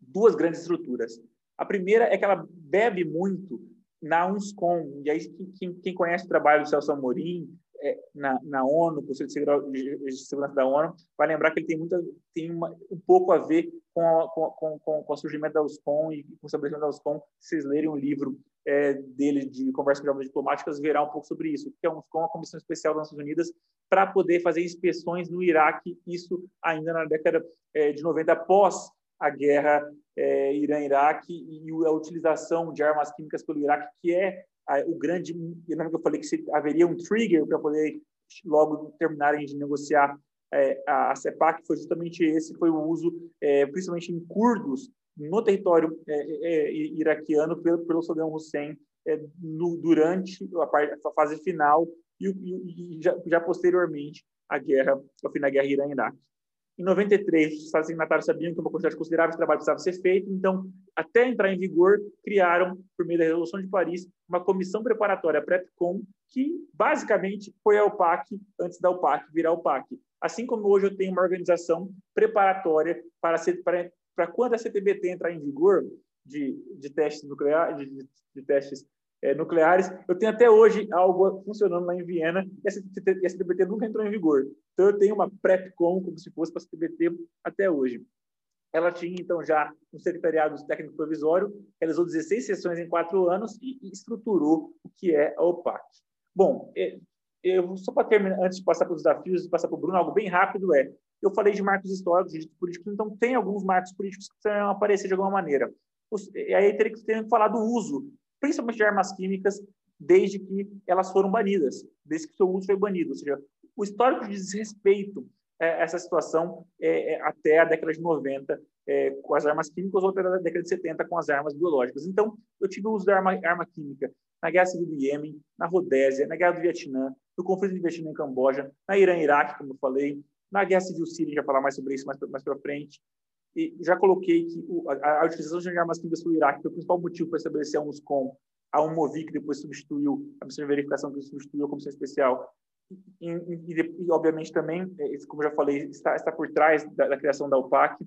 duas grandes estruturas. A primeira é que ela bebe muito na UNSCOM. E aí, quem, quem conhece o trabalho do Celso Amorim é, na, na ONU, Conselho de Segurança da ONU, vai lembrar que ele tem, muita, tem uma, um pouco a ver com, a, com, com, com o surgimento da USCOM e com o estabelecimento da USCOM. Se vocês lerem um livro é, dele de conversas com diplomáticas, verá um pouco sobre isso, que é a USCOM, a Comissão Especial das Nações Unidas, para poder fazer inspeções no Iraque, isso ainda na década é, de 90, após a guerra é, Irã-Iraque e a utilização de armas químicas pelo Iraque, que é a, o grande. Lembro que eu falei que haveria um trigger para poder logo terminarem de negociar é, a, a CEPAC, foi justamente esse, foi o uso, é, principalmente em curdos, no território é, é, é, iraquiano pelo, pelo Saddam Hussein no, durante a, parte, a, fase final e, e, e já, já, posteriormente a guerra, ao fim da guerra Irã-Iraque. Em 93, os Estados signatários sabiam que uma quantidade considerável de trabalho precisava ser feito, então, até entrar em vigor, criaram, por meio da Resolução de Paris, uma comissão preparatória PrEPCOM, que basicamente foi a OPAC antes da OPAC virar OPAC. Assim como hoje eu tenho uma organização preparatória para, ser, para, para quando a CTBT entrar em vigor, de, de testes nucleares, de, de testes é, nucleares. Eu tenho até hoje algo funcionando lá em Viena e essa, essa TBT nunca entrou em vigor. Então, eu tenho uma PrEPCOM, como se fosse para a CTBT até hoje. Ela tinha, então, já um secretariado técnico provisório, realizou 16 sessões em quatro anos e estruturou o que é a OPAC. Bom, é, eu, só para terminar, antes de passar para os desafios passar para o Bruno, algo bem rápido é, eu falei de marcos históricos, de políticos, então tem alguns marcos políticos que precisam aparecer de alguma maneira. Os, aí teria que ter falar do uso principalmente de armas químicas, desde que elas foram banidas, desde que seu uso foi banido. Ou seja, o histórico de desrespeito é, essa situação é, é, até a década de 90 é, com as armas químicas ou até a década de 70 com as armas biológicas. Então, eu tive o uso da arma, arma química na Guerra Civil do Iêmen, na Rodésia, na Guerra do Vietnã, no conflito do Vietnã em Camboja, na Irã-Iraque, como eu falei, na Guerra Civil Síria, já falar mais sobre isso mais, mais para frente, e já coloquei que a, a, utilização de armas químicas pelo Iraque foi o principal motivo para estabelecer a UNSCOM, a UNMOVI, que depois substituiu, a missão de verificação que substituiu a Comissão Especial. E, e, e obviamente, também, é, como já falei, está, está por trás da, da criação da UPAC.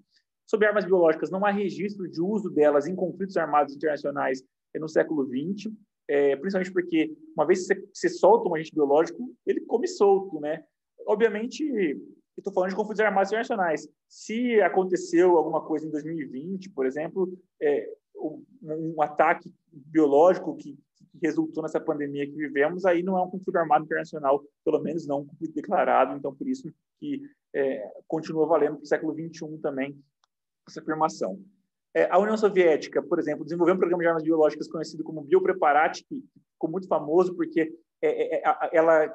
Sobre armas biológicas, não há registro de uso delas em conflitos armados internacionais no século XX, é, principalmente porque uma vez que você, você solta um agente biológico, ele come solto, né? Obviamente, estou falando de conflitos armados internacionais. Se aconteceu alguma coisa em 2020, por exemplo, é, um, um, ataque biológico que, que, resultou nessa pandemia que vivemos, aí não é um conflito armado internacional, pelo menos não um conflito declarado. Então, por isso que é, continua valendo para o século XXI também essa afirmação. É, a União Soviética, por exemplo, desenvolveu um programa de armas biológicas conhecido como Biopreparat, que ficou muito famoso porque é, é, é ela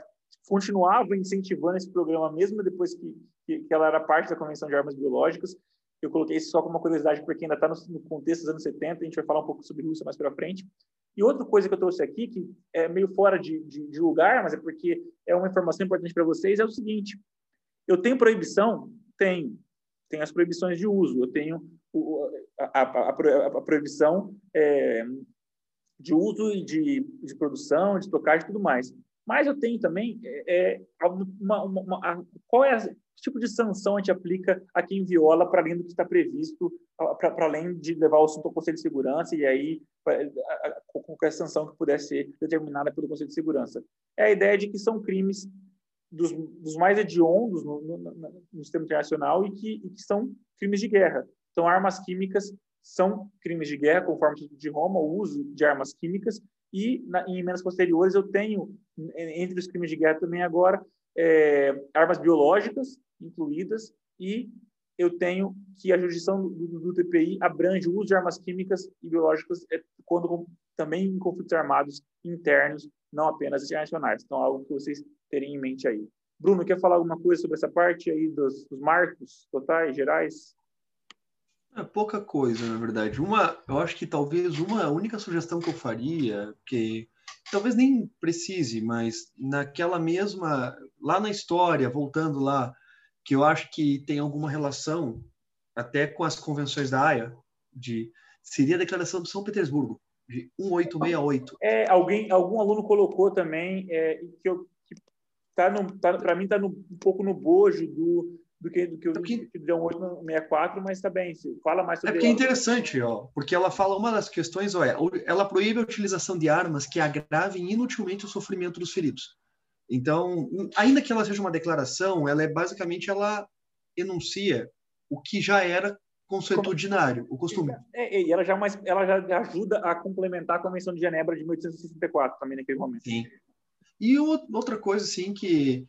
continuava incentivando esse programa mesmo depois que, que, que, ela era parte da Convenção de Armas Biológicas. Eu coloquei isso só como uma curiosidade porque ainda está no, no, contexto dos anos 70, a gente vai falar um pouco sobre Rússia mais para frente. E outra coisa que eu trouxe aqui, que é meio fora de, de, de lugar, mas é porque é uma informação importante para vocês, é o seguinte, eu tenho proibição? Tenho. Tenho as proibições de uso, eu tenho a, a, a proibição é, de uso e de, de produção, de tocagem e tudo mais. Mas eu tenho também é, é uma, uma, uma, qual é que tipo de sanção a gente aplica a quem viola para além do que está previsto, para além de levar o assunto ao Conselho de Segurança e aí qualquer sanção que pudesse ser determinada pelo Conselho de Segurança. É a ideia de que são crimes dos, dos mais hediondos no, no, no, no, sistema internacional e que, e que são crimes de guerra. Então, armas químicas são crimes de guerra, conforme o de Roma, o uso de armas químicas, e na, em emendas posteriores eu tenho, entre os crimes de guerra também agora, é, armas biológicas incluídas, e eu tenho que a jurisdição do, do, TPI abrange o uso de armas químicas e biológicas é, quando também em conflitos armados internos, não apenas internacionais. Então, algo que vocês terem em mente aí. Bruno, quer falar alguma coisa sobre essa parte aí dos, dos marcos totais, gerais? É pouca coisa, na verdade. Uma, eu acho que talvez uma única sugestão que eu faria, que talvez nem precise, mas naquela mesma, lá na história, voltando lá, que eu acho que tem alguma relação até com as convenções da AIA, de seria a declaração de São Petersburgo, de 1868. É, alguém, algum aluno colocou também é, que eu que tá, tá para mim está um pouco no bojo do do que, do que o é que deu um 864, mas está bem. Fala mais sobre É porque é interessante, ó, porque ela fala uma das questões, ó, é, ela proíbe a utilização de armas que agravem inutilmente o sofrimento dos feridos. Então, ainda que ela seja uma declaração, ela é basicamente ela enuncia o que já era consuetudinário, o costume. É, e ela já, mais, ela já ajuda a complementar a Convenção de Genebra de 1864 também naquele momento. Sim. E outra coisa assim que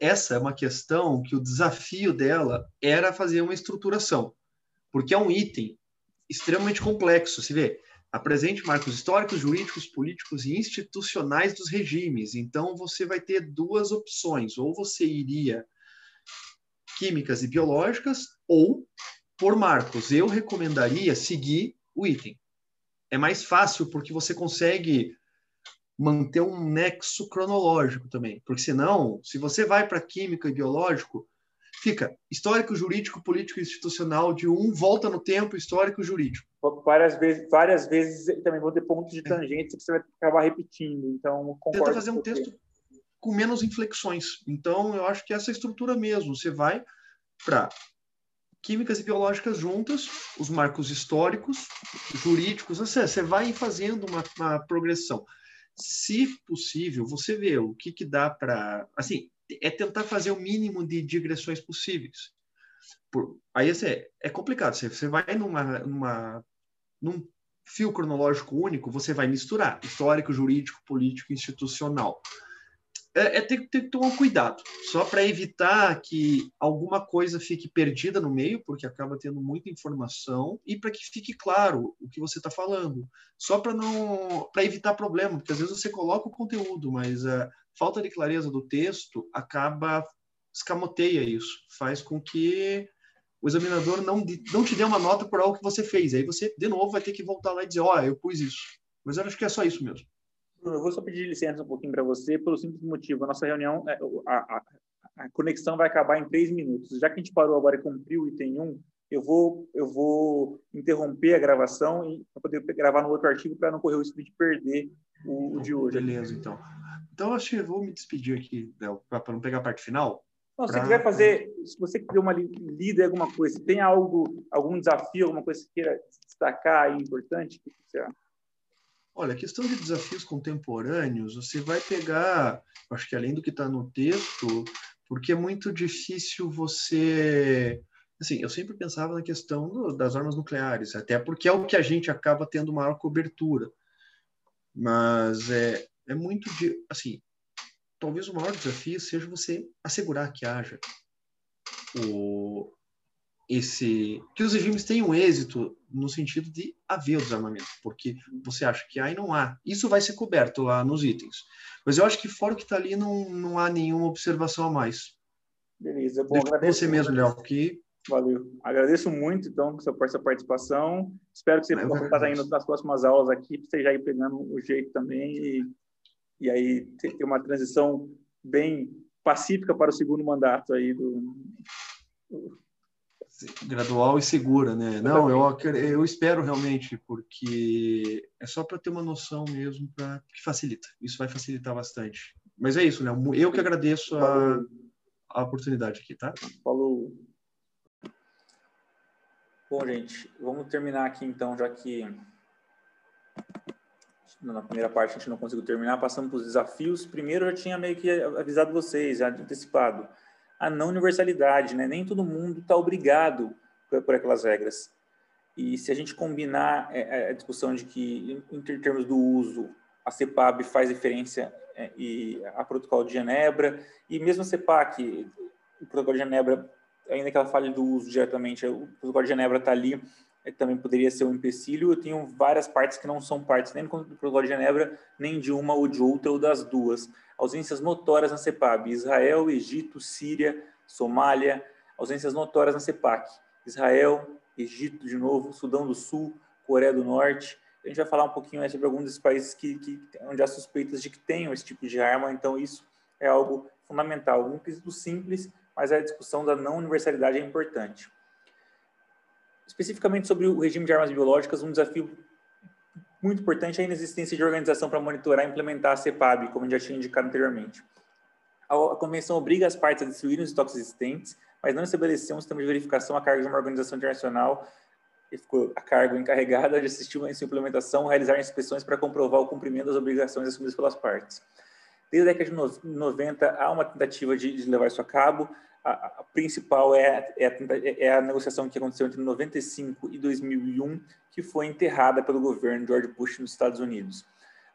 essa é uma questão que o desafio dela era fazer uma estruturação, porque é um item extremamente complexo. Se vê, apresente marcos históricos, jurídicos, políticos e institucionais dos regimes. Então, você vai ter duas opções: ou você iria químicas e biológicas, ou por marcos. Eu recomendaria seguir o item. É mais fácil porque você consegue manter um nexo cronológico também, porque senão, se você vai para química e biológico, fica histórico, jurídico, político, institucional de um, volta no tempo, histórico, jurídico. Várias vezes, várias vezes também vão ter pontos de tangente que você vai acabar repetindo. Então, tenta fazer um texto com menos inflexões. Então, eu acho que essa é a estrutura mesmo. Você vai para químicas e biológicas juntas, os marcos históricos, jurídicos, você, você vai fazendo uma, uma progressão se possível, você vê o que, que dá para. Assim, é tentar fazer o mínimo de digressões possíveis. Por, aí assim, é complicado. Você, você vai numa, numa, num fio cronológico único, você vai misturar histórico, jurídico, político, institucional é, é ter, ter que tomar cuidado, só para evitar que alguma coisa fique perdida no meio, porque acaba tendo muita informação, e para que fique claro o que você está falando, só para não para evitar problema, porque às vezes você coloca o conteúdo, mas a falta de clareza do texto acaba escamoteia isso, faz com que o examinador não, não te dê uma nota por algo que você fez. Aí você, de novo, vai ter que voltar lá e dizer, oh, eu pus isso. Mas eu acho que é só isso mesmo. Eu vou só pedir licença um pouquinho para você, pelo simples motivo, a nossa reunião, é, a, a, a, conexão vai acabar em três minutos. Já que a gente parou agora e cumpriu o item 1, eu vou, eu vou interromper a gravação e poder gravar no outro artigo para não correr o risco de perder o, o, de hoje. Beleza, então. Então, acho que eu vou me despedir aqui, para não pegar a parte final. Não, se você quiser fazer, se você quiser uma lida alguma coisa, se tem algo, algum desafio, alguma coisa que queira destacar importante, o que você acha? Olha, a questão de desafios contemporâneos, você vai pegar, acho que além do que está no texto, porque é muito difícil você. Assim, eu sempre pensava na questão do, das armas nucleares, até porque é o que a gente acaba tendo maior cobertura. Mas é, é muito de. Assim, talvez o maior desafio seja você assegurar que haja o, esse que os regimes tenham êxito no sentido de haver o desarmamento, porque você acha que há e não há. Isso vai ser coberto lá nos itens. Mas eu acho que fora o que está ali não, não há nenhuma observação a mais. Beleza. Bom, Deixa agradeço você mesmo, Léo, que Valeu. Agradeço muito, então, por essa participação. Espero que você possa estar indo nas próximas aulas aqui, para você já ir pegando o jeito também e, e aí ter uma transição bem pacífica para o segundo mandato aí do, gradual e segura, né? Não, eu, eu espero realmente, porque é só para ter uma noção mesmo, para que facilita. Isso vai facilitar bastante. Mas é isso, né? Eu que agradeço a, a oportunidade aqui, tá? Falou. Bom, gente, vamos terminar aqui então, já que na primeira parte a gente não conseguiu terminar, passando para os desafios. Primeiro, eu já tinha meio que avisado vocês, já antecipado a não universalidade, né? Nem todo mundo está obrigado por, aquelas regras. E se a gente combinar é, é, a discussão de que, em, termos do uso, a CEPAB faz referência é, e a protocolo de Genebra, e mesmo a CEPAC, o protocolo de Genebra, ainda que ela fale do uso diretamente, o protocolo de Genebra está ali, também poderia ser um empecilho. Eu tenho várias partes que não são partes nem do protocolo de Genebra, nem de uma ou de outra, ou das duas ausências notórias na CEPAB, Israel, Egito, Síria, Somália, ausências notórias na CEPAC, Israel, Egito de novo, Sudão do Sul, Coreia do Norte. A gente vai falar um pouquinho sobre alguns desses países que, que, onde há suspeitas de que tenham esse tipo de arma, então isso é algo fundamental. Um quesito simples, mas a discussão da não universalidade é importante. Especificamente sobre o regime de armas biológicas, um desafio muito importante é a inexistência de organização para monitorar e implementar a CEPAB, como já tinha indicado anteriormente. A Convenção obriga as partes a destruírem os estoques existentes, mas não estabeleceu um sistema de verificação a cargo de uma organização internacional que ficou a cargo encarregada de assistir a sua implementação, realizar inspeções para comprovar o cumprimento das obrigações assumidas pelas partes. Desde a década de 90, há uma tentativa de, de levar isso a cabo, a, principal é, é, a, é, a, negociação que aconteceu entre 95 e 2001, que foi enterrada pelo governo George Bush nos Estados Unidos.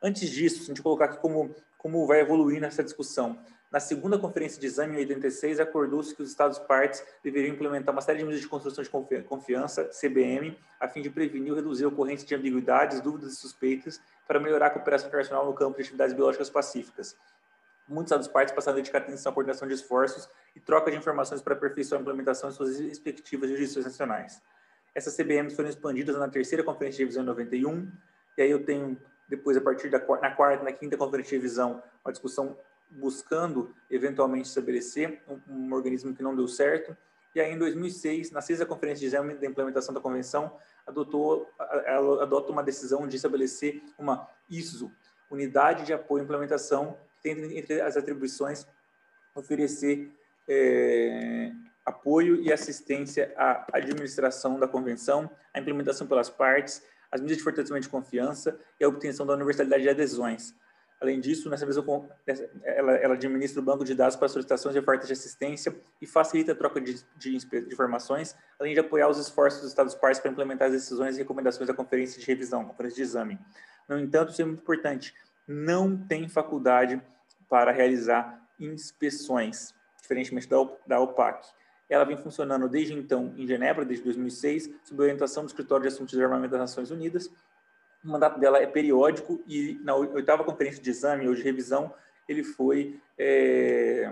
Antes disso, a gente colocar aqui como, como vai evoluir nessa discussão, na segunda conferência de exame, em 86, acordou-se que os Estados partes deveriam implementar uma série de medidas de construção de confiança, CBM, a fim de prevenir ou reduzir a ocorrência de ambiguidades, dúvidas e suspeitas para melhorar a cooperação internacional no campo de atividades biológicas pacíficas. Muitos Estados partes passaram a dedicar atenção à coordenação de esforços e troca de informações para aperfeiçoar a implementação de suas respectivas jurisdições nacionais. Essas CBMs foram expandidas na terceira conferência de revisão em 91, e aí eu tenho depois, a partir da na quarta e na quinta conferência de revisão, uma discussão buscando eventualmente estabelecer um, um, organismo que não deu certo. E aí, em 2006, na sexta conferência de exame da implementação da convenção, adotou, ela adota uma decisão de estabelecer uma ISO, Unidade de Apoio à Implementação, tem entre as atribuições oferecer é, apoio e assistência à administração da convenção, a implementação pelas partes, as medidas de fortalecimento de confiança e a obtenção da universalidade de adesões. Além disso, nessa mesma, ela, ela, administra o banco de dados para solicitações de ofertas de assistência e facilita a troca de, de, de, informações, além de apoiar os esforços dos Estados partes para implementar as decisões e recomendações da conferência de revisão, conferência de exame. No entanto, isso é muito importante, não tem faculdade para realizar inspeções, diferentemente da, da OPAC. Ela vem funcionando desde então em Genebra, desde 2006, sob orientação do Escritório de Assuntos de Armamento das Nações Unidas. O mandato dela é periódico e na oitava conferência de exame ou de revisão, ele foi. É...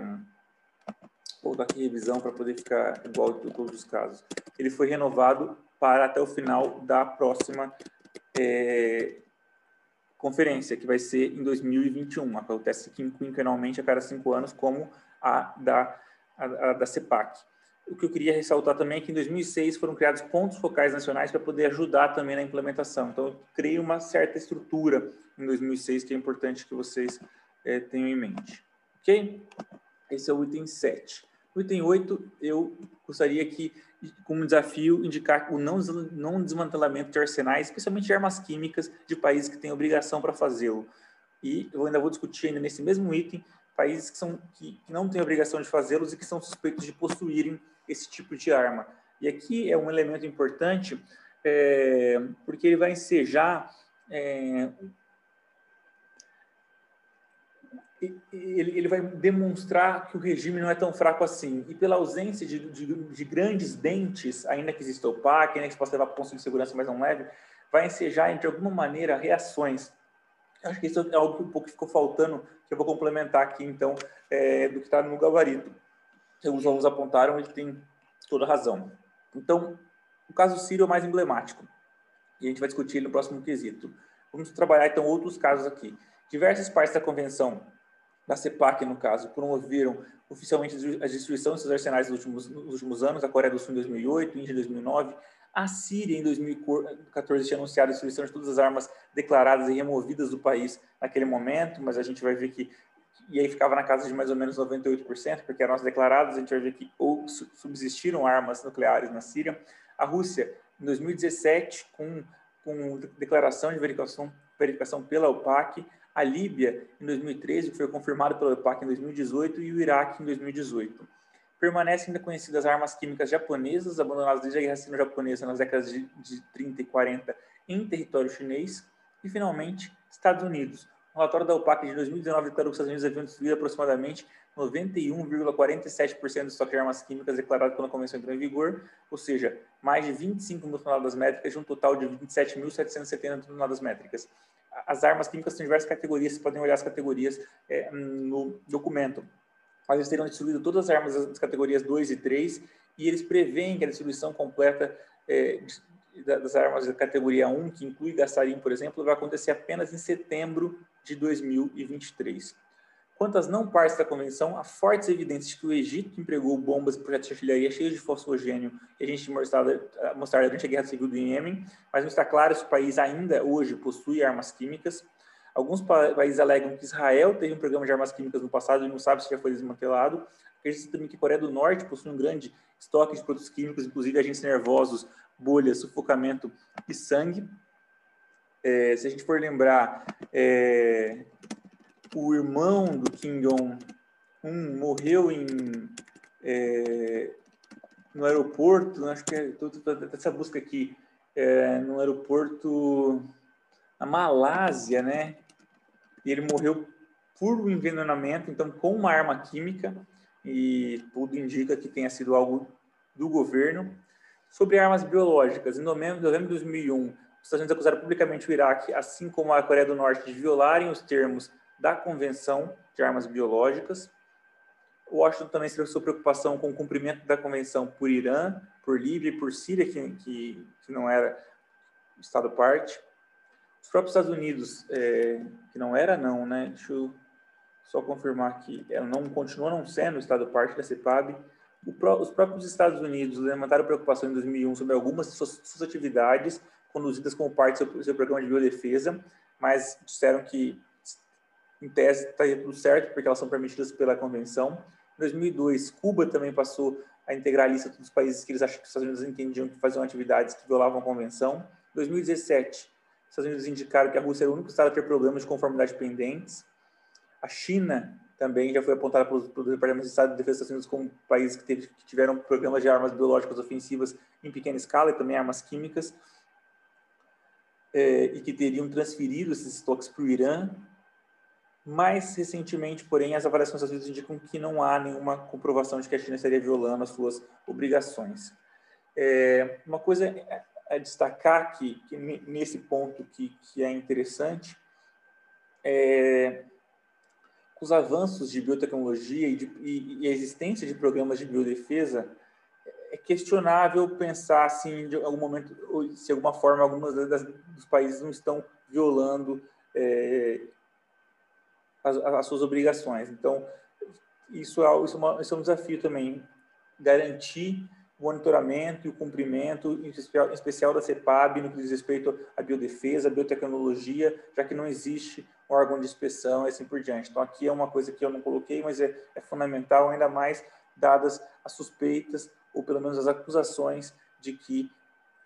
Vou dar aqui revisão para poder ficar igual em todos os casos. Ele foi renovado para até o final da próxima é, conferência, que vai ser em 2021, acontece quinquenalmente a cada cinco anos, como a da, a, a da CEPAC. O que eu queria ressaltar também é que em 2006 foram criados pontos focais nacionais para poder ajudar também na implementação. Então, eu criei uma certa estrutura em 2006 que é importante que vocês é, tenham em mente. Ok? Esse é o item 7. No item 8, eu gostaria que, como desafio, indicar o não, não desmantelamento de arsenais, especialmente de armas químicas, de países que têm obrigação para fazê-lo. E eu ainda vou discutir ainda nesse mesmo item países que, são, que, não têm obrigação de fazê-los e que são suspeitos de possuírem esse tipo de arma. E aqui é um elemento importante, é, porque ele vai ensejar é, ele, ele, vai demonstrar que o regime não é tão fraco assim. E pela ausência de, de, de grandes dentes, ainda que exista o PAC, ainda que possa levar pontos de segurança mais não leve, vai ensejar, de alguma maneira, reações. Acho que isso é algo que um pouco ficou faltando, que eu vou complementar aqui, então, é, do que está no gabarito. Os alunos apontaram, ele tem toda razão. Então, o caso Sírio é o mais emblemático. E a gente vai discutir ele no próximo quesito. Vamos trabalhar, então, outros casos aqui. Diversas partes da convenção da CEPAC, no caso, promoveram oficialmente a destruição desses arsenais nos últimos, nos últimos anos, a Coreia do Sul em 2008, Índia em 2009, a Síria em 2014 tinha anunciado a destruição de todas as armas declaradas e removidas do país naquele momento, mas a gente vai ver que e aí ficava na casa de mais ou menos 98%, porque eram as declaradas, a gente vai ver que ou subsistiram armas nucleares na Síria. A Rússia, em 2017, com, com declaração de verificação, verificação pela OPAC, a Líbia em 2013, que foi confirmado pela OPAC em 2018, e o Iraque em 2018. Permanecem ainda conhecidas armas químicas japonesas, abandonadas desde a Guerra Sino-Japonesa nas décadas de, de 30 e 40 em território chinês. E, finalmente, Estados Unidos. O relatório da OPAC de 2019 declarou que os Estados Unidos haviam destruído aproximadamente 91,47% do estoque de armas químicas declarado quando a convenção entrou em vigor, ou seja, mais de 25 mil toneladas métricas de um total de 27.770 toneladas métricas as armas químicas têm diversas categorias, vocês podem olhar as categorias é, no documento. Mas eles teriam distribuído todas as armas das categorias 2 e 3 e eles preveem que a distribuição completa é, das armas da categoria 1, que inclui gastarim, por exemplo, vai acontecer apenas em setembro de 2023. Quanto às não partes da convenção, há fortes evidências de que o Egito empregou bombas e projetos de artilharia cheios de fosfogênio e a gente mostrava durante a Guerra Civil do Iêmen, mas não está claro se o país ainda hoje possui armas químicas. Alguns países alegam que Israel teve um programa de armas químicas no passado e não sabe se já foi desmantelado. Acredita também que a Coreia do Norte possui um grande estoque de produtos químicos, inclusive agentes nervosos, bolhas, sufocamento e sangue. É, se a gente for lembrar, é, o irmão do Kim Jong-un morreu em, é, no aeroporto, acho que é essa busca aqui, é, no aeroporto na Malásia, né? E ele morreu por envenenamento, então com uma arma química, e tudo indica que tenha sido algo do governo. Sobre armas biológicas, em novembro, novembro de 2001, os Estados Unidos acusaram publicamente o Iraque, assim como a Coreia do Norte, de violarem os termos da Convenção de Armas Biológicas. Washington também expressou preocupação com o cumprimento da Convenção por Irã, por Líbia e por Síria, que, que, que não era Estado parte. Os próprios Estados Unidos, é, que não era não, né? Deixa eu só confirmar que ela não continua não sendo Estado parte da CEPAB. os próprios Estados Unidos levantaram preocupação em 2001 sobre algumas de suas, suas atividades conduzidas como parte do seu, seu programa de biodefesa, mas disseram que em tese está tudo certo, porque elas são permitidas pela convenção. Em 2002, Cuba também passou a integrar a lista dos países que eles acham que os Estados Unidos entendiam que faziam atividades que violavam a convenção. Em 2017, os Estados Unidos indicaram que a Rússia era o único estado a ter problemas de conformidade pendentes. A China também já foi apontada pelos, pelos Departamentos de Estado de Defesa dos Estados Unidos como países que, teve, que tiveram programas de armas biológicas ofensivas em pequena escala e também armas químicas, é, e que teriam transferido esses estoques para o Irã mais recentemente, porém, as avaliações às vezes indicam que não há nenhuma comprovação de que a China estaria violando as suas obrigações. É, uma coisa a destacar que, que nesse ponto que, que é interessante é os avanços de biotecnologia e, de, e, e, a existência de programas de biodefesa é questionável pensar assim de algum momento se de alguma forma algumas das, dos países não estão violando é, as, as suas obrigações. Então, isso é, isso, é uma, isso é um desafio também, garantir o monitoramento e o cumprimento, em especial, em especial da CEPAB, no que diz respeito à biodefesa, à biotecnologia, já que não existe um órgão de inspeção e assim por diante. Então, aqui é uma coisa que eu não coloquei, mas é, é fundamental, ainda mais dadas as suspeitas ou pelo menos as acusações de que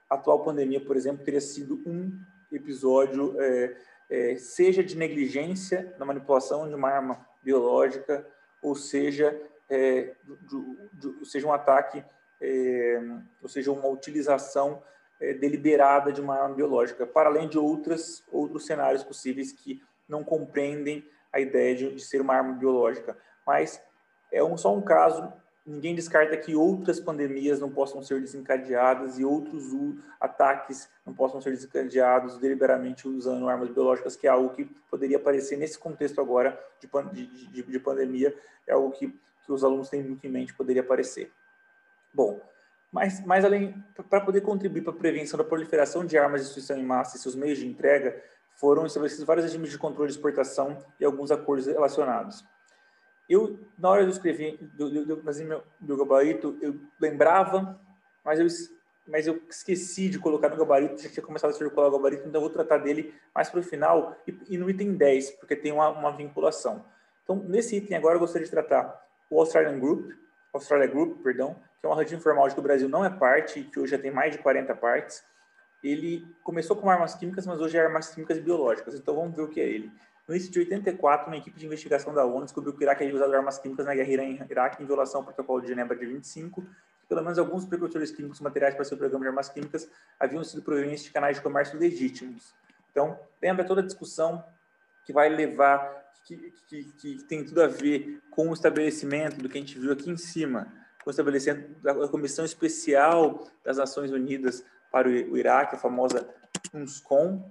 a atual pandemia, por exemplo, teria sido um episódio, é, é, seja de negligência na manipulação de uma arma biológica, ou seja, é, de, de, seja um ataque, é, ou seja, uma utilização é, deliberada de uma arma biológica, para além de outras, outros cenários possíveis que não compreendem a ideia de, de ser uma arma biológica. Mas é um, só um caso ninguém descarta que outras pandemias não possam ser desencadeadas e outros ataques não possam ser desencadeados deliberadamente usando armas biológicas, que é algo que poderia aparecer nesse contexto agora de, de, de pandemia, é algo que, que os alunos têm muito em mente, poderia aparecer. Bom, mas, mas além, para poder contribuir para a prevenção da proliferação de armas de destruição em massa e seus meios de entrega, foram estabelecidos vários regimes de controle de exportação e alguns acordos relacionados. Eu, na hora de escrever, do, fazer meu, meu gabarito, eu lembrava, mas eu, mas eu esqueci de colocar no gabarito, já tinha começado a circular o gabarito, então eu vou tratar dele mais para o final e, e, no item 10, porque tem uma, uma vinculação. Então, nesse item agora, eu gostaria de tratar o Australian Group, Australia Group, perdão, que é uma rede informal de que o Brasil não é parte, que hoje já tem mais de 40 partes. Ele começou com armas químicas, mas hoje é armas químicas biológicas. Então, vamos ver o que é ele. No início de 84, uma equipe de investigação da ONU descobriu que o Iraque havia usado armas químicas na guerra Iraque em violação ao Protocolo de Genebra de 25, que pelo menos alguns precursores químicos materiais para seu programa de armas químicas haviam sido provenientes de canais de comércio legítimos. Então, lembra toda a discussão que vai levar, que, que, que tem tudo a ver com o estabelecimento do que a gente viu aqui em cima, com o estabelecimento da Comissão Especial das Nações Unidas para o Iraque, a famosa UNSCOM,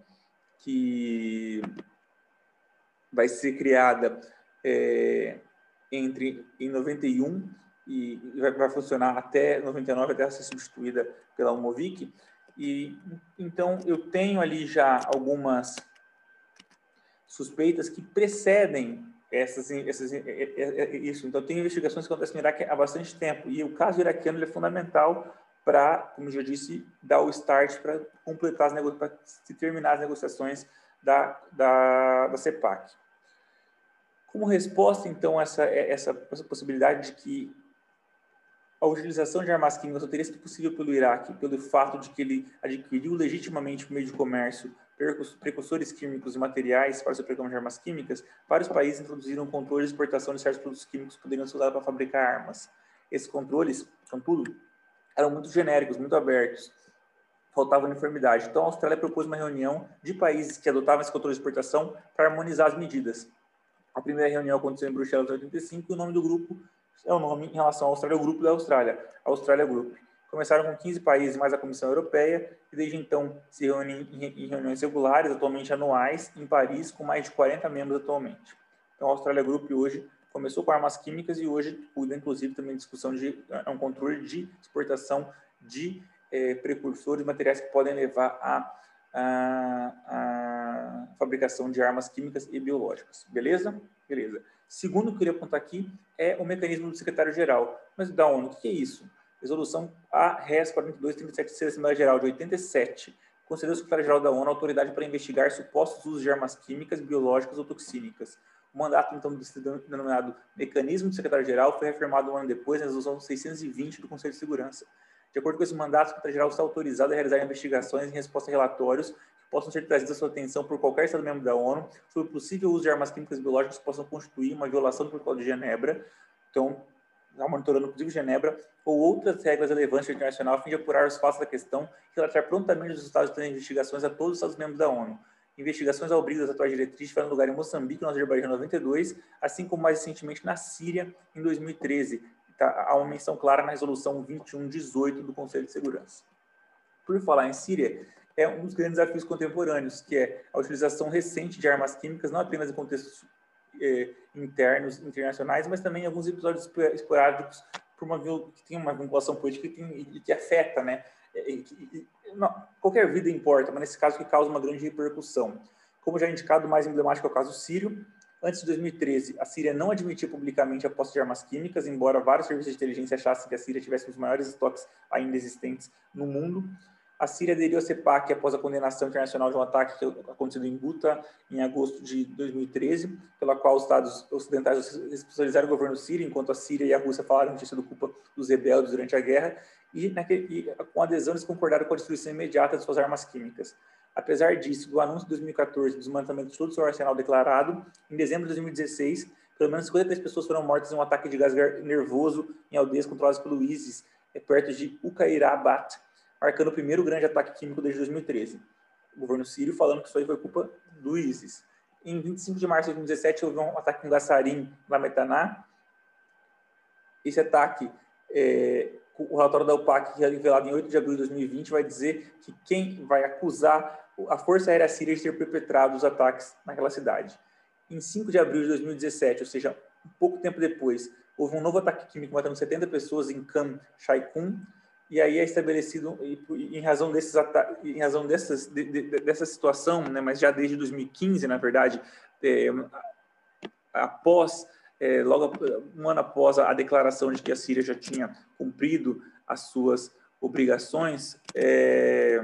que vai ser criada é, entre em 91 e vai, vai, funcionar até 99 até ser substituída pela Umovic e então eu tenho ali já algumas suspeitas que precedem essas, essas isso. Então tem investigações que acontecem no Iraque há bastante tempo. E o caso iraquiano é fundamental para como já disse dar o start para completar as negociações para se terminar as negociações da, da, da CEPAC. Como resposta, então, a essa, essa, essa possibilidade de que a utilização de armas químicas só teria sido possível pelo Iraque, pelo fato de que ele adquiriu legitimamente por meio de comércio precursores químicos e materiais para o seu programa de armas químicas, vários países introduziram controles de exportação de certos produtos químicos que poderiam ser usados para fabricar armas. Esses controles, contudo, eram muito genéricos, muito abertos. Faltava uniformidade. Então, a Austrália propôs uma reunião de países que adotavam esse controle de exportação para harmonizar as medidas. A primeira reunião aconteceu em Bruxelas em 85 e o nome do grupo é o nome em relação à Austrália, o Grupo da Austrália, Austrália Group. Começaram com 15 países mais a Comissão Europeia e desde então se reúnem em reuniões regulares, atualmente anuais, em Paris, com mais de 40 membros atualmente. Então, a Austrália Group hoje começou com armas químicas e hoje cuida, inclusive, também de discussão de é um controle de exportação de é, precursores, materiais que podem levar a a, a fabricação de armas químicas e biológicas. Beleza? Beleza. Segundo que eu queria apontar aqui é o mecanismo do secretário-geral. Mas da ONU, o que é isso? Resolução ARES 4237 da Assembleia Geral de 87 concedeu ao secretário-geral da ONU a autoridade para investigar supostos usos de armas químicas, biológicas ou toxínicas. O mandato, então, denominado Mecanismo do Secretário-Geral foi reafirmado um ano depois na Resolução 620 do Conselho de Segurança. De acordo com esse mandato, o secretário-geral está autorizado a realizar investigações em resposta a relatórios possam ser trazidos à sua atenção por qualquer Estado-membro da ONU sobre o possível uso de armas químicas e biológicas que possam constituir uma violação do Protocolo de Genebra, então, monitorando inclusive Genebra, ou outras regras relevantes internacional a fim de apurar os fatos da questão e relatar prontamente os resultados das investigações a todos os Estados-membros da ONU. Investigações ao abrigo das atuais diretrizes tiveram lugar em Moçambique, no Azerbaijão, em 92, assim como mais recentemente na Síria, em 2013, tá, há uma menção clara na resolução 2118 do Conselho de Segurança. Por falar em Síria, é um dos grandes desafios contemporâneos, que é a utilização recente de armas químicas, não apenas em contextos eh, internos, internacionais, mas também em alguns episódios esporádicos por uma que tem uma vinculação política e, tem, e que afeta, né? E, e, não, qualquer vida importa, mas nesse caso que causa uma grande repercussão. Como já indicado, o mais emblemático é o caso sírio, Antes de 2013, a Síria não admitia publicamente a posse de armas químicas, embora vários serviços de inteligência achassem que a Síria tivesse os maiores estoques ainda existentes no mundo. A Síria aderiu à CEPAC após a condenação internacional de um ataque que aconteceu em Guta em agosto de 2013, pela qual os Estados ocidentais responsabilizaram o governo sírio, enquanto a Síria e a Rússia falaram tinha sido culpa dos rebeldes durante a guerra, e, naquele, e com adesão eles concordaram com a destruição imediata de suas armas químicas. Apesar disso, do anúncio de 2014 do desmantelamento de todo o seu arsenal declarado, em dezembro de 2016, pelo menos 53 pessoas foram mortas em um ataque de gás nervoso em aldeias controladas pelo ISIS, perto de Uqairabat, marcando o primeiro grande ataque químico desde 2013. O governo sírio falando que isso aí foi culpa do ISIS. Em 25 de março de 2017, houve um ataque em Gassarim, na Metaná. Esse ataque, é, o relatório da UPAC, é revelado em 8 de abril de 2020, vai dizer que quem vai acusar a Força Aérea Síria de ter perpetrado os ataques naquela cidade. Em 5 de abril de 2017, ou seja, pouco tempo depois, houve um novo ataque químico matando 70 pessoas em Khan Shaikun, e aí é estabelecido em razão desses em razão dessas de, de, dessa situação, né, mas já desde 2015, na verdade, é, após é, logo um ano após a declaração de que a Síria já tinha cumprido as suas obrigações, é,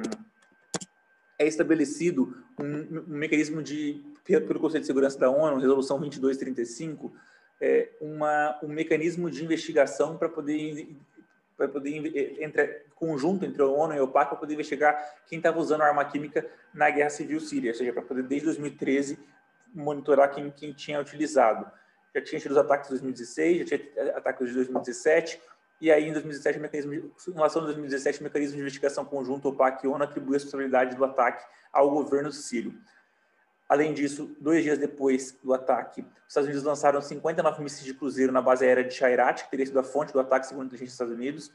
é estabelecido um, um, mecanismo de pelo Conselho de Segurança da ONU, Resolução 2235, é, uma, um mecanismo de investigação para poder para poder entre conjunto entre a ONU e a OPAC para poder investigar quem estava usando arma química na guerra civil síria, ou seja, para poder desde 2013 monitorar quem, quem tinha utilizado. Já tinha tido os ataques de 2016, já tinha ataques de 2017, e aí em 2017 o mecanismo em relação a 2017 o mecanismo de investigação conjunto OPAC e ONU atribuiu a responsabilidade do ataque ao governo sírio. Além disso, dois dias depois do ataque, os Estados Unidos lançaram 59 mísseis de cruzeiro na base aérea de Shairat, que teria sido a fonte do ataque, segundo a inteligência dos Estados Unidos.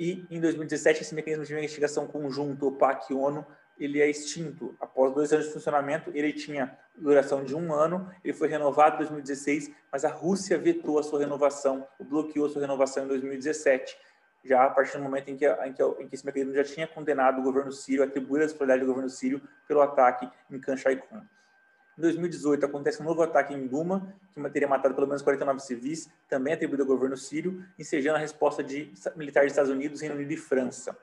E, em 2017, esse mecanismo de investigação conjunto OPAC ONU ele é extinto. Após dois anos de funcionamento, ele tinha duração de um ano, ele foi renovado em 2016, mas a Rússia vetou a sua renovação, bloqueou a sua renovação em 2017 já a partir do momento em que, em que, em que esse mecanismo já tinha condenado o governo sírio, atribuído a responsabilidade do governo sírio pelo ataque em Khan Shaikun. Em 2018, acontece um novo ataque em Duma, que teria matado pelo menos 49 civis, também atribuído ao governo sírio, ensejando a resposta de militares dos Estados Unidos, Reino Unido e França.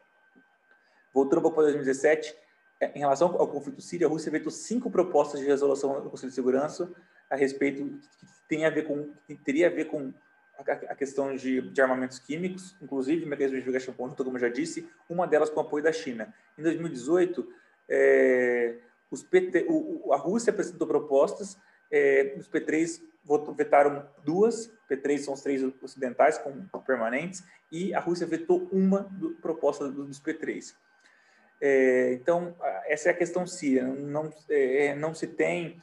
Voltando para 2017, é, em relação ao conflito sírio, a Rússia vetou cinco propostas de resolução do Conselho de Segurança a respeito que tem a ver com teria a ver com a questão de, de, armamentos químicos, inclusive mecanismo de investigação conjunta, como eu já disse, uma delas com apoio da China. Em 2018, é, PT, o, a Rússia apresentou propostas, é, os P3 vetaram duas, P3 são os três ocidentais com permanentes, e a Rússia vetou uma do, proposta dos P3. É, então, essa é a questão síria. Não, é, não se tem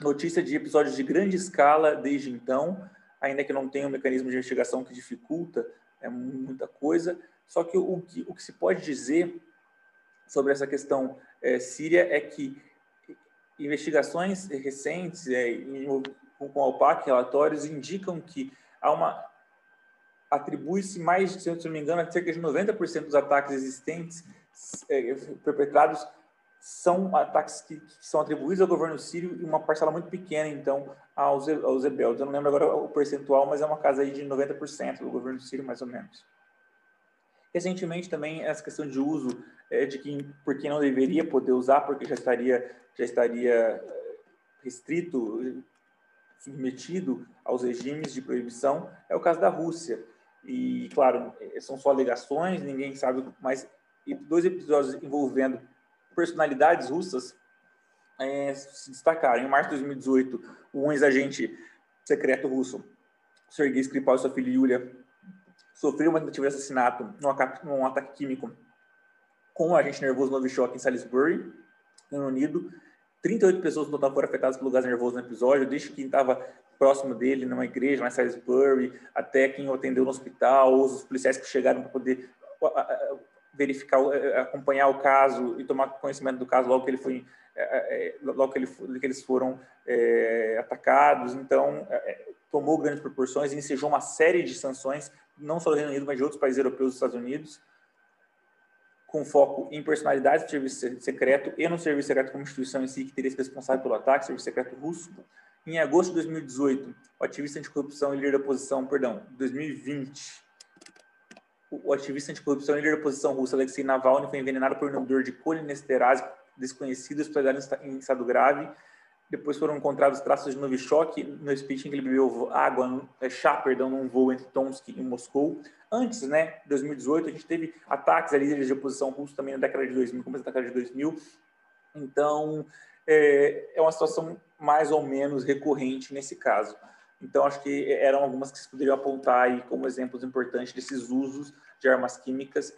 notícia de episódios de grande escala desde então, ainda que não tenha um mecanismo de investigação que dificulta é muita coisa. Só que o que, o que se pode dizer sobre essa questão é, síria é que investigações recentes é, com a OPAC, relatórios, indicam que há uma atribui-se mais, se eu não me engano, cerca de 90% dos ataques existentes é, perpetrados são ataques que, que, são atribuídos ao governo sírio e uma parcela muito pequena, então, aos, aos rebeldes. Eu não lembro agora o percentual, mas é uma casa aí de 90% do governo sírio, mais ou menos. Recentemente, também, essa questão de uso é, de quem, por quem não deveria poder usar, porque já estaria, já estaria eh, restrito, submetido aos regimes de proibição, é o caso da Rússia. E, claro, são só alegações, ninguém sabe, mas dois episódios envolvendo personalidades russas é, se destacaram. Em março de 2018, um ex-agente secreto russo, Sergei Skripal e sua filha Yulia, sofreu uma tentativa de assassinato num, ataque químico com um agente nervoso Novichok em Salisbury, no Reino Unido. 38 pessoas no total foram afetadas pelo gás nervoso no episódio, desde quem estava próximo dele, numa igreja, em Salisbury, até quem o atendeu no hospital, os policiais que chegaram para poder verificar, eh, eh, acompanhar o caso e tomar conhecimento do caso logo que ele foi, eh, logo que, ele, que eles foram é, atacados. Então, é, tomou grandes proporções e ensejou uma série de sanções, não só do Reino Unido, mas de outros países europeus e Estados Unidos, com foco em personalidades do serviço secreto e no serviço secreto como instituição em si, que teria sido responsável pelo ataque, serviço secreto russo. Em agosto de 2018, o ativista anticorrupção e líder da oposição, perdão, 2020, o ativista anticorrupção e líder da oposição russa Alexei Navalny foi envenenado por um inibidor de colinesterase desconhecido, hospitalizado em estado grave. Depois foram encontrados traços de Novichok no speech em que ele bebeu água, é, chá, perdão, num voo entre Tomsk e Moscou. Antes, né, 2018, a gente teve ataques a líderes de oposição russos também na década de 2000, começo da década de 2000. Então, é, é uma situação mais ou menos recorrente nesse caso. Então, acho que eram algumas que se poderiam apontar aí como exemplos importantes desses usos de armas químicas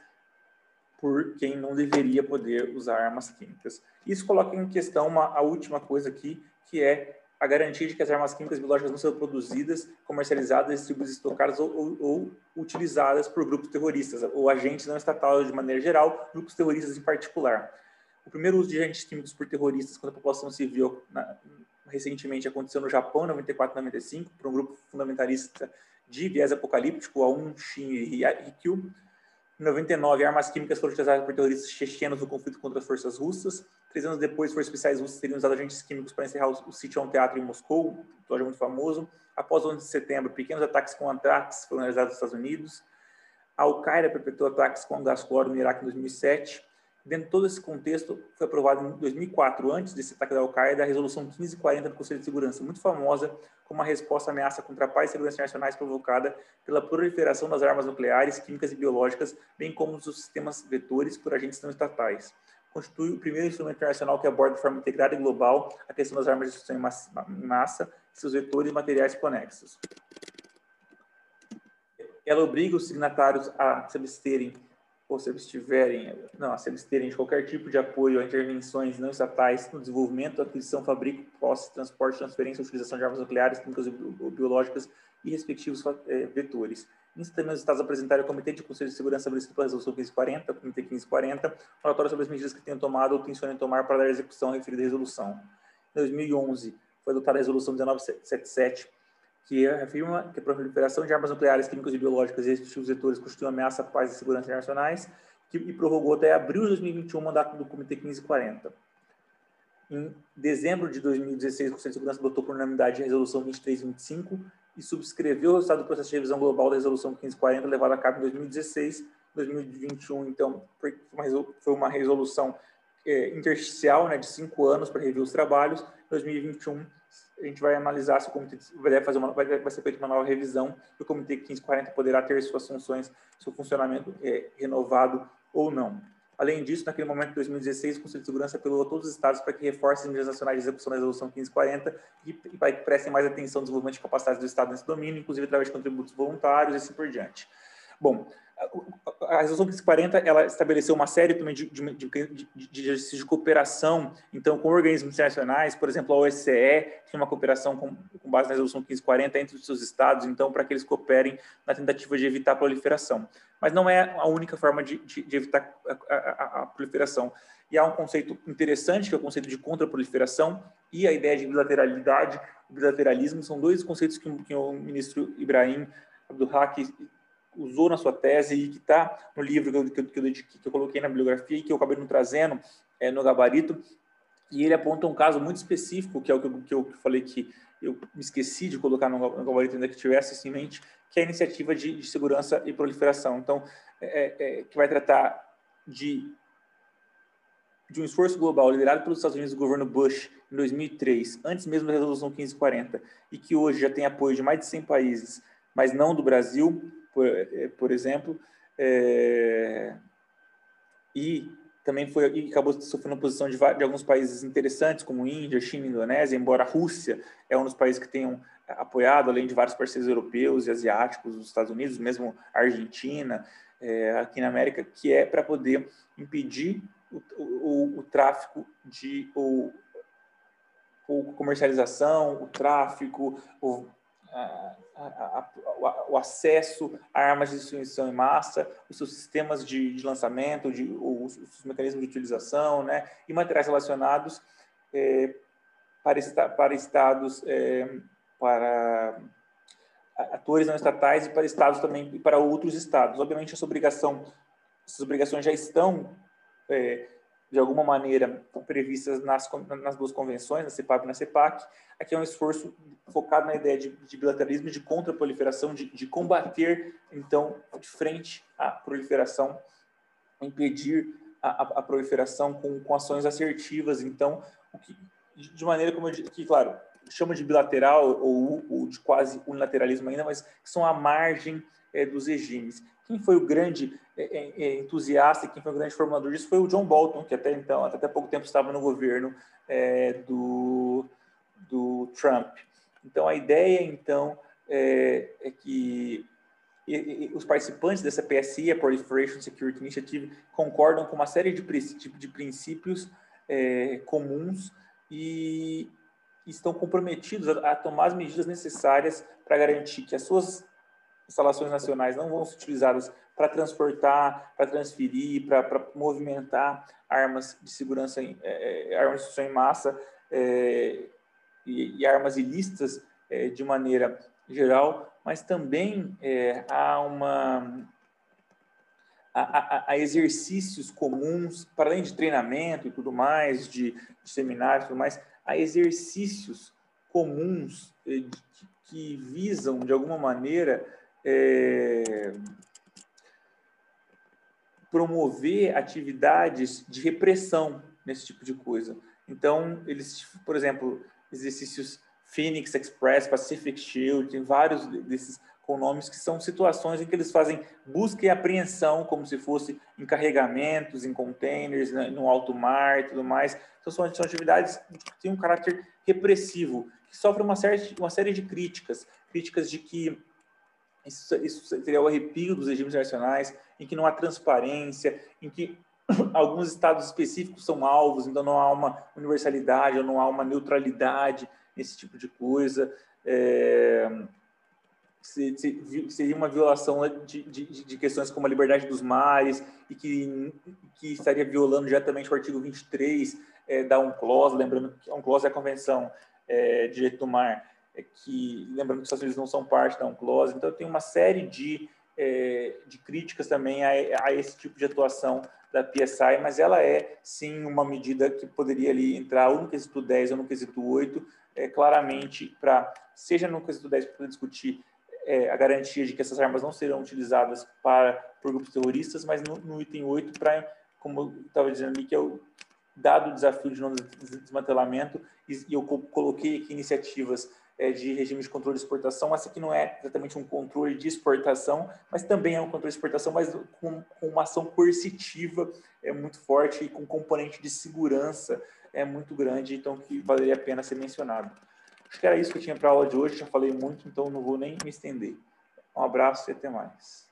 por quem não deveria poder usar armas químicas. Isso coloca em questão uma, a última coisa aqui, que é a garantia de que as armas químicas biológicas não sejam produzidas, comercializadas, distribuídas, estocadas ou, ou, ou, utilizadas por grupos terroristas, ou agentes não estatais de maneira geral, grupos terroristas em particular. O primeiro uso de agentes químicos por terroristas contra a população civil na, recentemente aconteceu no Japão, em 94 e 95, por um grupo fundamentalista de viés apocalíptico, a um Shin Rikyu. Em 99, armas químicas foram utilizadas por terroristas chechenos no conflito contra as forças russas. Três anos depois, forças especiais russas teriam usado agentes químicos para encerrar o, o sítio a um teatro em Moscou, um episódio muito famoso. Após o 11 de setembro, pequenos ataques com antrax foram realizados nos Estados Unidos. A Al-Qaeda perpetuou ataques com gás cloro no Iraque em 2007. Dentro de todo esse contexto, foi aprovado em 2004, antes desse ataque da Al-Qaeda, a Resolução 1540 do Conselho de Segurança, muito famosa como uma resposta à ameaça contra a paz e segurança nacionais provocada pela proliferação das armas nucleares, químicas e biológicas, bem como dos sistemas vetores por agentes não estatais. Constitui o primeiro instrumento internacional que aborda de forma integrada e global a questão das armas de destruição em massa, seus vetores e materiais conexos. Ela obriga os signatários a se absterem ou se eles tiverem, não, se eles terem qualquer tipo de apoio a intervenções não estatais no desenvolvimento, aquisição, fabrico, posse, transporte, transferência, utilização de armas nucleares, químicas ou biológicas e respectivos é, vetores. Nisso também os Estados apresentaram ao Comitê de Conselho de Segurança estabelecido pela Resolução 1540, Comitê 1540, relatório sobre as medidas que tenham tomado ou tencionem tomar para dar execução à referida resolução. Em 2011, foi adotada a Resolução 1977, que afirma que a proliferação de armas nucleares, químicas e biológicas e estes setores constitui uma ameaça à paz e segurança internacionais, que, e prorrogou até abril de 2021 o mandato do Comitê 1540. Em dezembro de 2016, o Conselho de Segurança adotou por unanimidade a Resolução 2325 e subscreveu o resultado do processo de revisão global da Resolução 1540, levado a cabo em 2016. 2021, então, foi uma resolução é, intersticial né, de cinco anos para rever os trabalhos. 2021 a gente vai analisar se o comitê vai, fazer uma, vai, vai ser feita uma nova revisão e o comitê 1540 poderá ter suas funções, seu funcionamento é, renovado ou não. Além disso, naquele momento de 2016, o Conselho de Segurança apelou a todos os estados para que reforcem as medidas nacionais de execução da Resolução 1540 e, e para que prestem mais atenção ao desenvolvimento de capacidades do Estado nesse domínio, inclusive através de contributos voluntários e assim por diante. Bom, a resolução 1540 ela estabeleceu uma série também de, de, de, de, de cooperação, então, com organismos internacionais, por exemplo, a OSCE tem uma cooperação com, com, base na resolução 1540 entre os seus estados, então, para que eles cooperem na tentativa de evitar a proliferação. Mas não é a única forma de, evitar a, a, a, proliferação. E há um conceito interessante, que é o conceito de contra-proliferação, e a ideia de bilateralidade, bilateralismo, são dois conceitos que, que o ministro Ibrahim Abdulhak usou na sua tese e que está no livro que eu, que, eu, que eu, coloquei na bibliografia e que eu acabei não trazendo é, no gabarito. E ele aponta um caso muito específico, que é o que eu, que eu falei que eu me esqueci de colocar no, gabarito ainda que tivesse isso em mente, que é a iniciativa de, de segurança e proliferação. Então, é, é, que vai tratar de, de um esforço global liderado pelos Estados Unidos do governo Bush em 2003, antes mesmo da Resolução 1540, e que hoje já tem apoio de mais de 100 países, mas não do Brasil, por, eh, por exemplo, é, e também foi e acabou sofrendo oposição de, de, alguns países interessantes, como Índia, China, Indonésia, embora a Rússia é um dos países que tenham apoiado, além de vários parceiros europeus e asiáticos, os Estados Unidos, mesmo a Argentina, é, aqui na América, que é para poder impedir o, o, o tráfico de o, o comercialização, o tráfico, o, a, a, o acesso a armas de destruição em massa, os seus sistemas de, de lançamento, de, os, os, mecanismos de utilização, né, e materiais relacionados é, para, para estados, é, para atores não estatais e para estados também e para outros estados. Obviamente essa obrigação, essas obrigações já estão é, de alguma maneira previstas nas, nas duas convenções, na CEPAC e na CEPAC. Aqui é um esforço focado na ideia de, de bilateralismo, de contra-proliferação, de, de combater, então, de frente à proliferação, impedir a, a, a proliferação com, com ações assertivas. Então, que, de maneira como eu que, claro, chama de bilateral ou, ou, de quase unilateralismo ainda, mas que são à margem é, dos regimes. Quem foi o grande é, entusiasta, quem foi o grande formador disso foi o John Bolton, que até então, até pouco tempo estava no governo do, do Trump. Então, a ideia, então, é, é que e, e, os participantes dessa PSI, a Proliferation Security Initiative, concordam com uma série de, de princípios é, comuns e estão comprometidos a, a, tomar as medidas necessárias para garantir que as suas instalações nacionais não vão ser utilizadas para transportar, para transferir, para movimentar armas de segurança, é, é armas de destruição em massa é, e, e, armas ilícitas é, de maneira geral, mas também é, há uma a, a, exercícios comuns, para além de treinamento e tudo mais, de, de seminários e tudo mais, há exercícios comuns eh, que, visam, de alguma maneira, é, promover atividades de repressão nesse tipo de coisa. Então, eles, por exemplo, exercícios Phoenix Express, Pacific Shield, tem vários desses com nomes que são situações em que eles fazem busca e apreensão, como se fosse em carregamentos, em containers, né, no alto mar e tudo mais. Então, são, são atividades que têm um caráter repressivo, que sofrem uma série, uma série de críticas. Críticas de que isso, isso seria o arrepio dos regimes nacionais, em que não há transparência, em que alguns estados específicos são alvos, então não há uma universalidade, ou não há uma neutralidade nesse tipo de coisa. É seria uma violação de, de, de, questões como a liberdade dos mares e que, que estaria violando diretamente o artigo 23 é, da UNCLOS, lembrando que a UNCLOS é a Convenção é, de Direito do Mar, é, que, lembrando que os Estados Unidos não são parte da UNCLOS, então tem uma série de, é, de críticas também a, a, esse tipo de atuação da PSI, mas ela é, sim, uma medida que poderia ali entrar ou no quesito 10 ou no quesito 8, é, claramente para, seja no quesito 10 para discutir é, a garantia de que essas armas não serão utilizadas para, por grupos terroristas, mas no, no item 8, para, como eu estava dizendo ali, que é o dado o desafio de não desmantelamento, e, e eu coloquei aqui iniciativas é, de regime de controle de exportação. Essa aqui não é exatamente um controle de exportação, mas também é um controle de exportação, mas com, com uma ação coercitiva é muito forte e com componente de segurança é muito grande, então que valeria a pena ser mencionado. Acho que era isso que eu tinha para a aula de hoje, já falei muito, então não vou nem me estender. Um abraço e até mais.